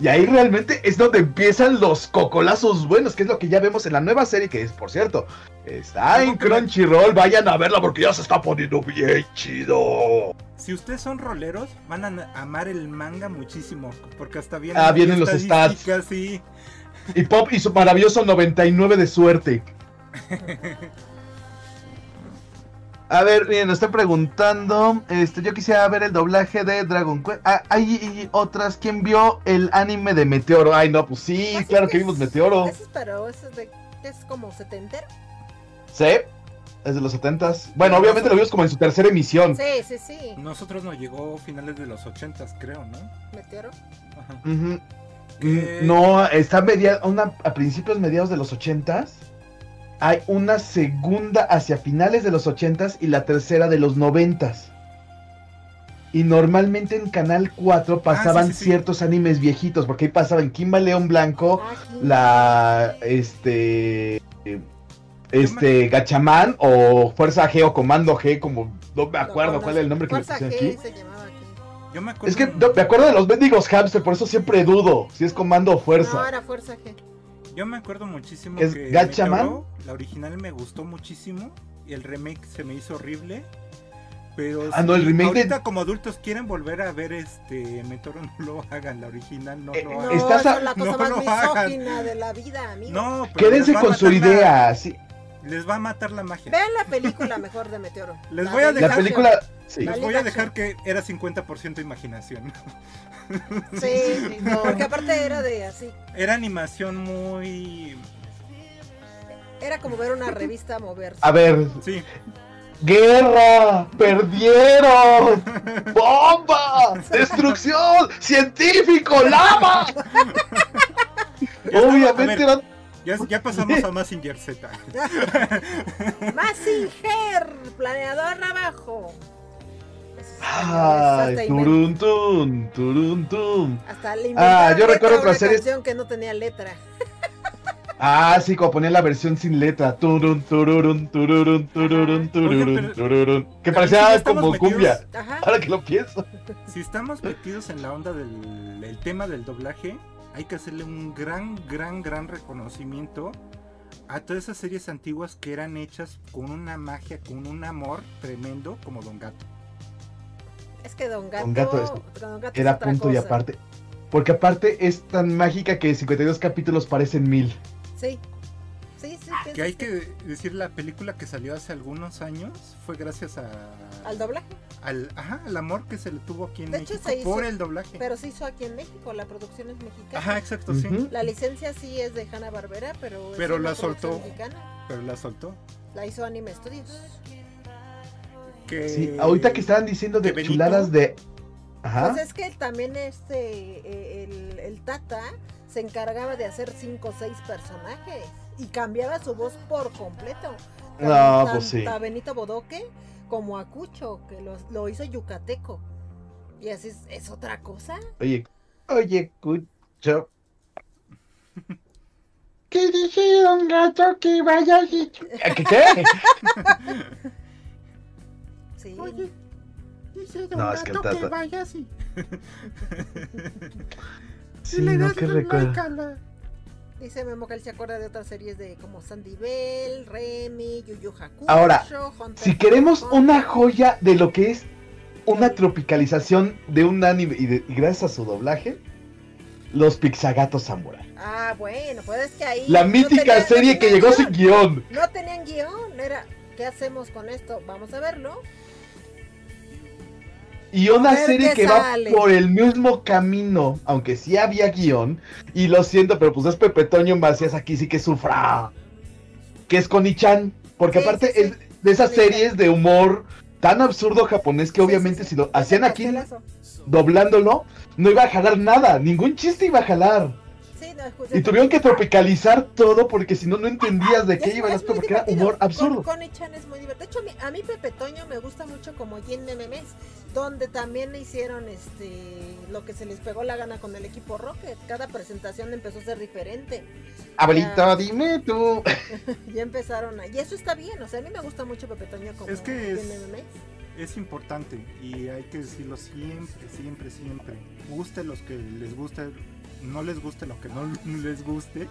Speaker 2: Y ahí realmente es donde empiezan los cocolazos buenos, que es lo que ya vemos en la nueva serie, que es, por cierto, está en Crunchyroll. Vayan a verla porque ya se está poniendo bien chido.
Speaker 3: Si ustedes son roleros, van a amar el manga muchísimo. Porque hasta vienen,
Speaker 2: Ah, vienen los
Speaker 3: estadísticas, Sí.
Speaker 2: Y Pop y su maravilloso 99 de suerte. A ver, bien, nos están preguntando. Este, yo quisiera ver el doblaje de Dragon Quest. Ah, hay otras. ¿Quién vio el anime de Meteoro? Ay, no, pues sí,
Speaker 1: Pues
Speaker 2: claro
Speaker 1: es
Speaker 2: que vimos Meteoro.
Speaker 1: Ese es, pero ese es, de, es como setentero.
Speaker 2: Sí, es de los 70s. Bueno, obviamente lo vimos como en su tercera emisión.
Speaker 1: Sí, sí, sí.
Speaker 3: Nosotros nos llegó finales de los 80s, creo, ¿no?
Speaker 1: Meteoro.
Speaker 3: Ajá.
Speaker 2: No, está media, una, a principios, mediados de los 80s. Hay una segunda hacia finales de los 80s y la tercera de los 90s. Y normalmente en Canal 4 pasaban
Speaker 3: Ah, sí, sí, sí.
Speaker 2: ciertos animes viejitos, porque ahí pasaban Kimba León Blanco,
Speaker 1: Ah,
Speaker 2: la este este Gachamán o Fuerza G o Comando G, como no me acuerdo
Speaker 1: No,
Speaker 2: cuál
Speaker 1: no,
Speaker 2: es el nombre que le pusieron
Speaker 1: G
Speaker 2: aquí.
Speaker 1: se llamaba aquí.
Speaker 3: Yo me acuerdo.
Speaker 2: Es que no, me acuerdo de los mendigos hamster, por eso siempre dudo si es Comando o Fuerza.
Speaker 1: No, era Fuerza G.
Speaker 3: Yo me acuerdo muchísimo
Speaker 2: ¿Es
Speaker 3: que
Speaker 2: Gatchaman?
Speaker 3: La original me gustó muchísimo y el remake se me hizo horrible. Pero
Speaker 2: Ah, no, el
Speaker 3: si
Speaker 2: remake de-
Speaker 3: ahorita como adultos quieren volver a ver este Meteoro, no lo hagan, la original no
Speaker 2: Eh,
Speaker 3: lo
Speaker 1: No,
Speaker 3: hagan.
Speaker 2: Estás
Speaker 1: esa
Speaker 2: a-
Speaker 1: es la cosa
Speaker 3: no
Speaker 1: más misógina de la vida, amigo.
Speaker 3: No, pero
Speaker 2: Quédense con su
Speaker 3: matar la-
Speaker 2: idea. sí.
Speaker 3: les va a matar la magia.
Speaker 1: Vean la película mejor de Meteoro.
Speaker 3: Les
Speaker 1: La
Speaker 3: voy a
Speaker 1: de
Speaker 2: La
Speaker 3: dejar-
Speaker 2: película. Sí.
Speaker 3: Les voy a dejar que era 50% imaginación.
Speaker 1: Sí, no, porque aparte era de así.
Speaker 3: Era animación muy...
Speaker 1: Era como ver una revista moverse.
Speaker 2: A ver,
Speaker 3: Sí,
Speaker 2: guerra, perdieron, bomba, destrucción, científico, lava.
Speaker 3: Ya
Speaker 2: Obviamente
Speaker 3: a ver.
Speaker 2: eran
Speaker 3: ya, ya pasamos a Massinger Z.
Speaker 1: Massinger, planeador abajo.
Speaker 2: Ay,
Speaker 1: hasta, inven-
Speaker 2: turuntun, turuntun.
Speaker 1: hasta le
Speaker 2: Ah, yo
Speaker 1: letra
Speaker 2: recuerdo otra serie-
Speaker 1: canción que no tenía letra.
Speaker 2: Ah, sí, como ponía la versión sin letra. Turun, tururun, tururun, tururun, tururun, tururun. Que
Speaker 3: si
Speaker 2: parecía
Speaker 3: estamos
Speaker 2: como
Speaker 3: metidos-
Speaker 2: cumbia.
Speaker 1: Ajá.
Speaker 2: Ahora que lo pienso.
Speaker 3: Si estamos metidos en la onda del el tema del doblaje, hay que hacerle un gran, gran, gran reconocimiento a todas esas series antiguas que eran hechas con una magia, con un amor tremendo, como Don Gato.
Speaker 1: Es que Don Gato,
Speaker 2: Don Gato es-
Speaker 1: Don Gato es
Speaker 2: Era punto y aparte. Porque aparte es tan mágica que 52 capítulos parecen mil.
Speaker 1: Sí. Sí, sí.
Speaker 3: Que
Speaker 1: pienso
Speaker 3: hay que decir, la película que salió hace algunos años fue gracias a,
Speaker 1: Al doblaje.
Speaker 3: al, ajá, al amor que se le tuvo aquí en
Speaker 1: De hecho,
Speaker 3: México
Speaker 1: se hizo-
Speaker 3: por el doblaje.
Speaker 1: Pero se hizo aquí en México, la producción es mexicana.
Speaker 3: Ajá, exacto, sí.
Speaker 1: La licencia sí es de Hanna Barbera, pero. es
Speaker 3: Pero
Speaker 1: una
Speaker 3: la soltó.
Speaker 1: Mexicana.
Speaker 3: Pero la soltó.
Speaker 1: La hizo Anime Studios.
Speaker 3: Que...
Speaker 2: Sí, ahorita que estaban diciendo de chuladas de. Ajá.
Speaker 1: Pues es que también este. eh, El, el Tata se encargaba de hacer cinco o seis personajes. Y cambiaba su voz por completo.
Speaker 2: No,
Speaker 1: Tanto
Speaker 2: pues sí.
Speaker 1: A Benito Bodoque como a Cucho, que lo, lo hizo yucateco. Y así es, es otra cosa.
Speaker 2: Oye, oye, Cucho. ¿Qué dice Don Gato que vaya así? ¿Qué? qué?
Speaker 1: Sí.
Speaker 3: dice
Speaker 2: No, es que el Tata-
Speaker 3: vaya así.
Speaker 2: Sí, no, que recuerdo.
Speaker 1: Dice Memo que él se acuerda de otras series de como Sandy Bell, Remy, Yu Yu Hakusho,
Speaker 2: Ahora,
Speaker 1: Hunter
Speaker 2: Si queremos
Speaker 1: Hunter.
Speaker 2: una joya de lo que es una tropicalización de un anime y, de- y gracias a su doblaje, los Pixagatos Samurai.
Speaker 1: Ah, bueno, pues es que ahí.
Speaker 2: La
Speaker 1: no
Speaker 2: mítica
Speaker 1: no
Speaker 2: serie que llegó
Speaker 1: guion.
Speaker 2: sin guion.
Speaker 1: No tenían guion, era. ¿Qué hacemos con esto? Vamos a verlo.
Speaker 2: Y una serie que
Speaker 1: sale.
Speaker 2: va por el mismo camino, aunque sí había guion. Y lo siento, pero pues es Pepe Toño Macías aquí sí que sufra. Que es Konichan. Porque
Speaker 1: Sí,
Speaker 2: aparte
Speaker 1: sí, sí.
Speaker 2: es de esas series de humor tan absurdo japonés que obviamente si lo hacían aquí doblándolo, no iba a jalar nada. Ningún chiste iba a jalar.
Speaker 1: Sí, no,
Speaker 2: Y tuvieron que tropicalizar todo porque si no, no entendías de
Speaker 1: Es-
Speaker 2: qué iba el
Speaker 1: es
Speaker 2: aspecto, porque era humor absurdo.
Speaker 1: Con, Connie-chan es muy divertido. De hecho, a mí, a mí Pepe Toño me gusta mucho como Jin Memes, donde también hicieron este lo que se les pegó la gana con el equipo Rocket. Cada presentación empezó a ser diferente.
Speaker 2: Abuelita, dime tú.
Speaker 1: Ya empezaron a... Y eso está bien, o sea, a mí me gusta mucho Pepe Toño como
Speaker 3: Es que es-
Speaker 1: Jin Memes.
Speaker 3: Es importante y hay que decirlo siempre, siempre, siempre. Guste los que les guste, no les guste lo que no les guste.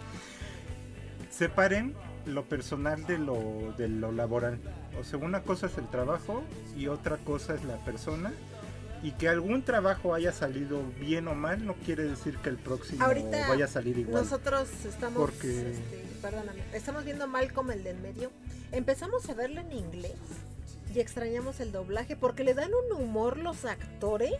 Speaker 3: Separen lo personal de lo, de lo laboral. O sea, una cosa es el trabajo y otra cosa es la persona. Y que algún trabajo haya salido bien o mal no quiere decir que el próximo
Speaker 1: Ahorita
Speaker 3: vaya a salir igual.
Speaker 1: Nosotros estamos,
Speaker 3: Porque-
Speaker 1: este, perdóname, estamos viendo mal como el del medio. Empezamos a verlo en inglés y extrañamos el doblaje porque le dan un humor los actores.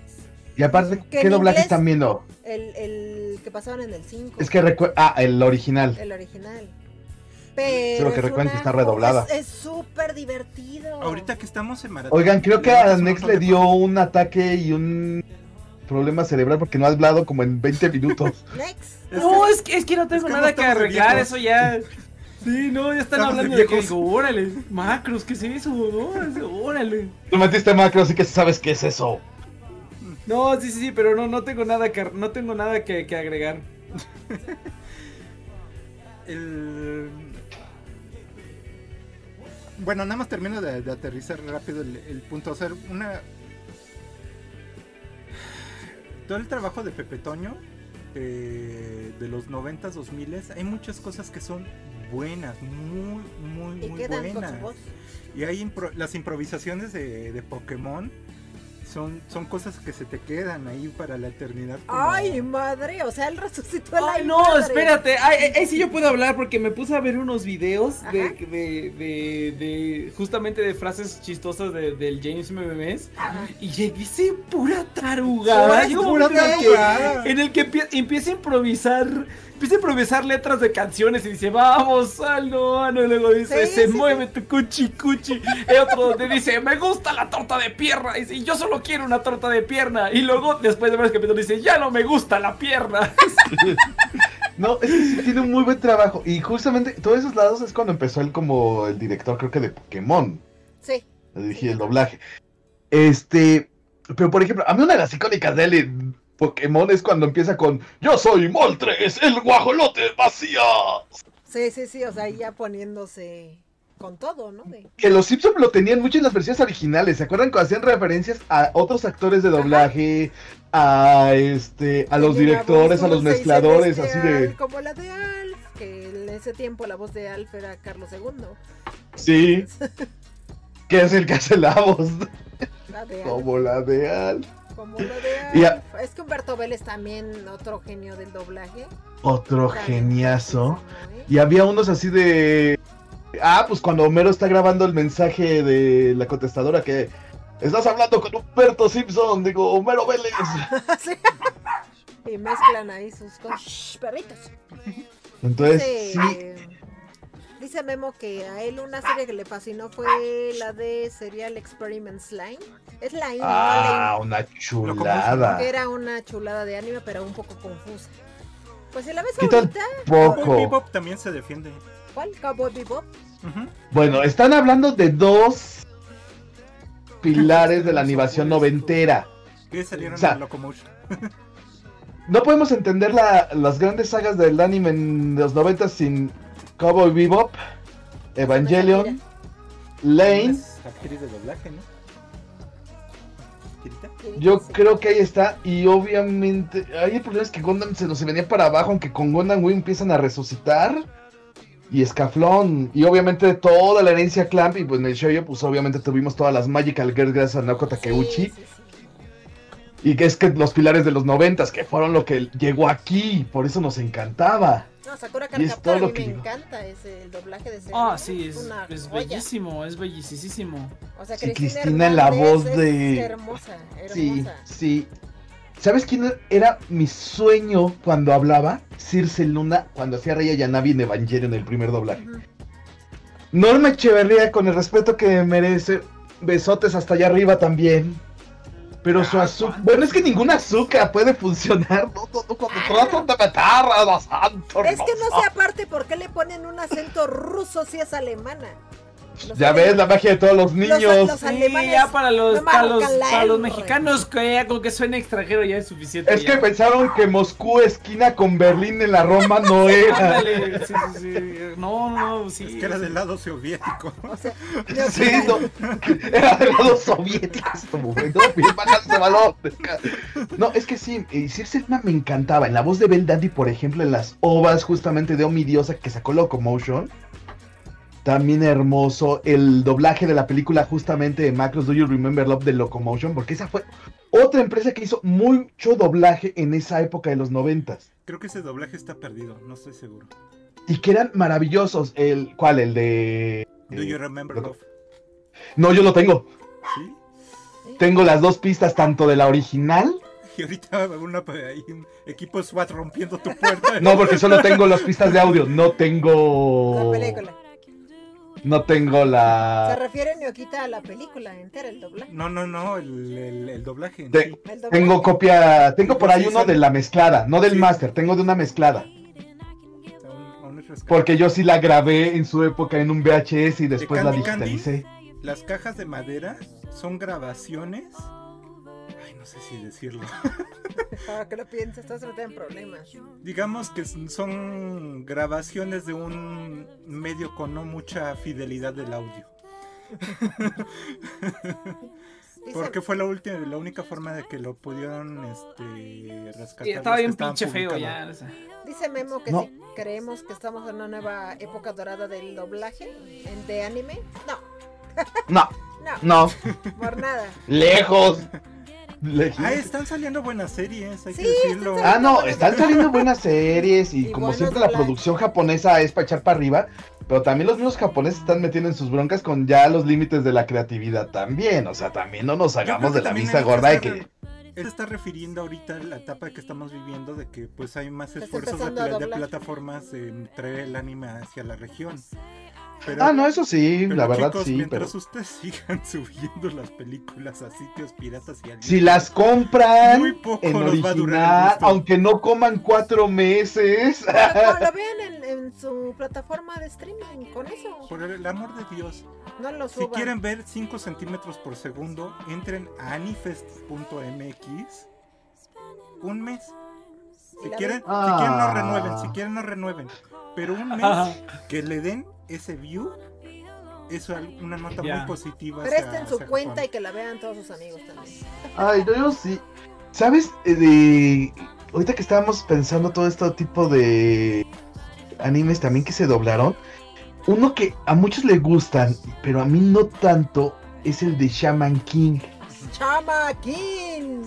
Speaker 2: Y aparte,
Speaker 1: Que
Speaker 2: ¿qué
Speaker 1: en
Speaker 2: doblaje
Speaker 1: inglés-
Speaker 2: están viendo?
Speaker 1: El, el que pasaban en el 5.
Speaker 2: Es que recuerda. Ah, el original.
Speaker 1: El original. Pero
Speaker 2: lo que recuerden que está redoblada.
Speaker 1: Es súper divertido.
Speaker 3: Ahorita que estamos en maratón.
Speaker 2: Oigan, creo que a Nex le dio un ataque y un problema cerebral porque no ha hablado como en 20 minutos.
Speaker 1: Next.
Speaker 4: No, es que, es que no tengo
Speaker 3: es que
Speaker 4: nada
Speaker 3: no
Speaker 4: que arreglar,
Speaker 3: viejos.
Speaker 4: eso ya. Sí, no, ya están
Speaker 3: Estamos
Speaker 4: hablando de, que digo, órale, macros, ¿qué es eso? No, órale.
Speaker 2: Tú metiste macro, así que sabes qué es eso.
Speaker 4: No, sí, sí, sí, pero no, no tengo nada que, no tengo nada que, que agregar.
Speaker 3: el... Bueno, nada más termino de, de aterrizar rápido el, el punto. O sea, una... Todo el trabajo de Pepe Toño, eh, de los 90s, 2000 hay muchas cosas que son buenas, muy, muy,
Speaker 1: Y
Speaker 3: muy buenas.
Speaker 1: su voz.
Speaker 3: Y hay impro- las improvisaciones de, de Pokémon son, son cosas que se te quedan ahí para la eternidad. como-
Speaker 1: Ay, madre, o sea, él resucitó a la
Speaker 4: Ay, no,
Speaker 1: madre.
Speaker 4: espérate. Ay, ay, ay, sí yo puedo hablar porque me puse a ver unos videos de, de, de, de- justamente de frases chistosas de- del James Memes
Speaker 1: Ajá.
Speaker 4: y dice pura tarugada.
Speaker 1: Pura
Speaker 3: tarugada.
Speaker 4: En el que empie- empieza a improvisar, empieza a improvisar letras de canciones y dice, vamos, al no, no, y luego dice,
Speaker 1: Sí,
Speaker 4: se
Speaker 1: sí,
Speaker 4: mueve tu cuchi cuchi. Y otro donde dice, me gusta la torta de pierna. Y dice, yo solo quiero una torta de pierna. Y luego, después de varios capítulos, dice, ya no me gusta la pierna.
Speaker 2: No, es que sí tiene un muy buen trabajo. Y justamente, todos esos lados es cuando empezó él como el director, creo que de Pokémon.
Speaker 1: Sí.
Speaker 2: Le dije el doblaje. Este. Pero por ejemplo, a mí una de las icónicas de él en Pokémon es cuando empieza con Yo soy Moltres, el guajolote vacía.
Speaker 1: Sí, sí, sí, o sea, ya poniéndose con todo, ¿no? De...
Speaker 2: Que los Simpsons lo tenían mucho en las versiones originales. ¿Se acuerdan cuando hacían referencias a otros actores de doblaje? A este, a los directores, a los mezcladores, así de.
Speaker 1: Como la de Alf, que en ese tiempo la voz de Alf era Carlos II.
Speaker 2: Sí. Que es el que hace la voz.
Speaker 1: La de Alf.
Speaker 2: Como la de Al.
Speaker 1: Como de
Speaker 2: a-
Speaker 1: Es que Humberto Vélez también, otro genio del doblaje.
Speaker 2: Otro
Speaker 1: También,
Speaker 2: geniazo.
Speaker 1: ¿eh?
Speaker 2: Y había unos así de. Ah, pues cuando Homero está grabando el mensaje de la contestadora que. Estás hablando con Humberto Simpson, digo, Homero Vélez.
Speaker 1: Sí. Y mezclan ahí sus cosas. Perritos.
Speaker 2: Entonces, sí,
Speaker 1: dice Memo que a él una serie que le fascinó fue la de Serial Experiments Line. Es Line,
Speaker 2: Ah,
Speaker 1: no
Speaker 2: una chulada.
Speaker 1: que era una chulada de anime, pero un poco confusa. Pues si la ves
Speaker 2: ¿Qué tal?
Speaker 1: ahorita,
Speaker 3: Cowboy. Bebop también se defiende.
Speaker 1: ¿cuál? Cowboy Bebop.
Speaker 3: Ujú.
Speaker 2: Bueno, están hablando de dos pilares de la animación noventera.
Speaker 3: Que salieron
Speaker 2: O sea,
Speaker 3: en Locomotion.
Speaker 2: No podemos entender la- las grandes sagas del anime en los 90 sin Cowboy Bebop, Evangelion, Lane.
Speaker 3: Actriz de doblaje, ¿no?
Speaker 2: Yo creo que ahí está. Y obviamente, ahí el problema es que Gundam se nos venía para abajo, aunque con Gundam Wing empiezan a resucitar. Y Escaflón. Y obviamente toda la herencia Clamp. Y pues en el show pues obviamente tuvimos todas las Magical Girls gracias a Naoko Takeuchi.
Speaker 1: Sí, sí, sí.
Speaker 2: Y que es que los pilares de los noventas, que fueron lo que llegó aquí. Por eso nos encantaba.
Speaker 1: No, Sakura
Speaker 2: Y es
Speaker 1: Card
Speaker 2: todo
Speaker 1: Captor a
Speaker 2: lo
Speaker 1: mí
Speaker 2: que
Speaker 1: me
Speaker 2: digo.
Speaker 1: encanta ese, el doblaje de ese
Speaker 4: Ah, sí, es,
Speaker 1: una
Speaker 4: es
Speaker 1: joya.
Speaker 4: bellísimo, es bellisísimo.
Speaker 1: O sea,
Speaker 2: Sí,
Speaker 1: Cristina,
Speaker 2: en la voz
Speaker 1: es
Speaker 2: de-
Speaker 1: hermosa, hermosa.
Speaker 2: Sí, sí. ¿Sabes quién era mi sueño cuando hablaba? Circe Luna, cuando hacía Rey Yanabi en Evangelion en el primer doblaje. Norma Echeverría, con el respeto que merece, besotes hasta allá arriba también. Pero su azúcar. Bueno, es que ninguna azúcar puede funcionar. No, no, no, cuando tratan de matar a los santos.
Speaker 1: Es que no sé aparte por qué le ponen un acento ruso si es alemana. Los
Speaker 2: Ya ves la magia de todos los niños.
Speaker 1: los
Speaker 4: Sí,
Speaker 1: alemanes
Speaker 4: ya para los,
Speaker 1: no
Speaker 4: para los, para los mexicanos que ya con que suene extranjero ya es suficiente.
Speaker 2: Es
Speaker 4: ya.
Speaker 2: que pensaron que Moscú esquina con Berlín en la Roma no era.
Speaker 4: Ándale, sí, sí, sí. No, no, sí.
Speaker 3: Es que era del lado soviético.
Speaker 1: O sea,
Speaker 2: Sí, no, era de los soviéticos como güey, no. No, es que sí, eh, Circe Luna me encantaba. En la voz de Bell Daddy, por ejemplo, en las ovas justamente de Omi Diosa que sacó Locomotion. También hermoso el doblaje de la película justamente de Macros Do You Remember Love de Locomotion, porque esa fue otra empresa que hizo mucho doblaje en esa época de los noventas.
Speaker 3: Creo que ese doblaje está perdido, no estoy seguro.
Speaker 2: Y que eran maravillosos. El, ¿Cuál? El de...
Speaker 3: Do you remember
Speaker 2: lo-
Speaker 3: love?
Speaker 2: No, yo lo tengo.
Speaker 3: ¿Sí?
Speaker 2: Tengo las dos pistas, tanto de la original.
Speaker 3: Y ahorita una ahí, un equipo SWAT rompiendo tu puerta.
Speaker 2: No, porque solo tengo las pistas de audio. No tengo.
Speaker 1: la película.
Speaker 2: No tengo
Speaker 1: Se
Speaker 2: la.
Speaker 1: refiere Ñoquita a la película entera, el doblaje.
Speaker 3: No, no, no, el, el- el doblaje en
Speaker 2: Te-
Speaker 3: sí.
Speaker 1: El doblaje.
Speaker 2: Tengo copia. Tengo por ahí uno de la mezclada, no del
Speaker 3: Sí.
Speaker 2: master. Tengo de una mezclada. Porque yo sí la grabé en su época en un VHS y después la
Speaker 3: Candy?
Speaker 2: digitalicé.
Speaker 3: Las cajas de madera son grabaciones. No sé si decirlo.
Speaker 1: Ahora que lo piensas, estás en problemas.
Speaker 3: Digamos que son grabaciones de un medio con no mucha fidelidad del audio. Porque fue la última, la única forma de que lo pudieron este, rescatar. Los
Speaker 4: estaba bien pinche feo ya. o sea.
Speaker 1: dice Memo que
Speaker 2: No.
Speaker 1: si creemos que estamos en una nueva época dorada del doblaje de anime. No,
Speaker 2: No,
Speaker 1: no,
Speaker 2: no.
Speaker 1: por nada.
Speaker 2: Lejos.
Speaker 3: Ah, están saliendo buenas series, hay
Speaker 1: Sí,
Speaker 3: que decirlo.
Speaker 1: están
Speaker 2: Ah, no, están saliendo buenas series y,
Speaker 1: Y
Speaker 2: como siempre la producción japonesa es para echar para arriba, pero también los mismos japoneses están metiendo en sus broncas con ya los límites de la creatividad también, o sea, también no nos hagamos de la vista gorda de
Speaker 3: que Él se está refiriendo ahorita a la etapa que estamos viviendo de que pues hay más esfuerzos de, de plataformas en traer el anime hacia la región. Pero-
Speaker 2: Ah, no, eso sí,
Speaker 3: pero,
Speaker 2: la verdad
Speaker 3: chicos,
Speaker 2: sí, pero...
Speaker 3: mientras ustedes sigan subiendo las películas a sitios piratas y al
Speaker 2: Si las compran
Speaker 3: Muy poco
Speaker 2: en
Speaker 3: nos va a durar
Speaker 2: original, aunque no coman cuatro meses...
Speaker 1: Pero no, lo vean en, en su plataforma de streaming, con eso.
Speaker 3: Por el amor de Dios,
Speaker 1: No lo
Speaker 3: si
Speaker 1: suban.
Speaker 3: quieren ver 5 centímetros por segundo, entren a anifest.mx un mes. Si quieren,
Speaker 1: ven.
Speaker 3: si quieren no
Speaker 2: Ah.
Speaker 3: renueven, si quieren no renueven. Pero un mes
Speaker 4: Ajá.
Speaker 3: que le den ese view, eso es una nota muy positiva. hacia-
Speaker 1: Presten su
Speaker 3: hacia
Speaker 1: cuenta
Speaker 3: Japón.
Speaker 1: y que la vean todos sus amigos también.
Speaker 2: Ay, no, yo sí. ¿Sabes? Eh, De... Ahorita que estábamos pensando todo este tipo de animes también que se doblaron, uno que a muchos le gustan, pero a mí no tanto, es el de Shaman King.
Speaker 1: Chama King.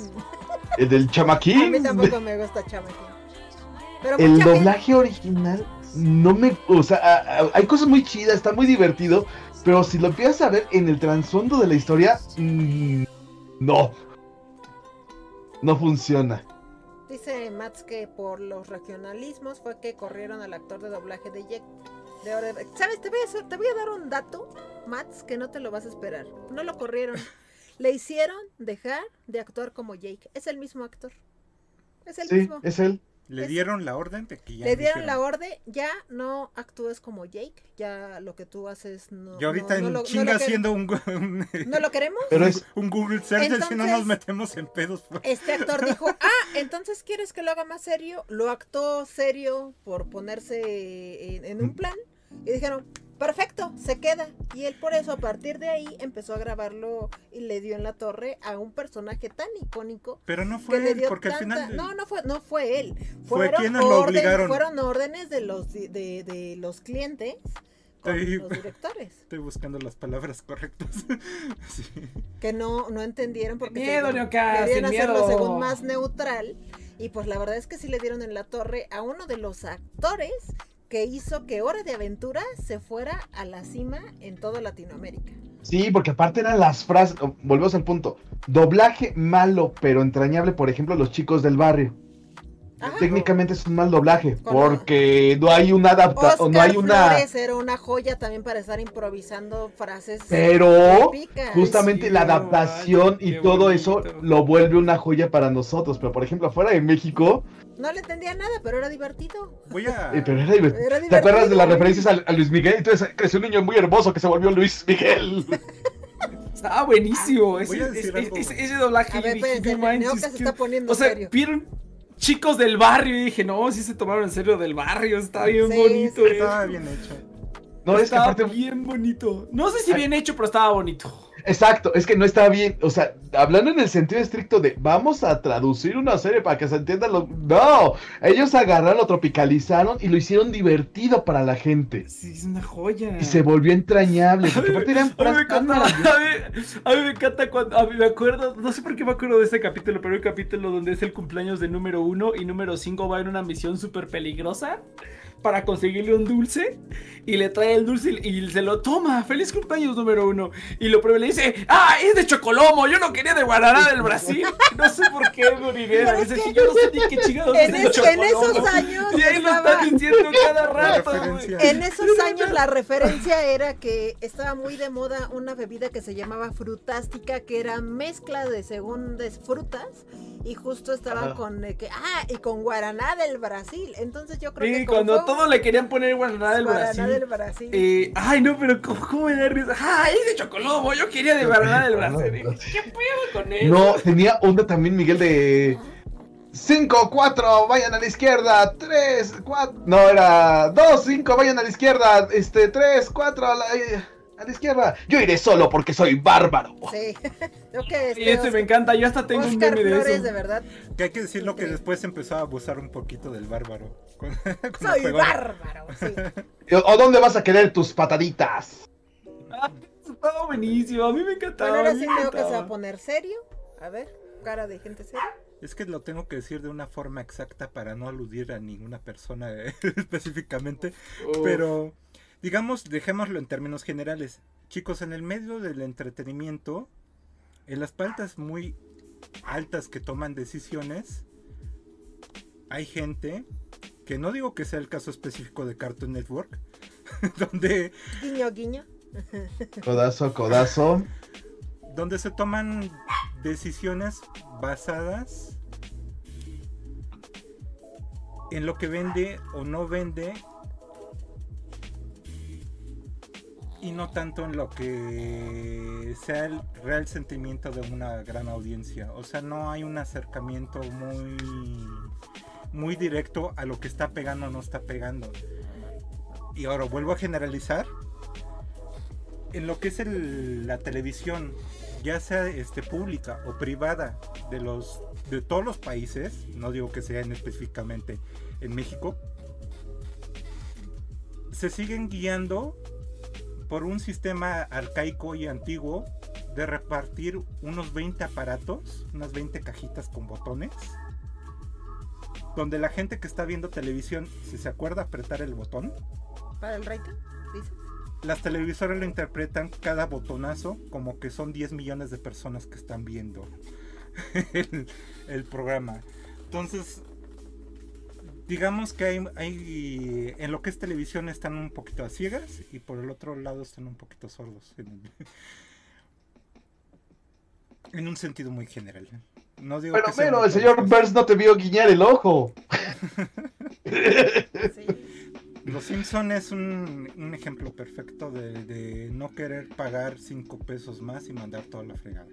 Speaker 2: El del
Speaker 1: A
Speaker 2: Chamaquín.
Speaker 1: mí tampoco me gusta Chama King. Pero
Speaker 2: El
Speaker 1: gente-
Speaker 2: doblaje original no me... O sea, a- a- hay cosas muy chidas, está muy divertido, pero si lo empiezas a ver en el trasfondo de la historia, mm, no. No funciona.
Speaker 1: Dice Mats que por los regionalismos fue que corrieron al actor de doblaje de Jack. De ¿Sabes? Te voy, a hacer- te voy a dar un dato, Mats, que no te lo vas a esperar. No lo corrieron. Le hicieron dejar de actuar como Jake. Es el mismo actor. Es el
Speaker 2: Sí,
Speaker 1: mismo.
Speaker 2: es él.
Speaker 3: Le
Speaker 1: es-
Speaker 3: dieron la orden de que ya.
Speaker 1: Le
Speaker 3: no
Speaker 1: dieron la
Speaker 3: hicieran.
Speaker 1: orden, ya no actúes como Jake, ya lo que tú haces no.
Speaker 3: Y ahorita
Speaker 1: no, no
Speaker 3: en
Speaker 1: lo- no
Speaker 3: chinga haciendo un, un,
Speaker 1: ¿No lo queremos?
Speaker 2: Pero es...
Speaker 3: un Google Search si no nos metemos en pedos.
Speaker 1: Este actor dijo, ah, entonces quieres que lo haga más serio. Lo actuó serio por ponerse en, en un plan. Y dijeron, perfecto, se queda. Y él por eso, a partir de ahí, empezó a grabarlo y le dio en la torre a un personaje tan icónico.
Speaker 3: Pero no
Speaker 1: Que
Speaker 3: fue
Speaker 1: le
Speaker 3: él,
Speaker 1: dio
Speaker 3: porque al final.
Speaker 1: No, no fue, no fue él.
Speaker 3: Fue
Speaker 1: Fueron,
Speaker 3: quienes lo
Speaker 1: orden-
Speaker 3: obligaron.
Speaker 1: fueron órdenes de los, de, de- de los clientes con los directores.
Speaker 3: Estoy buscando las palabras correctas. Sí.
Speaker 1: que no, no entendieron porque
Speaker 4: Miedo,
Speaker 1: según-
Speaker 4: Neocas,
Speaker 1: querían hacerlo
Speaker 4: miedo.
Speaker 1: según más neutral y pues la verdad es que sí le dieron en la torre a uno de los actores que hizo que Hora de Aventura se fuera a la cima en toda Latinoamérica.
Speaker 2: Sí, porque aparte eran las frases, oh, volvemos al punto, doblaje malo pero entrañable, por ejemplo, los chicos del barrio.
Speaker 1: Ajá.
Speaker 2: Técnicamente es un mal doblaje,
Speaker 1: ¿Cómo?
Speaker 2: porque no hay una adaptación, no hay una...
Speaker 1: Flores era una joya también para estar improvisando frases
Speaker 2: Pero justamente
Speaker 4: sí,
Speaker 2: la adaptación y todo eso lo vuelve una joya para nosotros. Pero por ejemplo, afuera de México,
Speaker 1: No le entendía nada, pero era divertido.
Speaker 3: Voy a.
Speaker 2: eh, pero era divertido.
Speaker 1: Era
Speaker 2: ¿Te acuerdas de las referencias a, a Luis Miguel? Entonces creció un niño muy hermoso que se volvió Luis Miguel.
Speaker 4: Estaba buenísimo. Ese, doblaje.
Speaker 1: A ver, espérense, se
Speaker 4: qué-
Speaker 1: está poniendo
Speaker 4: O sea,
Speaker 1: serio.
Speaker 4: vieron chicos del barrio y dije, no, sí se tomaron en serio del barrio. Está bien
Speaker 1: Sí,
Speaker 4: bonito.
Speaker 1: sí,
Speaker 4: eh.
Speaker 3: Estaba bien hecho.
Speaker 2: No, es que
Speaker 4: estaba
Speaker 2: aparte...
Speaker 4: bien bonito. No sé si bien hecho, pero estaba bonito.
Speaker 2: Exacto, es que no está bien, o sea, hablando en el sentido estricto de vamos a traducir una serie para que se entienda lo... No, ellos agarraron, lo tropicalizaron y lo hicieron divertido para la gente.
Speaker 4: Sí, es una joya.
Speaker 2: Y se volvió entrañable, eran
Speaker 4: A mí me encanta, a mí, a mí me encanta cuando, a mí me acuerdo, no sé por qué me acuerdo de este capítulo, pero un capítulo donde es el cumpleaños de número uno y número cinco va en una misión súper peligrosa para conseguirle un dulce y le trae el dulce y, y se lo toma, feliz cumpleaños número uno y lo prueba y le dice, ah, es de chocolomo, yo no quería de Guaraná del Brasil, no sé por qué dice,
Speaker 1: que
Speaker 4: yo no sé ni qué chingados
Speaker 1: En,
Speaker 4: es de
Speaker 1: es- en esos
Speaker 4: chocolomo".
Speaker 1: años
Speaker 4: y ahí lo
Speaker 1: estaba-
Speaker 4: están diciendo cada rato.
Speaker 1: En esos años la referencia era que estaba muy de moda una bebida que se llamaba frutástica, que era mezcla de según de frutas y justo estaban
Speaker 2: Ajá.
Speaker 1: con eh, que ah y con guaraná del Brasil. Entonces yo creo
Speaker 4: Sí,
Speaker 1: que
Speaker 4: cuando
Speaker 1: fue
Speaker 4: todo le querían poner Guaraná del
Speaker 1: guaraná
Speaker 4: Brasil.
Speaker 1: del Brasil.
Speaker 4: Eh, ay, no, pero ¿cómo, cómo me da risa? ¡Ay, es de Chocolobo! Yo quería de Guaraná del Brasil. ¿Qué pedo con él?
Speaker 2: No, tenía onda también Miguel de 5, 4, vayan a la izquierda, 3, 4, no, era 2, 5, vayan a la izquierda, este, 3, 4, a la, eh, a la izquierda. Yo iré solo porque soy bárbaro.
Speaker 1: Sí. Creo que
Speaker 4: Y
Speaker 1: este
Speaker 4: este me encanta, yo hasta tengo un meme de
Speaker 1: Flores,
Speaker 4: eso.
Speaker 1: de verdad.
Speaker 3: Que hay que decirlo que después empezó a abusar un poquito del bárbaro. Con- con
Speaker 1: Soy bárbaro. Sí.
Speaker 2: ¿O dónde vas a querer tus pataditas?
Speaker 4: Ah, estaba buenísimo, a mí me encantaba.
Speaker 1: Bueno, ahora sí
Speaker 4: me
Speaker 1: creo que se va a poner serio. A ver, cara de gente seria.
Speaker 3: Es que lo tengo que decir de una forma exacta para no aludir a ninguna persona eh, específicamente.
Speaker 4: Uf.
Speaker 3: Pero, digamos, dejémoslo en términos generales. Chicos, en el medio del entretenimiento, en las paltas muy altas que toman decisiones, hay gente, que no digo que sea el caso específico de Cartoon Network, donde,
Speaker 1: Guiño, guiño.
Speaker 2: Codazo, codazo.
Speaker 3: donde se toman decisiones basadas en lo que vende o no vende y no tanto en lo que sea el real sentimiento de una gran audiencia. O sea, no hay un acercamiento muy muy directo a lo que está pegando o no está pegando. y ahora vuelvo a generalizar, en lo que es el- la televisión, ya sea este, pública o privada de, los, de todos los países, no digo que sean específicamente en México, se siguen guiando por un sistema arcaico y antiguo de repartir unos 20 aparatos, unas 20 cajitas con botones, donde la gente que está viendo televisión, si se acuerda apretar el botón,
Speaker 1: ¿Para el rating? Dices.
Speaker 3: las televisoras lo interpretan cada botonazo como que son 10 millones de personas que están viendo el, el programa. Entonces, digamos que hay, hay- en lo que es televisión están un poquito a ciegas y por el otro lado están un poquito sordos. En, el- en un sentido muy general. No digo
Speaker 2: Pero,
Speaker 3: que muy
Speaker 2: el señor. Burns no te vio guiñar el ojo.
Speaker 1: Sí.
Speaker 3: Los Simpson es un, un ejemplo perfecto de, de no querer pagar 5 pesos más y mandar toda la fregada.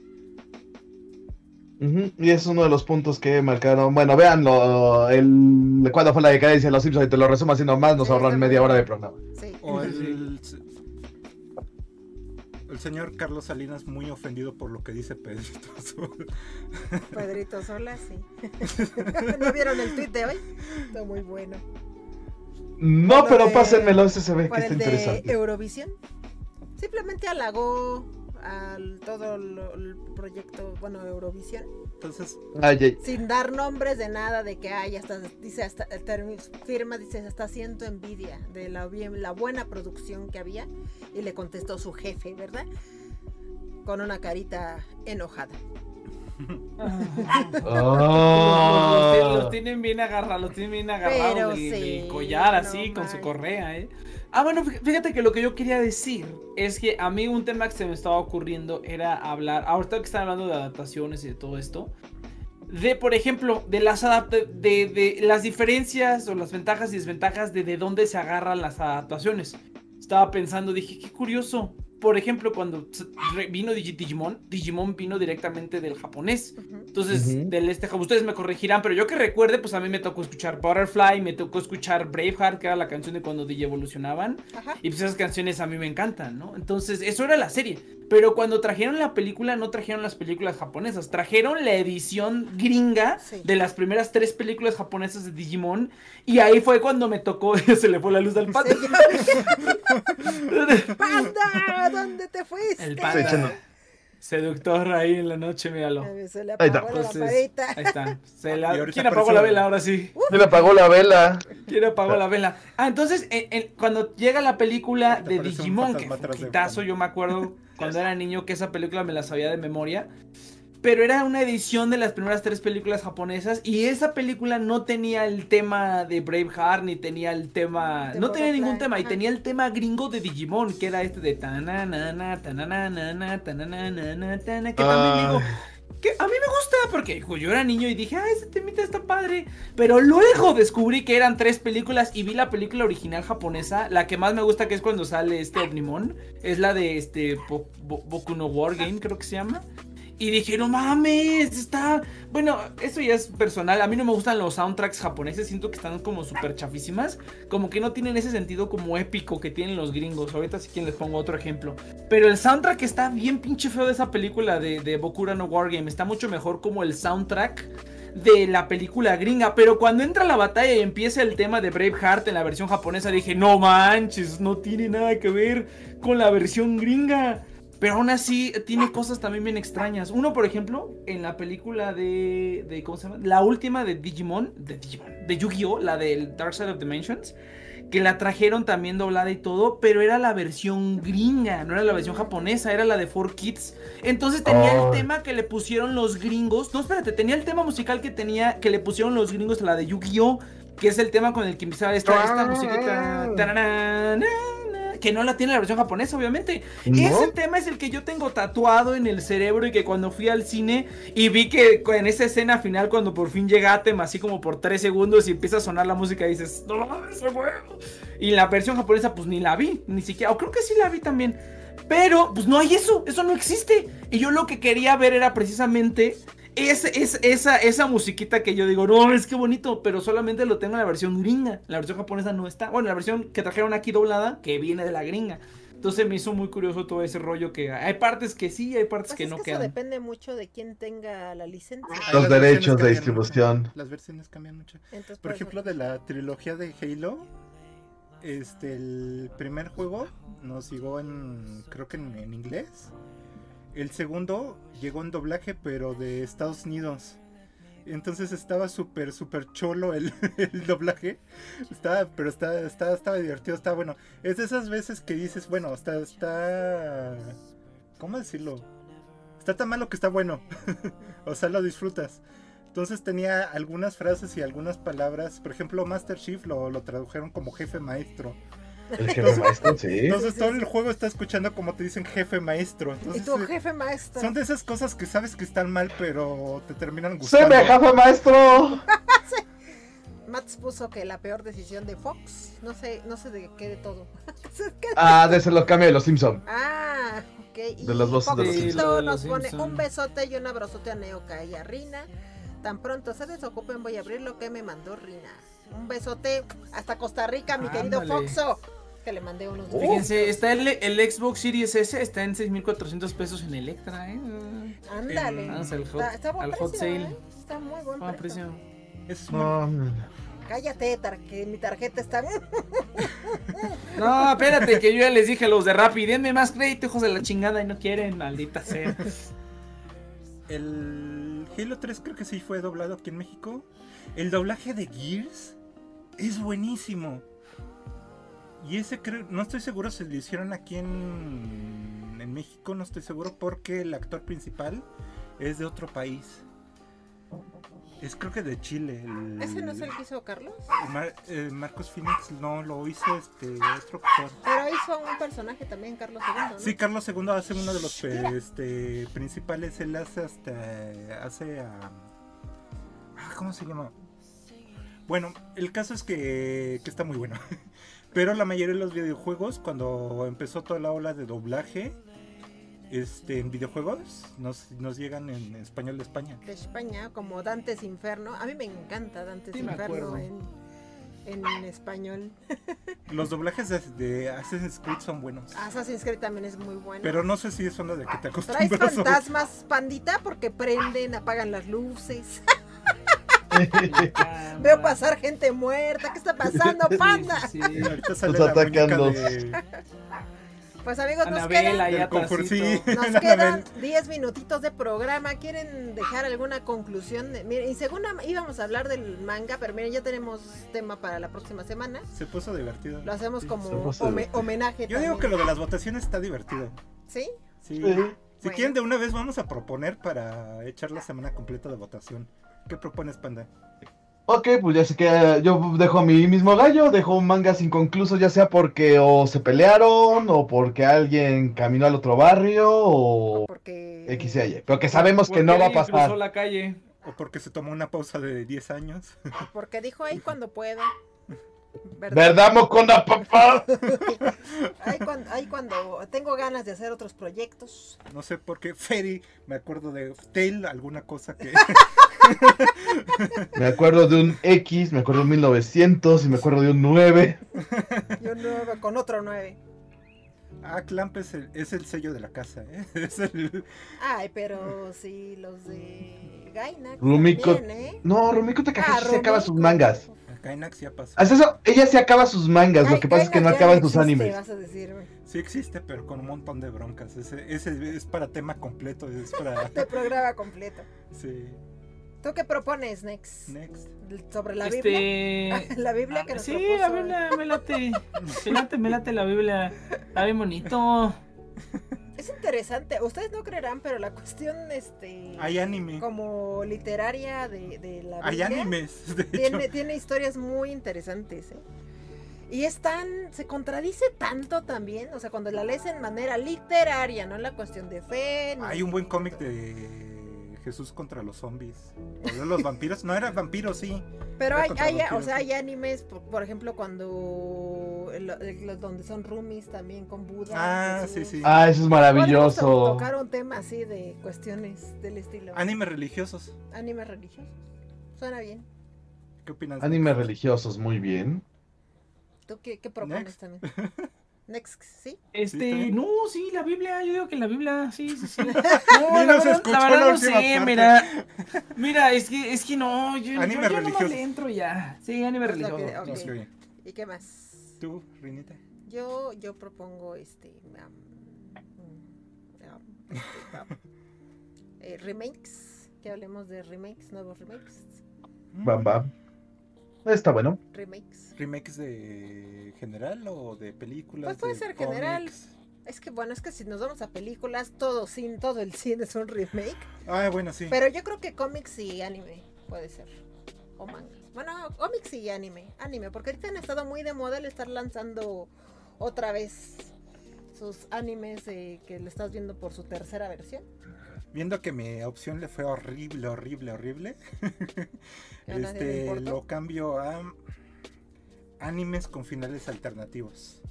Speaker 2: Y es uno de los puntos que marcaron. Bueno, véanlo. El, cuando fue la decadencia de los Simpsons y te lo resumo así nomás, nos ahorran media hora de programa.
Speaker 1: Sí.
Speaker 3: O el, el señor Carlos Salinas muy ofendido por lo que dice Pedrito. Azul.
Speaker 1: Pedrito Sola, sí. ¿No vieron el tweet de hoy? Está muy bueno.
Speaker 2: No,
Speaker 1: Por
Speaker 2: pero
Speaker 1: de-
Speaker 2: pásenmelo, ese se ve que está
Speaker 1: el de
Speaker 2: interesante.
Speaker 1: Eurovisión. Simplemente halagó al todo lo- el proyecto, bueno, Eurovisión,
Speaker 3: Entonces,
Speaker 2: Ay, ay.
Speaker 1: sin dar nombres de nada de que hay hasta dice hasta el firma dice hasta siento envidia de la bien la buena producción que había y le contestó su jefe, ¿verdad? Con una carita enojada.
Speaker 4: Los,
Speaker 2: Ah.
Speaker 4: los tienen bien agarrados, los tienen bien agarrados
Speaker 1: Pero
Speaker 4: del,
Speaker 1: sí,
Speaker 4: collar
Speaker 1: no
Speaker 4: así, con su correa, ¿eh? Ah, bueno, fí- fíjate que lo que yo quería decir es que a mí un tema que se me estaba ocurriendo era hablar, ahorita que están hablando de adaptaciones y de todo esto, de, por ejemplo, de las, de, de las diferencias o las ventajas y desventajas de de dónde se agarran las adaptaciones. Estaba pensando, dije, qué curioso. Por ejemplo, cuando vino Digi- Digimon, Digimon vino directamente del japonés. Entonces, del este, ustedes me corregirán, pero yo que recuerde, pues a mí me tocó escuchar Butterfly, me tocó escuchar Braveheart, que era la canción de cuando DJ evolucionaban.
Speaker 1: Ajá.
Speaker 4: Y pues esas canciones a mí me encantan, ¿no? Entonces, eso era la serie. Pero cuando trajeron la película, no trajeron las películas japonesas, trajeron la edición gringa
Speaker 1: Sí.
Speaker 4: de las primeras tres películas japonesas de Digimon. Y ahí fue cuando me tocó, se le fue la luz al pato.
Speaker 1: ¡Panda! ¿Dónde te fuiste?
Speaker 4: El
Speaker 2: Sí,
Speaker 4: panda. Seductor ahí en la noche, míralo.
Speaker 1: Se le
Speaker 2: Ahí está.
Speaker 1: apagó la
Speaker 4: Entonces, ahí está. Se la- ¿Quién apagó
Speaker 3: apareció-
Speaker 4: la vela ahora sí?
Speaker 2: ¿Quién apagó la vela?
Speaker 4: ¿Quién apagó la vela? Ah, entonces, en- en- cuando llega la película de Digimon, que fue un
Speaker 3: Juan.
Speaker 4: yo me acuerdo cuando era niño que esa película me la sabía de memoria. Pero era una edición de las primeras tres películas japonesas y esa película no tenía el tema de Braveheart ni tenía el tema... No tenía ningún tema y tenía el tema gringo de Digimon, que era este de tananana, tananana, tananana, tana, que también digo... Que a mí me gusta porque yo era niño y dije, ah, ese temita está padre. Pero luego descubrí que eran tres películas y vi la película original japonesa. La que más me gusta que es cuando sale este Omnimon. Es la de este Bo- Boku no War Game, creo que se llama. Y dije, no mames, está... Bueno, eso ya es personal. A mí no me gustan los soundtracks japoneses. Siento que están como súper chafísimas. Como que no tienen ese sentido como épico que tienen los gringos. Ahorita sí que les pongo otro ejemplo. Pero el soundtrack está bien pinche feo de esa película de, de Bokura no Wargame. Está mucho mejor como el soundtrack de la película gringa. Pero cuando entra la batalla y empieza el tema de Braveheart en la versión japonesa, dije, no manches, no tiene nada que ver con la versión gringa. Pero aún así tiene cosas también bien extrañas. Uno, por ejemplo, en la película de, de ¿cómo se llama? La última de Digimon, de Digimon, de Yu-Gi-Oh, la del Dark Side of Dimensions, que la trajeron también doblada y todo, pero era la versión gringa, no era la versión japonesa, era la de 4Kids. Entonces tenía
Speaker 2: Oh.
Speaker 4: el tema que le pusieron los gringos. No, espérate, tenía el tema musical que tenía que le pusieron los gringos a la de Yu-Gi-Oh, que es el tema con el que empezaba esta, esta musiquita na, na, que no la tiene la versión japonesa, obviamente. Ese tema es el que yo tengo tatuado en el cerebro y que cuando fui al cine y vi que en esa escena final cuando por fin llega Atem así como por tres segundos y empieza a sonar la música y dices, no mames, se fue". Y la versión japonesa pues ni la vi, ni siquiera, o creo que sí la vi también. Pero pues no hay eso, eso no existe. Y yo lo que quería ver era precisamente es, es esa, esa musiquita que yo digo, no, es que bonito, pero solamente lo tengo en la versión gringa. La versión japonesa no está. Bueno, la versión que trajeron aquí doblada, que viene de la gringa. Entonces me hizo muy curioso todo ese rollo que hay partes que sí, hay partes
Speaker 1: Pues
Speaker 4: que
Speaker 1: es
Speaker 4: no
Speaker 1: que
Speaker 4: quedan.
Speaker 1: eso depende mucho de quién tenga la licencia.
Speaker 3: Ah,
Speaker 2: Los derechos de distribución.
Speaker 3: mucho. Las versiones cambian mucho.
Speaker 1: Entonces,
Speaker 3: Por ejemplo, de la trilogía de Halo, este, el primer juego nos llegó en, creo que en, en inglés. El segundo llegó en doblaje, pero de Estados Unidos. Entonces estaba súper, súper cholo el, doblaje. Estaba, pero está, está, estaba divertido, estaba bueno. Es de esas veces que dices, bueno, está, está, ¿cómo decirlo? Está tan malo que está bueno. o sea, lo disfrutas. Entonces tenía algunas frases y algunas palabras. Por ejemplo, Master Chief lo, lo tradujeron como jefe maestro.
Speaker 2: El jefe maestro, sí.
Speaker 3: Entonces
Speaker 1: sí,
Speaker 3: todo
Speaker 1: sí.
Speaker 3: el juego está escuchando como te dicen jefe maestro.
Speaker 1: Y tu
Speaker 3: eh,
Speaker 1: jefe maestro.
Speaker 3: son de esas cosas que sabes que están mal, pero te terminan
Speaker 2: ¡Sí,
Speaker 3: gustando.
Speaker 2: mi jefe maestro!
Speaker 1: Mats puso que la peor decisión de Fox. No sé, no sé de qué de todo.
Speaker 2: Ah, de se lo cambia de los Simpson.
Speaker 1: Ah, ok. Y
Speaker 2: De las voces de
Speaker 4: los
Speaker 1: Foxito
Speaker 4: Simpson.
Speaker 1: nos
Speaker 4: De los
Speaker 1: pone un besote y un abrazote a Neoca y a Rina. Tan pronto se desocupen, voy a abrir lo que me mandó Rina. Un besote hasta Costa Rica, mi querido. Foxo. Que le mandé unos
Speaker 4: Fíjense, está el, el Xbox Series S, está en 6.400 pesos en Electra, ¿eh?
Speaker 1: Ándale.
Speaker 4: El hot-
Speaker 1: está, está buen
Speaker 4: al hot
Speaker 1: precio,
Speaker 4: sale.
Speaker 1: ¿eh? Está muy buen
Speaker 4: Ah,
Speaker 1: precio.
Speaker 4: precio.
Speaker 3: Es muy-
Speaker 1: Cállate, tar- que mi tarjeta está.
Speaker 4: No, espérate, que yo ya les dije a los de Rappi, denme más crédito, hijos de la chingada, y no quieren, maldita sea.
Speaker 3: El Halo 3 creo que sí fue doblado aquí en México. El doblaje de Gears es buenísimo. Y ese creo, no estoy seguro si lo hicieron aquí en, en México, no estoy seguro porque el actor principal es de otro país. Es creo que de Chile. el-
Speaker 1: ¿Ese no es el que hizo Carlos?
Speaker 3: Mar- eh, Marcos Phoenix no lo hizo este otro actor.
Speaker 1: Pero hizo un personaje también, Carlos II, ¿no?
Speaker 3: Sí, Carlos II hace uno de los este, principales. Él hace hasta. Hace a. ah, ¿Cómo se llama? Bueno, el caso es que, que está muy bueno. Pero la mayoría de los videojuegos, cuando empezó toda la ola de doblaje este, en videojuegos, nos, nos llegan en español de España.
Speaker 1: de España, como Dantes Inferno. A mí me encanta Dantes
Speaker 4: Sí,
Speaker 1: Inferno en, en español.
Speaker 3: Los doblajes de, de Assassin's Creed son buenos.
Speaker 1: Assassin's Creed también es muy bueno.
Speaker 3: Pero no sé si es onda de que te
Speaker 1: Traes
Speaker 3: acostumbras. o-
Speaker 1: fantasmas, pandita, porque prenden, apagan las luces. Veo pasar gente muerta. ¿Qué está pasando, panda?
Speaker 4: Sí, sí, sí.
Speaker 3: Ahorita sale
Speaker 2: Nos
Speaker 3: la
Speaker 2: atacan
Speaker 3: muñeca
Speaker 2: los-
Speaker 3: de-
Speaker 1: Pues amigos, nos quedan, nos
Speaker 3: Anabel.
Speaker 1: quedan 10 minutitos de programa. ¿Quieren dejar alguna conclusión? Miren, y según am- íbamos a hablar del manga, pero miren, ya tenemos tema para la próxima semana.
Speaker 3: Se puso divertido.
Speaker 1: Lo hacemos como home- homenaje.
Speaker 3: Yo digo que lo de las votaciones está divertido.
Speaker 1: ¿Sí?
Speaker 3: Sí. Si
Speaker 1: Bueno.
Speaker 3: quieren, de una vez vamos a proponer para echar la semana completa de votación. ¿Qué propones, Panda?
Speaker 2: Ok, pues ya sé que yo dejo mi mismo gallo, dejo mangas inconclusos, ya sea porque o se pelearon, o porque alguien caminó al otro barrio, o
Speaker 1: Porque.
Speaker 2: X y Y. Pero que sabemos que no va a pasar.
Speaker 4: la calle.
Speaker 3: ¿O porque se tomó una pausa de 10 años?
Speaker 1: Porque dijo ahí cuando pueda.
Speaker 2: ¿Verdad, Mocona, papá?
Speaker 1: Ahí cuando, ahí cuando tengo ganas de hacer otros proyectos.
Speaker 3: No sé por qué. Ferry, me acuerdo de Tail, alguna cosa que.
Speaker 2: Me acuerdo de un X, me acuerdo de un 1900 y me acuerdo de un 9.
Speaker 1: Yo nuevo, con otro nueve.
Speaker 3: ah, Clamp es el, es el sello de la casa, ¿eh? Es el.
Speaker 1: Ay, pero sí, los de Gainax.
Speaker 2: Rumiko-
Speaker 1: también, ¿eh?
Speaker 2: No, Rumiko Takahashi
Speaker 1: Ah,
Speaker 2: se acaba sus mangas.
Speaker 3: Gainax ya pasó.
Speaker 2: Haz eso, ella se acaba sus mangas, lo
Speaker 1: Ay,
Speaker 2: que pasa es que no acaban sus
Speaker 1: existe,
Speaker 2: animes.
Speaker 1: vas a decir.
Speaker 3: Sí existe, pero con un montón de broncas. Ese, ese es para tema completo. Es para.
Speaker 1: De programa completo.
Speaker 3: Sí.
Speaker 1: ¿Tú qué propones, Nex?
Speaker 3: Next.
Speaker 1: ¿Sobre la Biblia?
Speaker 4: Este.
Speaker 1: La Biblia que nos
Speaker 4: Sí,
Speaker 1: propuso.
Speaker 4: la Biblia me late. Me late, me late la Biblia. Está bien bonito.
Speaker 1: Es interesante. Ustedes no creerán, pero la cuestión, este.
Speaker 3: Hay anime.
Speaker 1: Como literaria de, de la
Speaker 3: Hay
Speaker 1: Biblia.
Speaker 3: animes, de hecho.
Speaker 1: Tiene, tiene historias muy interesantes, ¿eh? Y es tan, se contradice tanto también, o sea, cuando la lees en manera literaria, no en la cuestión de fe.
Speaker 3: Hay un buen cómic de Jesús contra los zombies. O de los vampiros. No era vampiro, sí.
Speaker 1: Pero
Speaker 3: Era
Speaker 1: hay, hay-
Speaker 3: vampiros,
Speaker 1: o sea,
Speaker 3: sí.
Speaker 1: hay animes, por, por ejemplo, cuando el- donde son roomies también con Buda.
Speaker 3: Ah,
Speaker 1: Jesús.
Speaker 3: sí, sí.
Speaker 2: Ah, eso es maravilloso.
Speaker 1: tocar un tema así de cuestiones del estilo.
Speaker 3: Animes religiosos.
Speaker 1: Anime religioso. Suena bien.
Speaker 3: ¿Qué opinas?
Speaker 2: Animes religiosos, muy bien.
Speaker 1: ¿Tú qué, qué propones
Speaker 3: Next.
Speaker 1: también? Next, ¿sí?
Speaker 4: Este,
Speaker 3: ¿Sí, está
Speaker 4: no, sí, la Biblia, yo digo que la Biblia, sí, sí, sí. No,
Speaker 3: Ni
Speaker 4: la verdad, la
Speaker 3: la
Speaker 4: verdad no
Speaker 3: última
Speaker 4: sé,
Speaker 3: parte.
Speaker 4: mira. Mira, es que, es que no, yo, yo,
Speaker 3: Anime
Speaker 4: yo
Speaker 3: religioso.
Speaker 4: le entro ya. Sí, anime
Speaker 1: Es lo
Speaker 4: religioso.
Speaker 1: que- ok.
Speaker 3: No, sí, oye.
Speaker 1: ¿Y qué más?
Speaker 3: ¿Tú, Rinita?
Speaker 1: Yo, yo propongo este. mm, am, este, am, eh, remakes. Que hablemos de remakes, nuevos remakes.
Speaker 2: Bam, bam. Está bueno.
Speaker 1: Remakes.
Speaker 3: ¿Remakes de general o de películas?
Speaker 1: Pues puede
Speaker 3: de
Speaker 1: ser general. Es que bueno, es que si nos vamos a películas, todo sin todo el cine es un remake.
Speaker 3: Ah, bueno, sí.
Speaker 1: Pero yo creo que cómics y anime puede ser. O mangas. Bueno, cómics y anime. Anime, porque ahorita han estado muy de moda el estar lanzando otra vez sus animes de que lo estás viendo por su tercera versión.
Speaker 3: Viendo que mi opción le fue horrible, horrible, horrible. Este, lo cambio a animes con finales alternativos.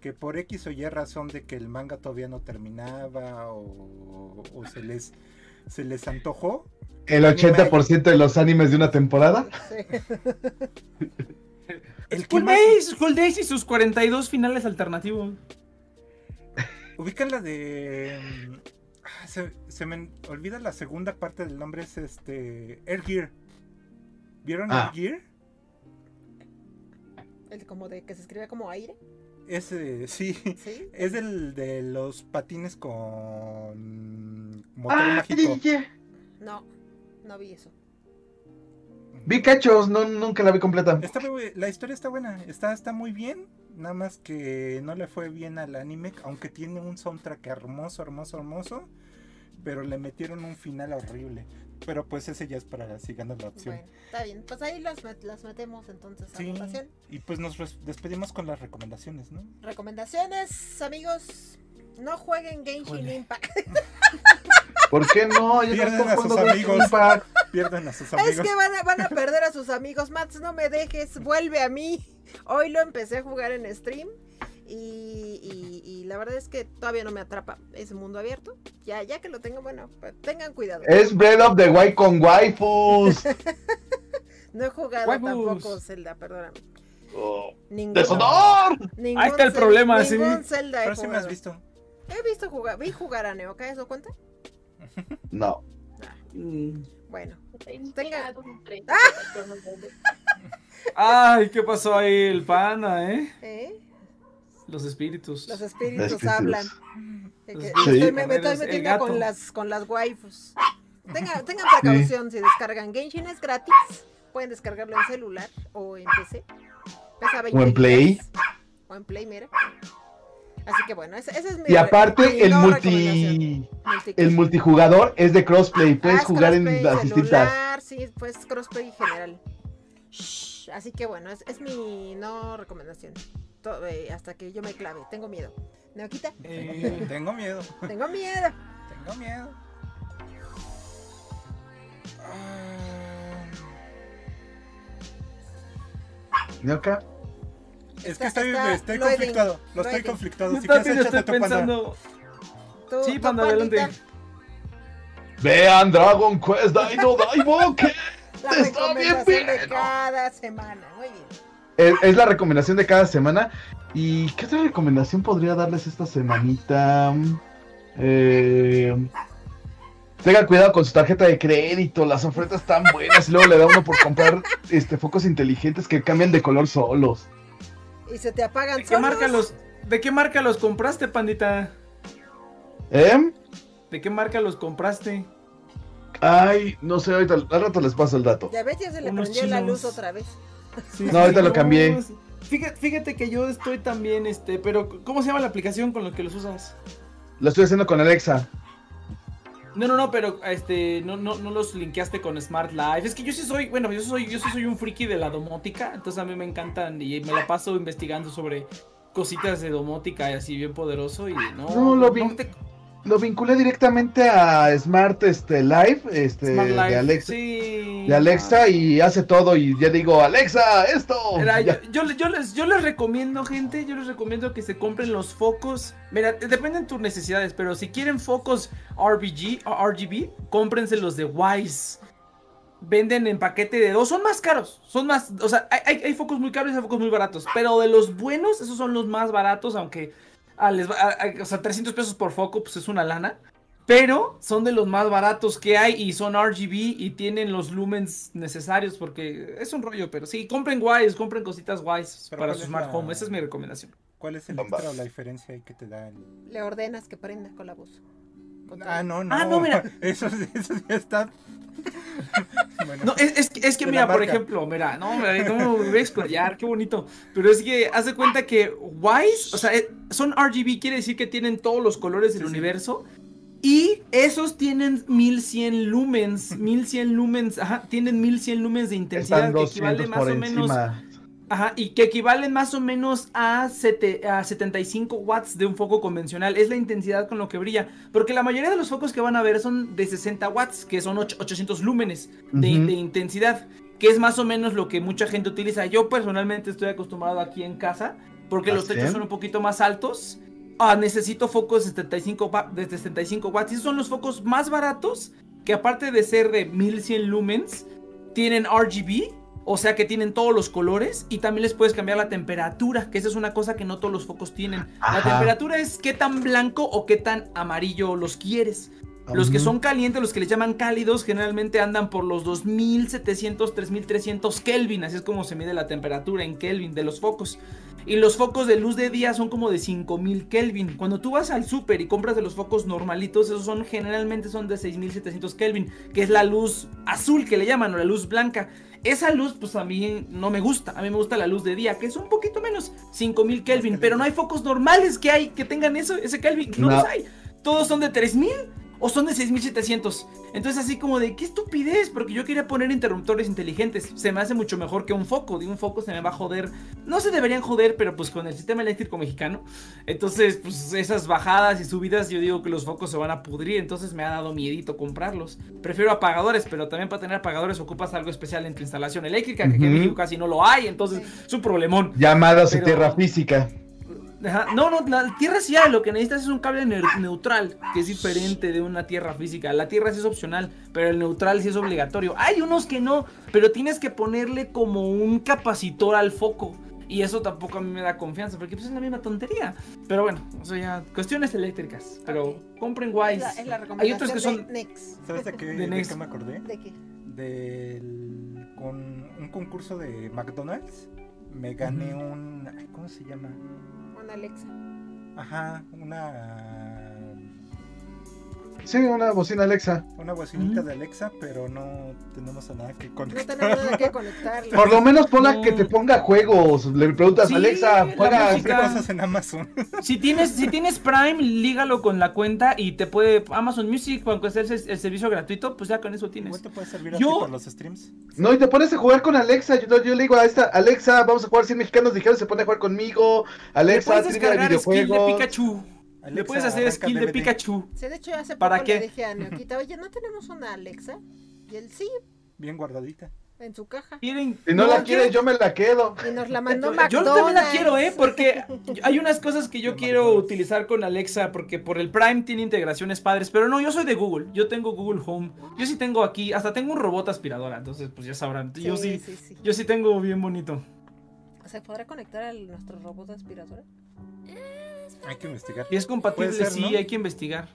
Speaker 3: Que por X o Y razón de que el manga todavía no terminaba o, o se les se les antojó.
Speaker 2: El 80% de los animes de una temporada.
Speaker 1: Sí.
Speaker 3: El
Speaker 4: School
Speaker 3: más
Speaker 4: Days, School Days y sus 42 finales alternativos.
Speaker 3: ubican la de se, se me olvida la segunda parte del nombre es este Air Gear. ¿Vieron
Speaker 2: Ah.
Speaker 3: Air Gear?
Speaker 1: El como de que se escribe como aire.
Speaker 3: Ese sí.
Speaker 1: Sí.
Speaker 3: Es el de los patines con motor
Speaker 2: Ah,
Speaker 3: mágico.
Speaker 1: No, no vi eso.
Speaker 2: Vi cachos, no, nunca la vi completa.
Speaker 3: Está la historia está buena, está, está muy bien. Nada más que no le fue bien al anime, aunque tiene un soundtrack hermoso, hermoso, hermoso. Pero le metieron un final horrible. Pero pues ese ya es para si ganas la opción.
Speaker 1: Bueno, está bien. Pues ahí las, met- las metemos entonces a
Speaker 3: Sí,
Speaker 1: votación.
Speaker 3: y pues nos despedimos con las recomendaciones, ¿no?
Speaker 1: Recomendaciones, amigos. No jueguen Genshin
Speaker 4: Híjole.
Speaker 1: Impact.
Speaker 2: ¿Por qué no? Yo
Speaker 3: Pierden a sus amigos. Pierdan a sus
Speaker 1: Es
Speaker 3: amigos.
Speaker 1: que van a, van a perder a sus amigos. Mats, no me dejes, vuelve a mí. Hoy lo empecé a jugar en stream. Y la verdad es que todavía no me atrapa. Es mundo abierto. Ya, ya que lo tengo, bueno, pues, tengan cuidado.
Speaker 2: Es Breath of the Wild con waifus.
Speaker 1: No he jugado
Speaker 4: Waifus.
Speaker 1: tampoco Zelda, perdóname.
Speaker 2: Oh,
Speaker 1: Ningún,
Speaker 2: ¡Deshonor!
Speaker 1: ningún
Speaker 4: Ahí está el problema, sí.
Speaker 1: Zelda he
Speaker 3: Pero sí me has visto.
Speaker 1: He visto jugar, vi jugar a Neoka, ¿eso cuenta?
Speaker 2: No.
Speaker 4: Mm.
Speaker 1: Bueno,
Speaker 5: Tenga.
Speaker 4: Ay, ¿qué pasó ahí el pana, eh?
Speaker 1: ¿eh?
Speaker 4: Los espíritus.
Speaker 1: Los espíritus
Speaker 2: Espíritus.
Speaker 1: hablan.
Speaker 4: Sí.
Speaker 1: estoy- me, me estoy metiendo con las, con las waifus. Tenga- tengan precaución si descargan. Genshin es gratis. Pueden descargarlo en celular o en PC. Pesa 20
Speaker 2: O en Play.
Speaker 1: gigas. O en Play, mira. Así que bueno, ese, ese es mi
Speaker 2: Y aparte,
Speaker 1: mi
Speaker 2: el multi. El multijugador es de crossplay. Puedes
Speaker 1: Ah, es
Speaker 2: jugar en
Speaker 1: crossplay,
Speaker 2: las distintas.
Speaker 1: celular, Sí, pues crossplay general. Shh, Así que bueno, es, es mi no recomendación. To- eh, hasta que yo me clave. Tengo miedo. Neoquita,
Speaker 4: Eh,
Speaker 3: Tengo miedo.
Speaker 1: tengo miedo.
Speaker 3: Tengo miedo. Ah,
Speaker 2: ¿Ñoca?
Speaker 3: Es que
Speaker 1: Está-
Speaker 3: estoy,
Speaker 1: está
Speaker 3: estoy
Speaker 1: loading,
Speaker 3: conflictado. Lo estoy
Speaker 1: loading.
Speaker 3: conflictado.
Speaker 4: yo
Speaker 3: Si quieres,
Speaker 4: también estoy
Speaker 3: échate tu panda.
Speaker 4: pensando.
Speaker 1: Tú,
Speaker 4: Sí, panda, adelante.
Speaker 2: Vean Dragon Quest Dino Daibo. que Está bien bueno.
Speaker 1: cada semana. Muy bien.
Speaker 2: Es, es la recomendación de cada semana. ¿Y qué otra recomendación podría darles esta semanita? Eh, tengan cuidado con su tarjeta de crédito, las ofertas están buenas y luego le da uno por comprar este focos inteligentes que cambian de color solos.
Speaker 1: Y se te apagan
Speaker 4: ¿De qué
Speaker 1: solos.
Speaker 4: marca los, de qué marca los compraste, pandita?
Speaker 2: ¿Eh?
Speaker 4: ¿De qué marca los compraste?
Speaker 2: Ay, no sé, ahorita al rato les paso el dato.
Speaker 1: Ya ves, ya se le
Speaker 4: Unos
Speaker 1: prendió la luz otra vez.
Speaker 4: Sí,
Speaker 2: No, ahorita lo cambié.
Speaker 4: Fíjate, fíjate que yo estoy también, este, pero ¿cómo se llama la aplicación con la que los usas?
Speaker 2: Lo estoy haciendo con Alexa.
Speaker 4: No, no, no, pero este, no, no, no los linkeaste con Smart Life. Es que yo sí soy, bueno, yo soy, yo sí soy un friki de la domótica, entonces a mí me encantan y me la paso investigando sobre cositas de domótica y así bien poderoso y no.
Speaker 2: No, lo vi.
Speaker 4: te,
Speaker 2: lo vinculé directamente a Smart este, Live, este,
Speaker 4: Smart
Speaker 2: de Alexa.
Speaker 4: Sí.
Speaker 2: De Alexa y hace todo y ya digo, Alexa, esto.
Speaker 4: Mira, yo,
Speaker 2: Ya.
Speaker 4: yo, yo les, yo les recomiendo, gente, yo les recomiendo que se compren los focos. Mira, dependen tus necesidades, pero si quieren focos RBG RGB, cómprense los de Wise. Venden en paquete de dos, son más caros, son más, o sea, hay, hay- hay focos muy caros y hay focos muy baratos, pero de los buenos, esos son los más baratos, aunque, ah, les va- ah, ah, o sea, 300 pesos por foco, pues es una lana. Pero son de los más baratos que hay y son RGB y tienen los lumens necesarios porque es un rollo, pero sí, compren Wise, compren cositas
Speaker 3: Pero
Speaker 4: para
Speaker 3: ¿cuál
Speaker 4: su smart
Speaker 3: la-
Speaker 4: home, esa es mi recomendación.
Speaker 3: ¿Cuál es el extra o la diferencia ahí que te da el...
Speaker 1: Le ordenas que prenda con la voz. Con todo.
Speaker 3: Ah, no, no.
Speaker 4: Ah, no, mira.
Speaker 3: Eso, eso ya está. bueno,
Speaker 4: No, es, es, que- es que mira, por ejemplo, mira, no, mira, no me voy a explayar, qué bonito. Pero es que haz de cuenta que Wise, o sea, eh, son RGB, quiere decir que tienen todos los colores del
Speaker 3: Sí, sí.
Speaker 4: universo. Y esos tienen 1100 lumens, 1100 lumens, ajá, tienen 1100 lumens de intensidad
Speaker 2: Están
Speaker 4: que equivale
Speaker 2: 200
Speaker 4: más o menos
Speaker 2: encima.
Speaker 4: Ajá, y que equivalen más o menos a, sete- a 75 watts de un foco convencional. Es la intensidad con lo que brilla. Porque la mayoría de los focos que van a ver son de 60 watts, que son och- 800 lúmenes de, intensidad. Que es más o menos lo que mucha gente utiliza. Yo personalmente estoy acostumbrado aquí en casa, porque los
Speaker 2: ¿Ah,
Speaker 4: techos son un poquito más altos. Ah, necesito focos de 75, wa- de 75 watts. Y esos son los focos más baratos, que aparte de ser de 1100 lumens, tienen RGB, o sea que tienen todos los colores y también les puedes cambiar la temperatura, que esa es una cosa que no todos los focos tienen. La temperatura es qué tan blanco o qué tan amarillo los quieres. Los que son calientes, los que les llaman cálidos, generalmente andan por los 2700, 3300 Kelvin, así es como se mide la temperatura en Kelvin de los focos. Y los focos de luz de día son como de 5000 Kelvin. Cuando tú vas al súper y compras de los focos normalitos, esos son generalmente son de 6700 Kelvin, que es la luz azul que le llaman o la luz blanca. Esa luz, pues a mí no me gusta. A mí me gusta la luz de día, que es un poquito menos, 5000 Kelvin. Pero no hay focos normales que hay que tengan eso, ese Kelvin. No,
Speaker 2: No.
Speaker 4: los hay. Todos son de 3000 o son de 6700. Entonces, así como de qué estupidez, porque yo quería poner interruptores inteligentes. Se me hace mucho mejor que un foco. De un foco se me va a joder. No se deberían joder, pero pues con el sistema eléctrico mexicano. Entonces, pues esas bajadas y subidas, yo digo que los focos se van a pudrir. Entonces me ha dado miedito comprarlos. Prefiero apagadores, pero también para tener apagadores ocupas algo especial en tu instalación eléctrica, que aquí en. México casi no lo hay. Entonces, es un problemón.
Speaker 2: Llamadas de
Speaker 4: Pero-
Speaker 2: tierra física.
Speaker 4: Ajá, No, no, la tierra sí hay, lo que necesitas es un cable neu- neutral, que es diferente de una tierra física. La tierra sí es opcional, pero el neutral sí es obligatorio. Hay unos que no, pero tienes que ponerle como un capacitor al foco. Y eso tampoco a mí me da confianza, porque pues es la misma tontería. Pero bueno, o sea, ya, cuestiones eléctricas. Pero
Speaker 1: Ok.
Speaker 4: compren
Speaker 1: Es
Speaker 4: Wise.
Speaker 1: la, es la
Speaker 4: Hay otros que son...
Speaker 1: de.
Speaker 3: ¿Sabes de qué,
Speaker 4: De
Speaker 3: qué me acordé?
Speaker 1: ¿De qué?
Speaker 3: Del, con un concurso de McDonald's. Me gané un. ¿Cómo se llama?
Speaker 1: Una Alexa.
Speaker 3: Ajá, una.
Speaker 2: Sí, una bocina Alexa.
Speaker 3: Una bocinita
Speaker 4: Mm.
Speaker 3: de Alexa, pero no tenemos a nada que
Speaker 1: No
Speaker 3: conectar.
Speaker 1: tenemos nada que conectarle.
Speaker 2: Por lo menos ponla
Speaker 4: No.
Speaker 2: que te ponga juegos. Le preguntas,
Speaker 4: Sí,
Speaker 2: Alexa,
Speaker 4: la
Speaker 2: juega.
Speaker 3: cosas en Amazon.
Speaker 4: Si tienes, si tienes Prime, lígalo con la cuenta y te puede Amazon Music, aunque sea el, el servicio gratuito, pues ya con eso tienes.
Speaker 3: Te puede servir a ti para los streams.
Speaker 2: No, y te pones a jugar con Alexa. Yo, yo le digo a esta, Alexa, vamos a jugar 100 mexicanos dijeron, se pone a jugar conmigo.
Speaker 4: Le
Speaker 2: Alexa,
Speaker 4: puedes
Speaker 2: tiene
Speaker 4: descargar skill de
Speaker 2: videojuegos.
Speaker 4: Le puedes hacer skill de. Pikachu.
Speaker 1: Sí, de hecho, hace poco
Speaker 4: ¿Para
Speaker 1: le
Speaker 4: qué?
Speaker 1: dije a Neoquita, oye, ¿no tenemos una Alexa? Y él sí,
Speaker 3: Bien guardadita.
Speaker 1: en su caja.
Speaker 4: ¿Quieren?
Speaker 2: Si no, la
Speaker 4: quieren-
Speaker 2: quieres, yo me la quedo.
Speaker 1: Y nos la mandó
Speaker 4: Yo
Speaker 1: McDonald's.
Speaker 4: también la quiero, ¿eh? Porque hay unas cosas que yo quiero
Speaker 3: McDonald's.
Speaker 4: utilizar con Alexa, porque por el Prime tiene integraciones padres, pero no, yo soy de Google, yo tengo Google Home, yo sí tengo aquí, hasta tengo un robot aspiradora, entonces pues ya sabrán, yo sí,
Speaker 1: sí, sí.
Speaker 4: yo sí tengo bien bonito.
Speaker 1: ¿Se podrá conectar a nuestro robot aspiradora?
Speaker 3: Hay que investigar.
Speaker 4: Y es compatible,
Speaker 3: ser,
Speaker 4: sí,
Speaker 3: ¿no?
Speaker 4: hay que investigar.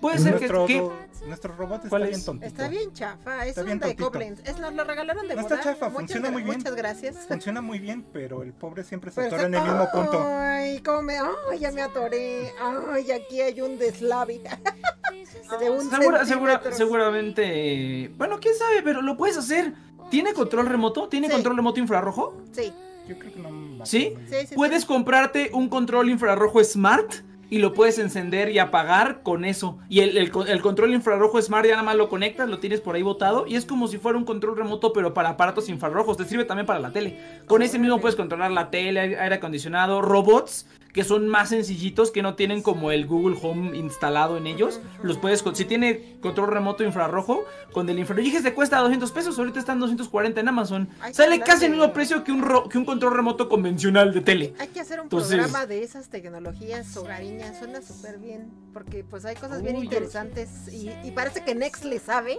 Speaker 4: Puede ser que...
Speaker 3: nuestro,
Speaker 4: que-
Speaker 3: ro- nuestro robot está
Speaker 4: ¿Cuál
Speaker 3: bien tontito.
Speaker 1: Está bien chafa, es
Speaker 3: Está
Speaker 1: un
Speaker 3: bien
Speaker 1: de
Speaker 3: tontito.
Speaker 1: Koblenz. Es, nos lo regalaron de
Speaker 3: No está
Speaker 1: moda.
Speaker 3: chafa,
Speaker 1: muchas,
Speaker 3: funciona muy bien.
Speaker 1: Muchas gracias.
Speaker 3: Funciona muy bien, pero el pobre siempre se
Speaker 1: Pero
Speaker 3: atora en el
Speaker 1: está-
Speaker 3: mismo punto.
Speaker 1: Ay, cómo me... Ay, ya me atoré. Ay, aquí hay un deslave. de un
Speaker 4: Segura- segura- seguramente... Bueno, quién sabe, pero lo puedes hacer. ¿Tiene control remoto? ¿Tiene
Speaker 1: Sí.
Speaker 4: control remoto infrarrojo?
Speaker 1: Sí,
Speaker 3: Yo creo que no.
Speaker 4: ¿Sí?
Speaker 3: a-
Speaker 1: sí, sí.
Speaker 4: Puedes comprarte un control infrarrojo smart y lo puedes encender y apagar con eso. Y el, el co- el control infrarrojo smart ya nada más lo conectas, lo tienes por ahí botado y es como si fuera un control remoto pero para aparatos infrarrojos. Te sirve también para la tele. Con ese mismo puedes controlar la tele, aire acondicionado, robots que son más sencillitos, que no tienen como el Google Home instalado en ellos. Los puedes, si tiene control remoto infrarrojo, con el infrarrojo, dije, te cuesta 200 pesos, ahorita están 240 en Amazon.
Speaker 1: Hay
Speaker 4: Sale casi el
Speaker 1: de-
Speaker 4: mismo precio que un, ro- que un control remoto convencional de tele.
Speaker 1: Hay que hacer un
Speaker 4: Entonces-
Speaker 1: programa de esas tecnologías hogareñas, suena súper bien, porque pues hay cosas bien
Speaker 4: Uy,
Speaker 1: interesantes y, y parece que Next le sabe,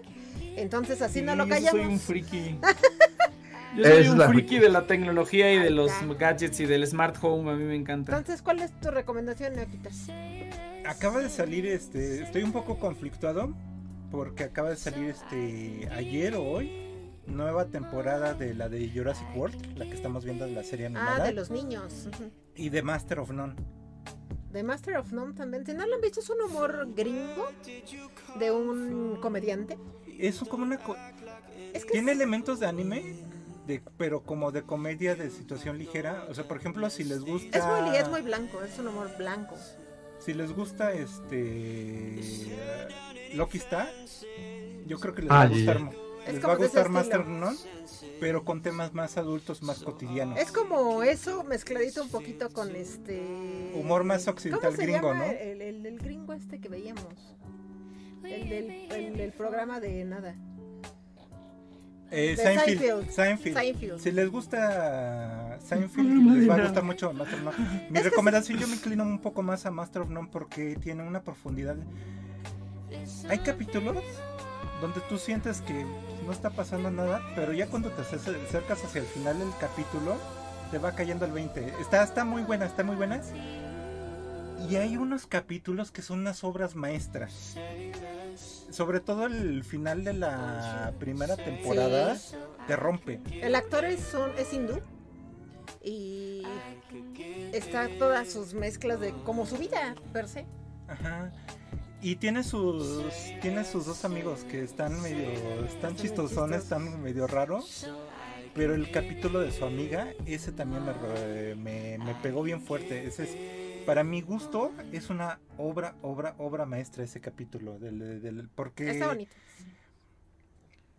Speaker 1: entonces así no lo callamos.
Speaker 4: soy un friki. Yo soy
Speaker 2: Es
Speaker 4: un
Speaker 2: la
Speaker 4: friki de la tecnología y de los gadgets y del smart home, a mí me encanta.
Speaker 1: Entonces, ¿cuál es tu recomendación, Neoquitas?
Speaker 3: Acaba de salir este. Estoy un poco conflictuado. Porque acaba de salir este. Ayer o hoy. Nueva temporada de la de Jurassic World. La que estamos viendo de la serie animada.
Speaker 1: Ah, de los niños.
Speaker 3: Y de Master of None.
Speaker 1: De Master of None también. Si no lo han visto, es un humor gringo de un comediante.
Speaker 3: Es como una. co-
Speaker 1: Es que
Speaker 3: Tiene
Speaker 1: es-
Speaker 3: elementos de anime. De, pero como de comedia de situación ligera. O sea, por ejemplo, si les gusta.
Speaker 1: es muy, es muy blanco, es un humor blanco.
Speaker 3: Si les gusta este. Loki Star. Yo creo que les
Speaker 2: Ah,
Speaker 3: va a gustar.
Speaker 1: Es
Speaker 3: Les va a gustar. Master None. Pero con temas más adultos, más cotidianos.
Speaker 1: Es como eso mezcladito un poquito con este.
Speaker 3: Humor más
Speaker 1: ¿Cómo
Speaker 3: occidental
Speaker 1: se
Speaker 3: gringo,
Speaker 1: llama
Speaker 3: ¿no?
Speaker 1: El, el, el gringo este que veíamos. El del el, el programa de nada.
Speaker 3: Eh, Seinfeld,
Speaker 1: Seinfeld.
Speaker 3: Seinfeld.
Speaker 1: Seinfeld.
Speaker 3: Si les gusta Seinfeld, les va a gustar mucho Master of None. Mi
Speaker 1: Es que
Speaker 3: recomendación yo me inclino un poco más a Master of None porque tiene una profundidad. Hay capítulos donde tú sientes que no está pasando nada, pero ya cuando te acer- acercas hacia el final del capítulo, te va cayendo el 20. Está, está muy buena, está muy buena. Y hay unos capítulos que son unas obras maestras. Sobre todo el final de la primera temporada te rompe.
Speaker 1: El actor es, un, es hindú. Y está todas sus mezclas de como su vida, per se.
Speaker 3: Ajá. Y tiene sus tiene sus dos amigos que están medio están chistosones,
Speaker 1: chistosos.
Speaker 3: están medio raros. Pero el capítulo de su amiga, ese también me, me, me pegó bien fuerte. Ese es, para mi gusto, es una obra, obra, obra maestra ese capítulo. Del, del- porque
Speaker 1: Está bonito.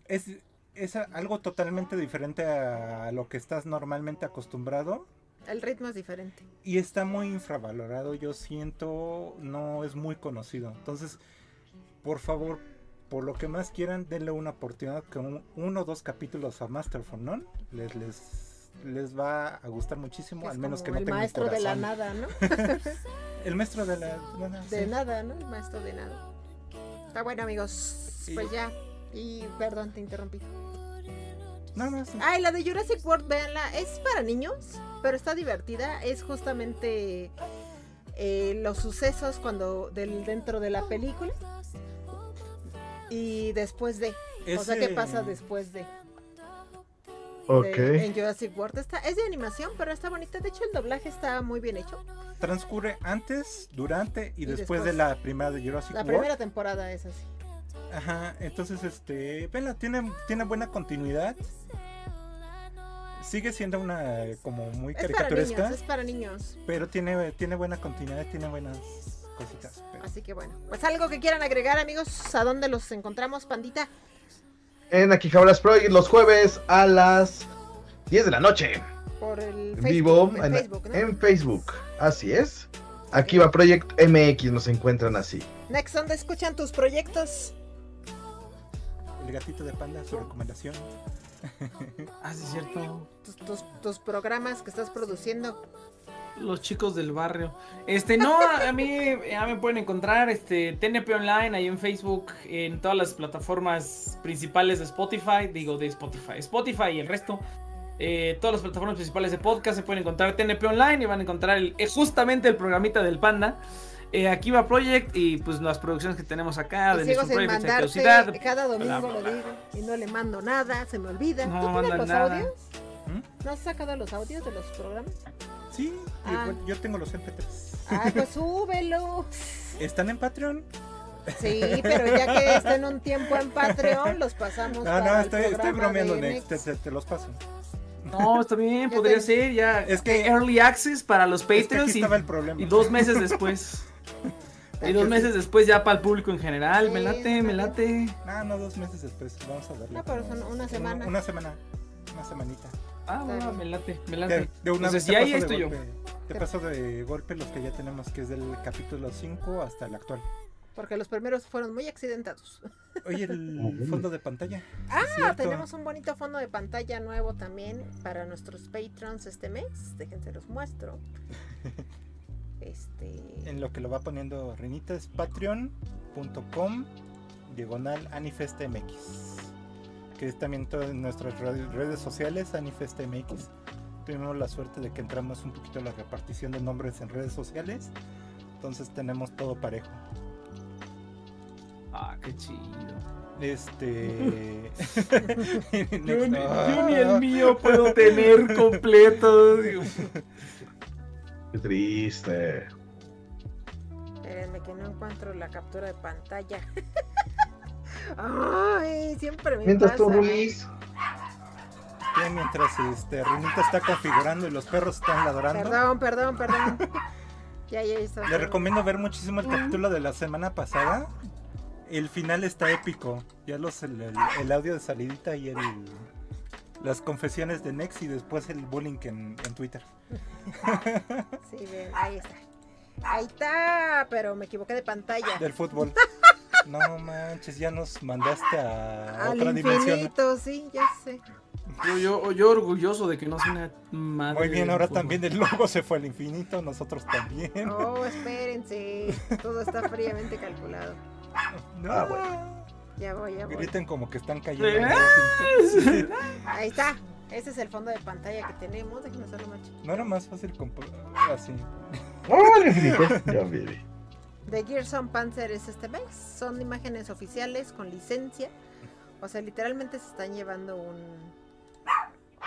Speaker 3: es, es algo totalmente diferente a lo que estás normalmente acostumbrado.
Speaker 1: El ritmo es diferente.
Speaker 3: Y está muy infravalorado, yo siento, no es muy conocido. Entonces, por favor, por lo que más quieran, denle una oportunidad con uno o dos capítulos a Master of None. Les, les, les va a gustar muchísimo,
Speaker 1: Es
Speaker 3: al menos que no
Speaker 1: el
Speaker 3: tengan
Speaker 1: maestro de la nada, ¿no?
Speaker 3: El maestro de la nada.
Speaker 1: De
Speaker 3: sí.
Speaker 1: nada, ¿no? El maestro de nada. Está bueno, amigos.
Speaker 3: Sí.
Speaker 1: Pues ya. Y perdón, te interrumpí.
Speaker 3: Nada más.
Speaker 1: Ay, la de Jurassic World, véanla. Es para niños, pero está divertida. Es justamente eh, los sucesos cuando del, dentro de la película. Y después de. O sea, ¿qué pasa después de?
Speaker 2: Ok.
Speaker 1: de- en Jurassic World. Está, es de animación, pero está bonita. De hecho, el doblaje está muy bien hecho.
Speaker 3: Transcurre antes, durante y,
Speaker 1: Y
Speaker 3: después,
Speaker 1: después.
Speaker 3: de la primera de Jurassic
Speaker 1: La
Speaker 3: World.
Speaker 1: primera temporada es así.
Speaker 3: Ajá, entonces este, venla, tiene, tiene buena continuidad. Sigue siendo una como muy
Speaker 1: Es para
Speaker 3: caricaturesca,
Speaker 1: niños, es para niños.
Speaker 3: pero tiene, tiene buena continuidad, tiene buenas cositas. pero-
Speaker 1: Así que bueno. Pues algo que quieran agregar, amigos. ¿A dónde los encontramos, pandita?
Speaker 2: En Akihabara's Project los jueves a las 10 de la noche.
Speaker 1: Por el Facebook,
Speaker 2: vivo
Speaker 1: en
Speaker 2: en,
Speaker 1: Facebook, ¿no?
Speaker 2: en Facebook. Así es. Akiba Project MX nos encuentran así.
Speaker 1: Next, ¿dónde escuchan tus proyectos?
Speaker 3: El gatito de panda, su recomendación.
Speaker 4: Ah, sí, es cierto.
Speaker 1: Tus, tus, tus programas que estás produciendo.
Speaker 4: Los chicos del barrio. Este, no, a, mí ya me pueden encontrar, este, TNP Online, ahí en Facebook, en todas las plataformas principales de Spotify, digo de Spotify, Spotify y el resto. Eh, todas las plataformas principales de podcast se pueden encontrar TNP Online y van a encontrar el- eh, justamente el programita del Panda. Eh, aquí va Project y pues las producciones que tenemos acá
Speaker 1: y
Speaker 4: de
Speaker 1: mandarte.
Speaker 4: Curiosidad.
Speaker 1: Cada domingo
Speaker 4: bla,
Speaker 1: lo
Speaker 4: bla,
Speaker 1: digo. Y no le mando nada, se me olvida.
Speaker 4: No
Speaker 1: ¿Tú tienes los
Speaker 4: nada.
Speaker 1: audios?
Speaker 3: ¿Mm?
Speaker 1: ¿No has sacado los audios de los programas?
Speaker 3: Sí,
Speaker 1: Ah.
Speaker 3: yo tengo los MP3.
Speaker 1: Ay, pues súbelo.
Speaker 3: ¿Están en Patreon?
Speaker 1: Sí, pero ya que estén un tiempo en Patreon, los pasamos.
Speaker 3: No,
Speaker 1: para
Speaker 3: no,
Speaker 1: el
Speaker 3: estoy, bromeando, Next, te,
Speaker 1: Next.
Speaker 3: te- te los paso.
Speaker 4: No, está bien, podría
Speaker 1: te-
Speaker 4: ser ya.
Speaker 3: Es que-
Speaker 4: Early Access para los
Speaker 3: Es que aquí
Speaker 4: Patreons y,
Speaker 3: estaba el problema.
Speaker 4: y dos meses después. Y dos meses después ya para el público en general. Me late, me late.
Speaker 3: Ah, no, dos meses después. Vamos a darle.
Speaker 1: No, pero son una semana.
Speaker 3: Una, semana. una semanita.
Speaker 4: Ah,
Speaker 1: bien.
Speaker 4: me late, me
Speaker 3: De,
Speaker 4: late.
Speaker 3: de una
Speaker 4: Entonces,
Speaker 3: vez te
Speaker 4: ya
Speaker 3: paso de
Speaker 4: estoy yo.
Speaker 3: golpe- Te paso de golpe los que ya tenemos, que es del capítulo 5 hasta el actual.
Speaker 1: Porque los primeros fueron muy accidentados.
Speaker 3: Oye, el fondo de pantalla.
Speaker 1: Ah, tenemos un bonito fondo de pantalla nuevo también para nuestros patrons este mes. Déjense los muestro. Este.
Speaker 3: En lo que lo va poniendo Renita es patreon.com diagonal anifestmx. Que es también todas nuestras re- redes sociales, anifestmx. Tuvimos la suerte de que entramos un poquito a la repartición de nombres en redes sociales. Entonces tenemos todo parejo.
Speaker 4: Ah, qué chido.
Speaker 3: Este.
Speaker 4: Yo ni, yo ni el mío puedo tener completo. digo.
Speaker 2: Qué triste.
Speaker 1: Espérenme que no encuentro la captura de pantalla. Ay, siempre me
Speaker 2: Mientras tú. Rulis.
Speaker 3: Mientras este, Renita está configurando y los perros están ladrando.
Speaker 1: Perdón, perdón, perdón. Ya, ya está.
Speaker 3: Le recomiendo ver muchísimo el capítulo de la semana pasada. El final está épico. Ya los el, el- el audio de salidita y el las confesiones de Nex y después el bullying en, en Twitter.
Speaker 1: Sí, ven, ahí está. Ahí está, pero me equivoqué de pantalla.
Speaker 3: Del fútbol. No manches, ya nos mandaste a
Speaker 1: Al
Speaker 3: otra dimensión.
Speaker 1: infinito, sí, ya sé.
Speaker 4: Yo, yo, yo orgulloso de que no soy una madre.
Speaker 3: Muy bien, ahora también el logo se fue al infinito, nosotros también.
Speaker 1: Oh, espérense. Todo está fríamente calculado.
Speaker 3: No.
Speaker 2: Ah, bueno.
Speaker 1: Ya voy, ya voy.
Speaker 3: Griten como que están cayendo.
Speaker 4: ¿Eh?
Speaker 1: Ahí está. Ese es el fondo de pantalla que tenemos. Déjenme hacerlo más chiquito.
Speaker 3: No era más fácil comprar así.
Speaker 2: ¡Oh, el infinito! Ya, baby.
Speaker 1: The Gears on Panzer es este mes. Son imágenes oficiales con licencia. O sea, literalmente se están llevando un.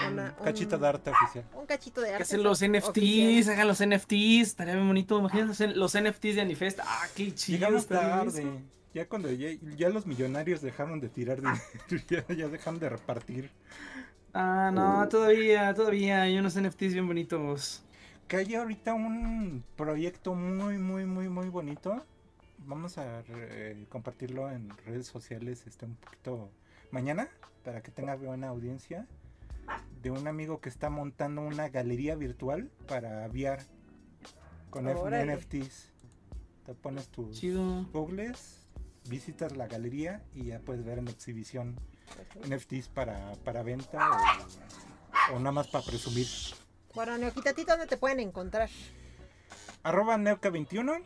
Speaker 1: una-
Speaker 3: Un cachito
Speaker 1: un-
Speaker 3: de arte oficial.
Speaker 1: Un cachito de
Speaker 4: Que
Speaker 1: arte.
Speaker 4: hacen los NFTs,
Speaker 1: oficial.
Speaker 4: hagan los NFTs, estaría bien bonito. Imagínense los NFTs de Anifest. Ah, qué chido.
Speaker 3: Llegamos
Speaker 4: eso.
Speaker 3: tarde. Ya cuando ya, ya los millonarios dejaron de tirar dinero, ya, ya dejaron de repartir.
Speaker 4: Ah,
Speaker 3: Uh.
Speaker 4: no, todavía, todavía hay unos NFTs bien bonitos.
Speaker 3: Que hay ahorita un proyecto muy, muy, muy, muy bonito. Vamos a eh, compartirlo en redes sociales este un poquito mañana para que tenga buena audiencia. De un amigo que está montando una galería virtual para VR con
Speaker 1: Órale.
Speaker 3: NFTs. Te pones tus
Speaker 4: Chido.
Speaker 3: googles, visitas la galería y ya puedes ver en exhibición NFTs para, para venta o, o nada más para presumir.
Speaker 1: Bueno, Neoquitatito, ¿dónde te pueden encontrar?
Speaker 3: Arroba Neuca21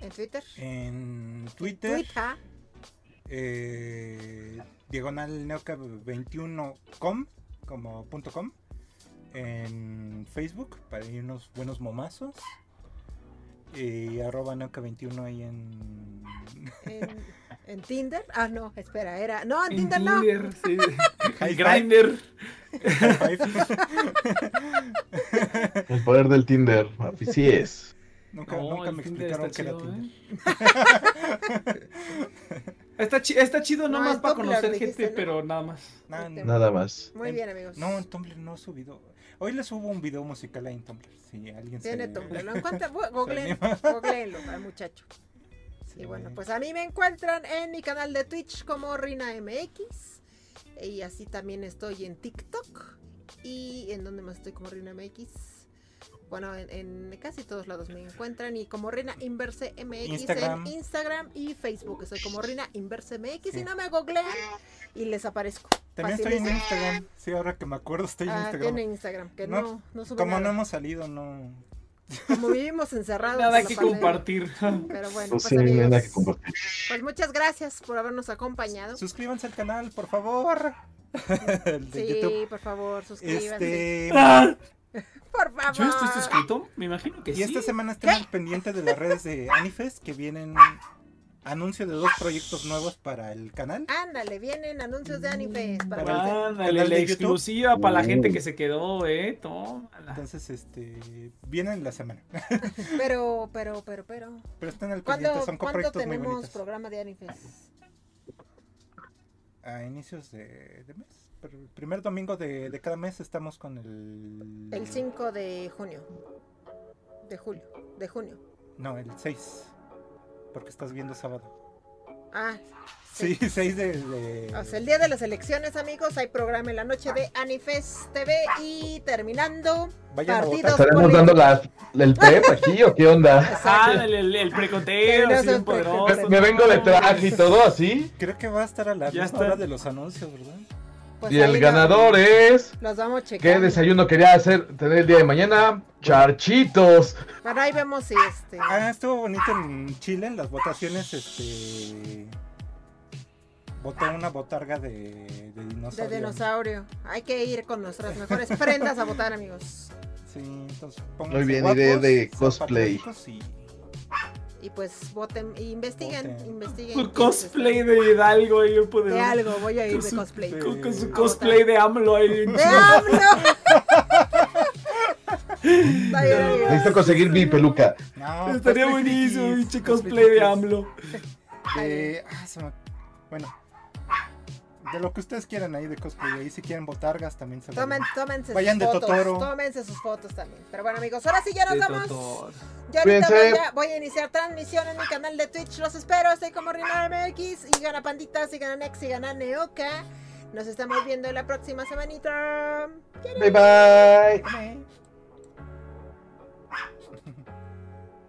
Speaker 1: ¿En Twitter?
Speaker 3: en Twitter,
Speaker 1: Twitter.
Speaker 3: eh, diagonal Neuca21com como punto com en Facebook para ir unos buenos momazos y arroba Neuca21 ahí en
Speaker 1: En, en Tinder. Ah, no, espera, era. No, en,
Speaker 4: En
Speaker 1: Tinder no.
Speaker 4: Tinder, sí.
Speaker 3: High
Speaker 4: Grindr.
Speaker 3: High five.
Speaker 2: El poder del Tinder. Así es.
Speaker 3: nunca,
Speaker 4: No,
Speaker 3: me
Speaker 4: Tinder
Speaker 3: explicaron
Speaker 4: está
Speaker 3: que era
Speaker 4: chido,
Speaker 3: Tinder.
Speaker 4: ¿eh? Está, chi- está chido
Speaker 1: No,
Speaker 4: nomás para conocer
Speaker 1: dijiste,
Speaker 4: gente,
Speaker 1: ¿no?
Speaker 4: pero nada más.
Speaker 3: No, no,
Speaker 2: Nada más.
Speaker 1: Muy
Speaker 3: En-
Speaker 1: bien, amigos.
Speaker 3: no, en Tumblr no he subido. Hoy les subo un video musical ahí en Tumblr. Si alguien
Speaker 1: Tiene
Speaker 3: se...
Speaker 1: Tumblr. Lo encuentra. bu- Googleen,
Speaker 3: anima.
Speaker 1: googleenlo al muchacho.
Speaker 3: Sí,
Speaker 1: Y bueno, pues a mí me encuentran en mi canal de Twitch como Rina MX. Y así también estoy en TikTok. Y en donde más estoy como Rina MX. Bueno, en, en casi todos lados me encuentran. Y como Rina Inverse MX
Speaker 3: Instagram.
Speaker 1: en Instagram y Facebook. Estoy como Rina Inverse MX.
Speaker 3: Sí.
Speaker 1: Y no me googleen y les aparezco.
Speaker 3: También estoy en. Instagram. Sí, ahora que me acuerdo estoy en
Speaker 1: Ah,
Speaker 3: Instagram.
Speaker 1: tiene Instagram, que
Speaker 3: No,
Speaker 1: no,
Speaker 3: Como
Speaker 1: nada.
Speaker 3: no hemos salido, no.
Speaker 1: Como vivimos encerrados.
Speaker 4: Nada que
Speaker 1: pandemia.
Speaker 4: compartir.
Speaker 1: Pero bueno,
Speaker 2: Pues sí,
Speaker 1: amigos,
Speaker 2: nada que compartir.
Speaker 1: pues muchas gracias por habernos acompañado.
Speaker 3: Suscríbanse al canal, por favor. El de
Speaker 1: Sí,
Speaker 3: YouTube.
Speaker 1: por favor, suscríbanse.
Speaker 3: Este.
Speaker 4: Ah,
Speaker 1: Por favor.
Speaker 4: ¿Yo estoy suscrito? Me imagino que
Speaker 3: Y
Speaker 4: sí.
Speaker 3: esta semana estén al pendiente de las redes de Anifest que vienen anuncio de dos proyectos nuevos para el canal.
Speaker 1: Ándale, vienen anuncios de Anifest para
Speaker 3: Para el-
Speaker 4: Ándale,
Speaker 3: canal
Speaker 4: la exclusiva para la gente que se quedó, eh. Tómala.
Speaker 3: Entonces, este. Vienen la semana.
Speaker 1: Pero, pero, pero, pero.
Speaker 3: Pero estén al
Speaker 1: ¿Cuándo,
Speaker 3: pendiente, son
Speaker 1: ¿cuándo
Speaker 3: proyectos muy
Speaker 1: tenemos
Speaker 3: bonitos.
Speaker 1: programa de Anifest?
Speaker 3: A inicios de, de mes. Pero el primer domingo de, de cada mes estamos con el.
Speaker 1: El 5 de junio. De julio. De junio.
Speaker 3: No, el 6. Porque estás viendo sábado.
Speaker 1: Ah,
Speaker 3: Sí, 6 de... de-
Speaker 1: O sea, el día de las elecciones, amigos, hay programa en la noche de Anifest TV y terminando
Speaker 3: Vayan
Speaker 1: partidos.
Speaker 2: ¿Estaremos dando la, el prep aquí o qué onda?
Speaker 4: Ah, el, el, el precoteo, así poderoso.
Speaker 2: Me vengo de traje y todo así.
Speaker 3: Creo que va a estar a la
Speaker 4: Ya
Speaker 3: misma
Speaker 4: está.
Speaker 3: hora de los anuncios, ¿verdad?
Speaker 1: Pues
Speaker 2: Y el ganador es...
Speaker 1: Los, vamos
Speaker 2: ¿Qué
Speaker 1: checando.
Speaker 2: desayuno quería hacer tener el día de mañana? Charchitos.
Speaker 1: Bueno, ahí vemos si este.
Speaker 3: Ah, estuvo bonito en Chile, en las votaciones, este... Votó una botarga de, de
Speaker 1: De
Speaker 3: dinosaurio.
Speaker 1: dinosaurio. Hay que ir con nuestras mejores prendas a votar, amigos.
Speaker 3: Sí, entonces
Speaker 2: Muy bien,
Speaker 3: guapos,
Speaker 2: idea de cosplay.
Speaker 3: Y...
Speaker 1: Y pues voten, y investiguen,
Speaker 3: Voten.
Speaker 1: investiguen.
Speaker 4: Su cosplay de Hidalgo ahí poderoso.
Speaker 1: De algo, voy a ir de cosplay.
Speaker 3: de-
Speaker 4: Con, con su cosplay de AMLO ahí.
Speaker 1: ¡De. AMLO!
Speaker 2: Necesito conseguir mi peluca.
Speaker 3: No,
Speaker 4: Estaría buenísimo, pinche
Speaker 3: cosplay
Speaker 4: de. AMLO.
Speaker 3: Eh, ah, se me- Bueno, de lo que ustedes quieran ahí de cosplay, ahí si quieren botargas también se
Speaker 1: Tomen, tómense
Speaker 3: Vayan de
Speaker 1: sus fotos.
Speaker 3: Totoro.
Speaker 1: Tómense sus fotos también. Pero bueno, amigos, ahora sí ya nos
Speaker 4: De
Speaker 1: vamos. Yo ahorita
Speaker 2: Cuídense.
Speaker 1: voy a, voy a iniciar transmisión en mi canal de Twitch. Los espero. Estoy como Rina MX. Y gana Pandita, y gana Nex, y gana Neoka. Nos estamos viendo la próxima semanita.
Speaker 2: Bye bye.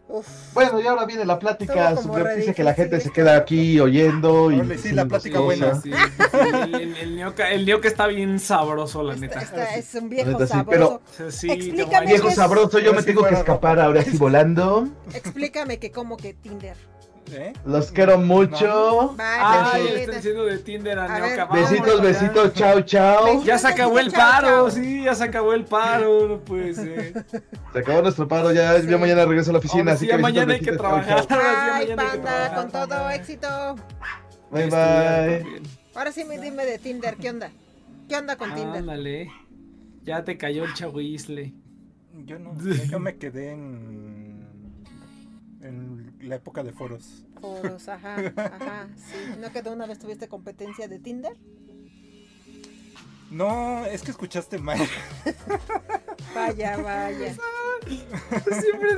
Speaker 1: Uf.
Speaker 2: Bueno, y ahora viene la plática noticia que la gente se queda aquí oyendo y
Speaker 3: sí, la plática buena.
Speaker 4: Sí, sí, sí, el, el, el Nioka está bien sabroso, la neta.
Speaker 1: es un viejo
Speaker 2: Neta, sí,
Speaker 1: sabroso.
Speaker 4: O sea, sí,
Speaker 1: Explícame.
Speaker 2: Viejo
Speaker 1: es-
Speaker 2: sabroso, yo me
Speaker 3: sí
Speaker 2: tengo que escapar ahora sí volando.
Speaker 1: Explícame que como que Tinder.
Speaker 3: ¿Eh?
Speaker 2: Los quiero mucho.
Speaker 1: Bye,
Speaker 4: Ay, le
Speaker 1: Pandita.
Speaker 4: están diciendo de Tinder a,
Speaker 1: A ver,
Speaker 2: Besitos, besitos, chao, chao.
Speaker 4: Ya se acabó el paro,
Speaker 1: chao.
Speaker 4: sí, ya se acabó el paro, no puede ser.
Speaker 2: Se acabó nuestro paro, ya,
Speaker 1: Sí.
Speaker 2: ya mañana regreso a la oficina,
Speaker 4: Ahora
Speaker 2: así
Speaker 4: sí,
Speaker 2: que
Speaker 4: ya
Speaker 2: besitos,
Speaker 4: mañana hay que
Speaker 2: besitos,
Speaker 4: trabajar.
Speaker 1: Bye,
Speaker 4: que
Speaker 1: panda,
Speaker 4: trabajar.
Speaker 1: con todo éxito.
Speaker 2: Bye, bye.
Speaker 1: Ahora sí me dime de Tinder, ¿qué onda? ¿Qué onda con Tinder?
Speaker 4: Ándale. Ya te cayó el chahuizle.
Speaker 3: Yo no, yo- yo me quedé en la época de foros.
Speaker 1: Foros, ajá, ajá, sí. ¿No que de una vez tuviste competencia de Tinder?
Speaker 3: No, es que escuchaste mal.
Speaker 1: Vaya, vaya.
Speaker 4: Siempre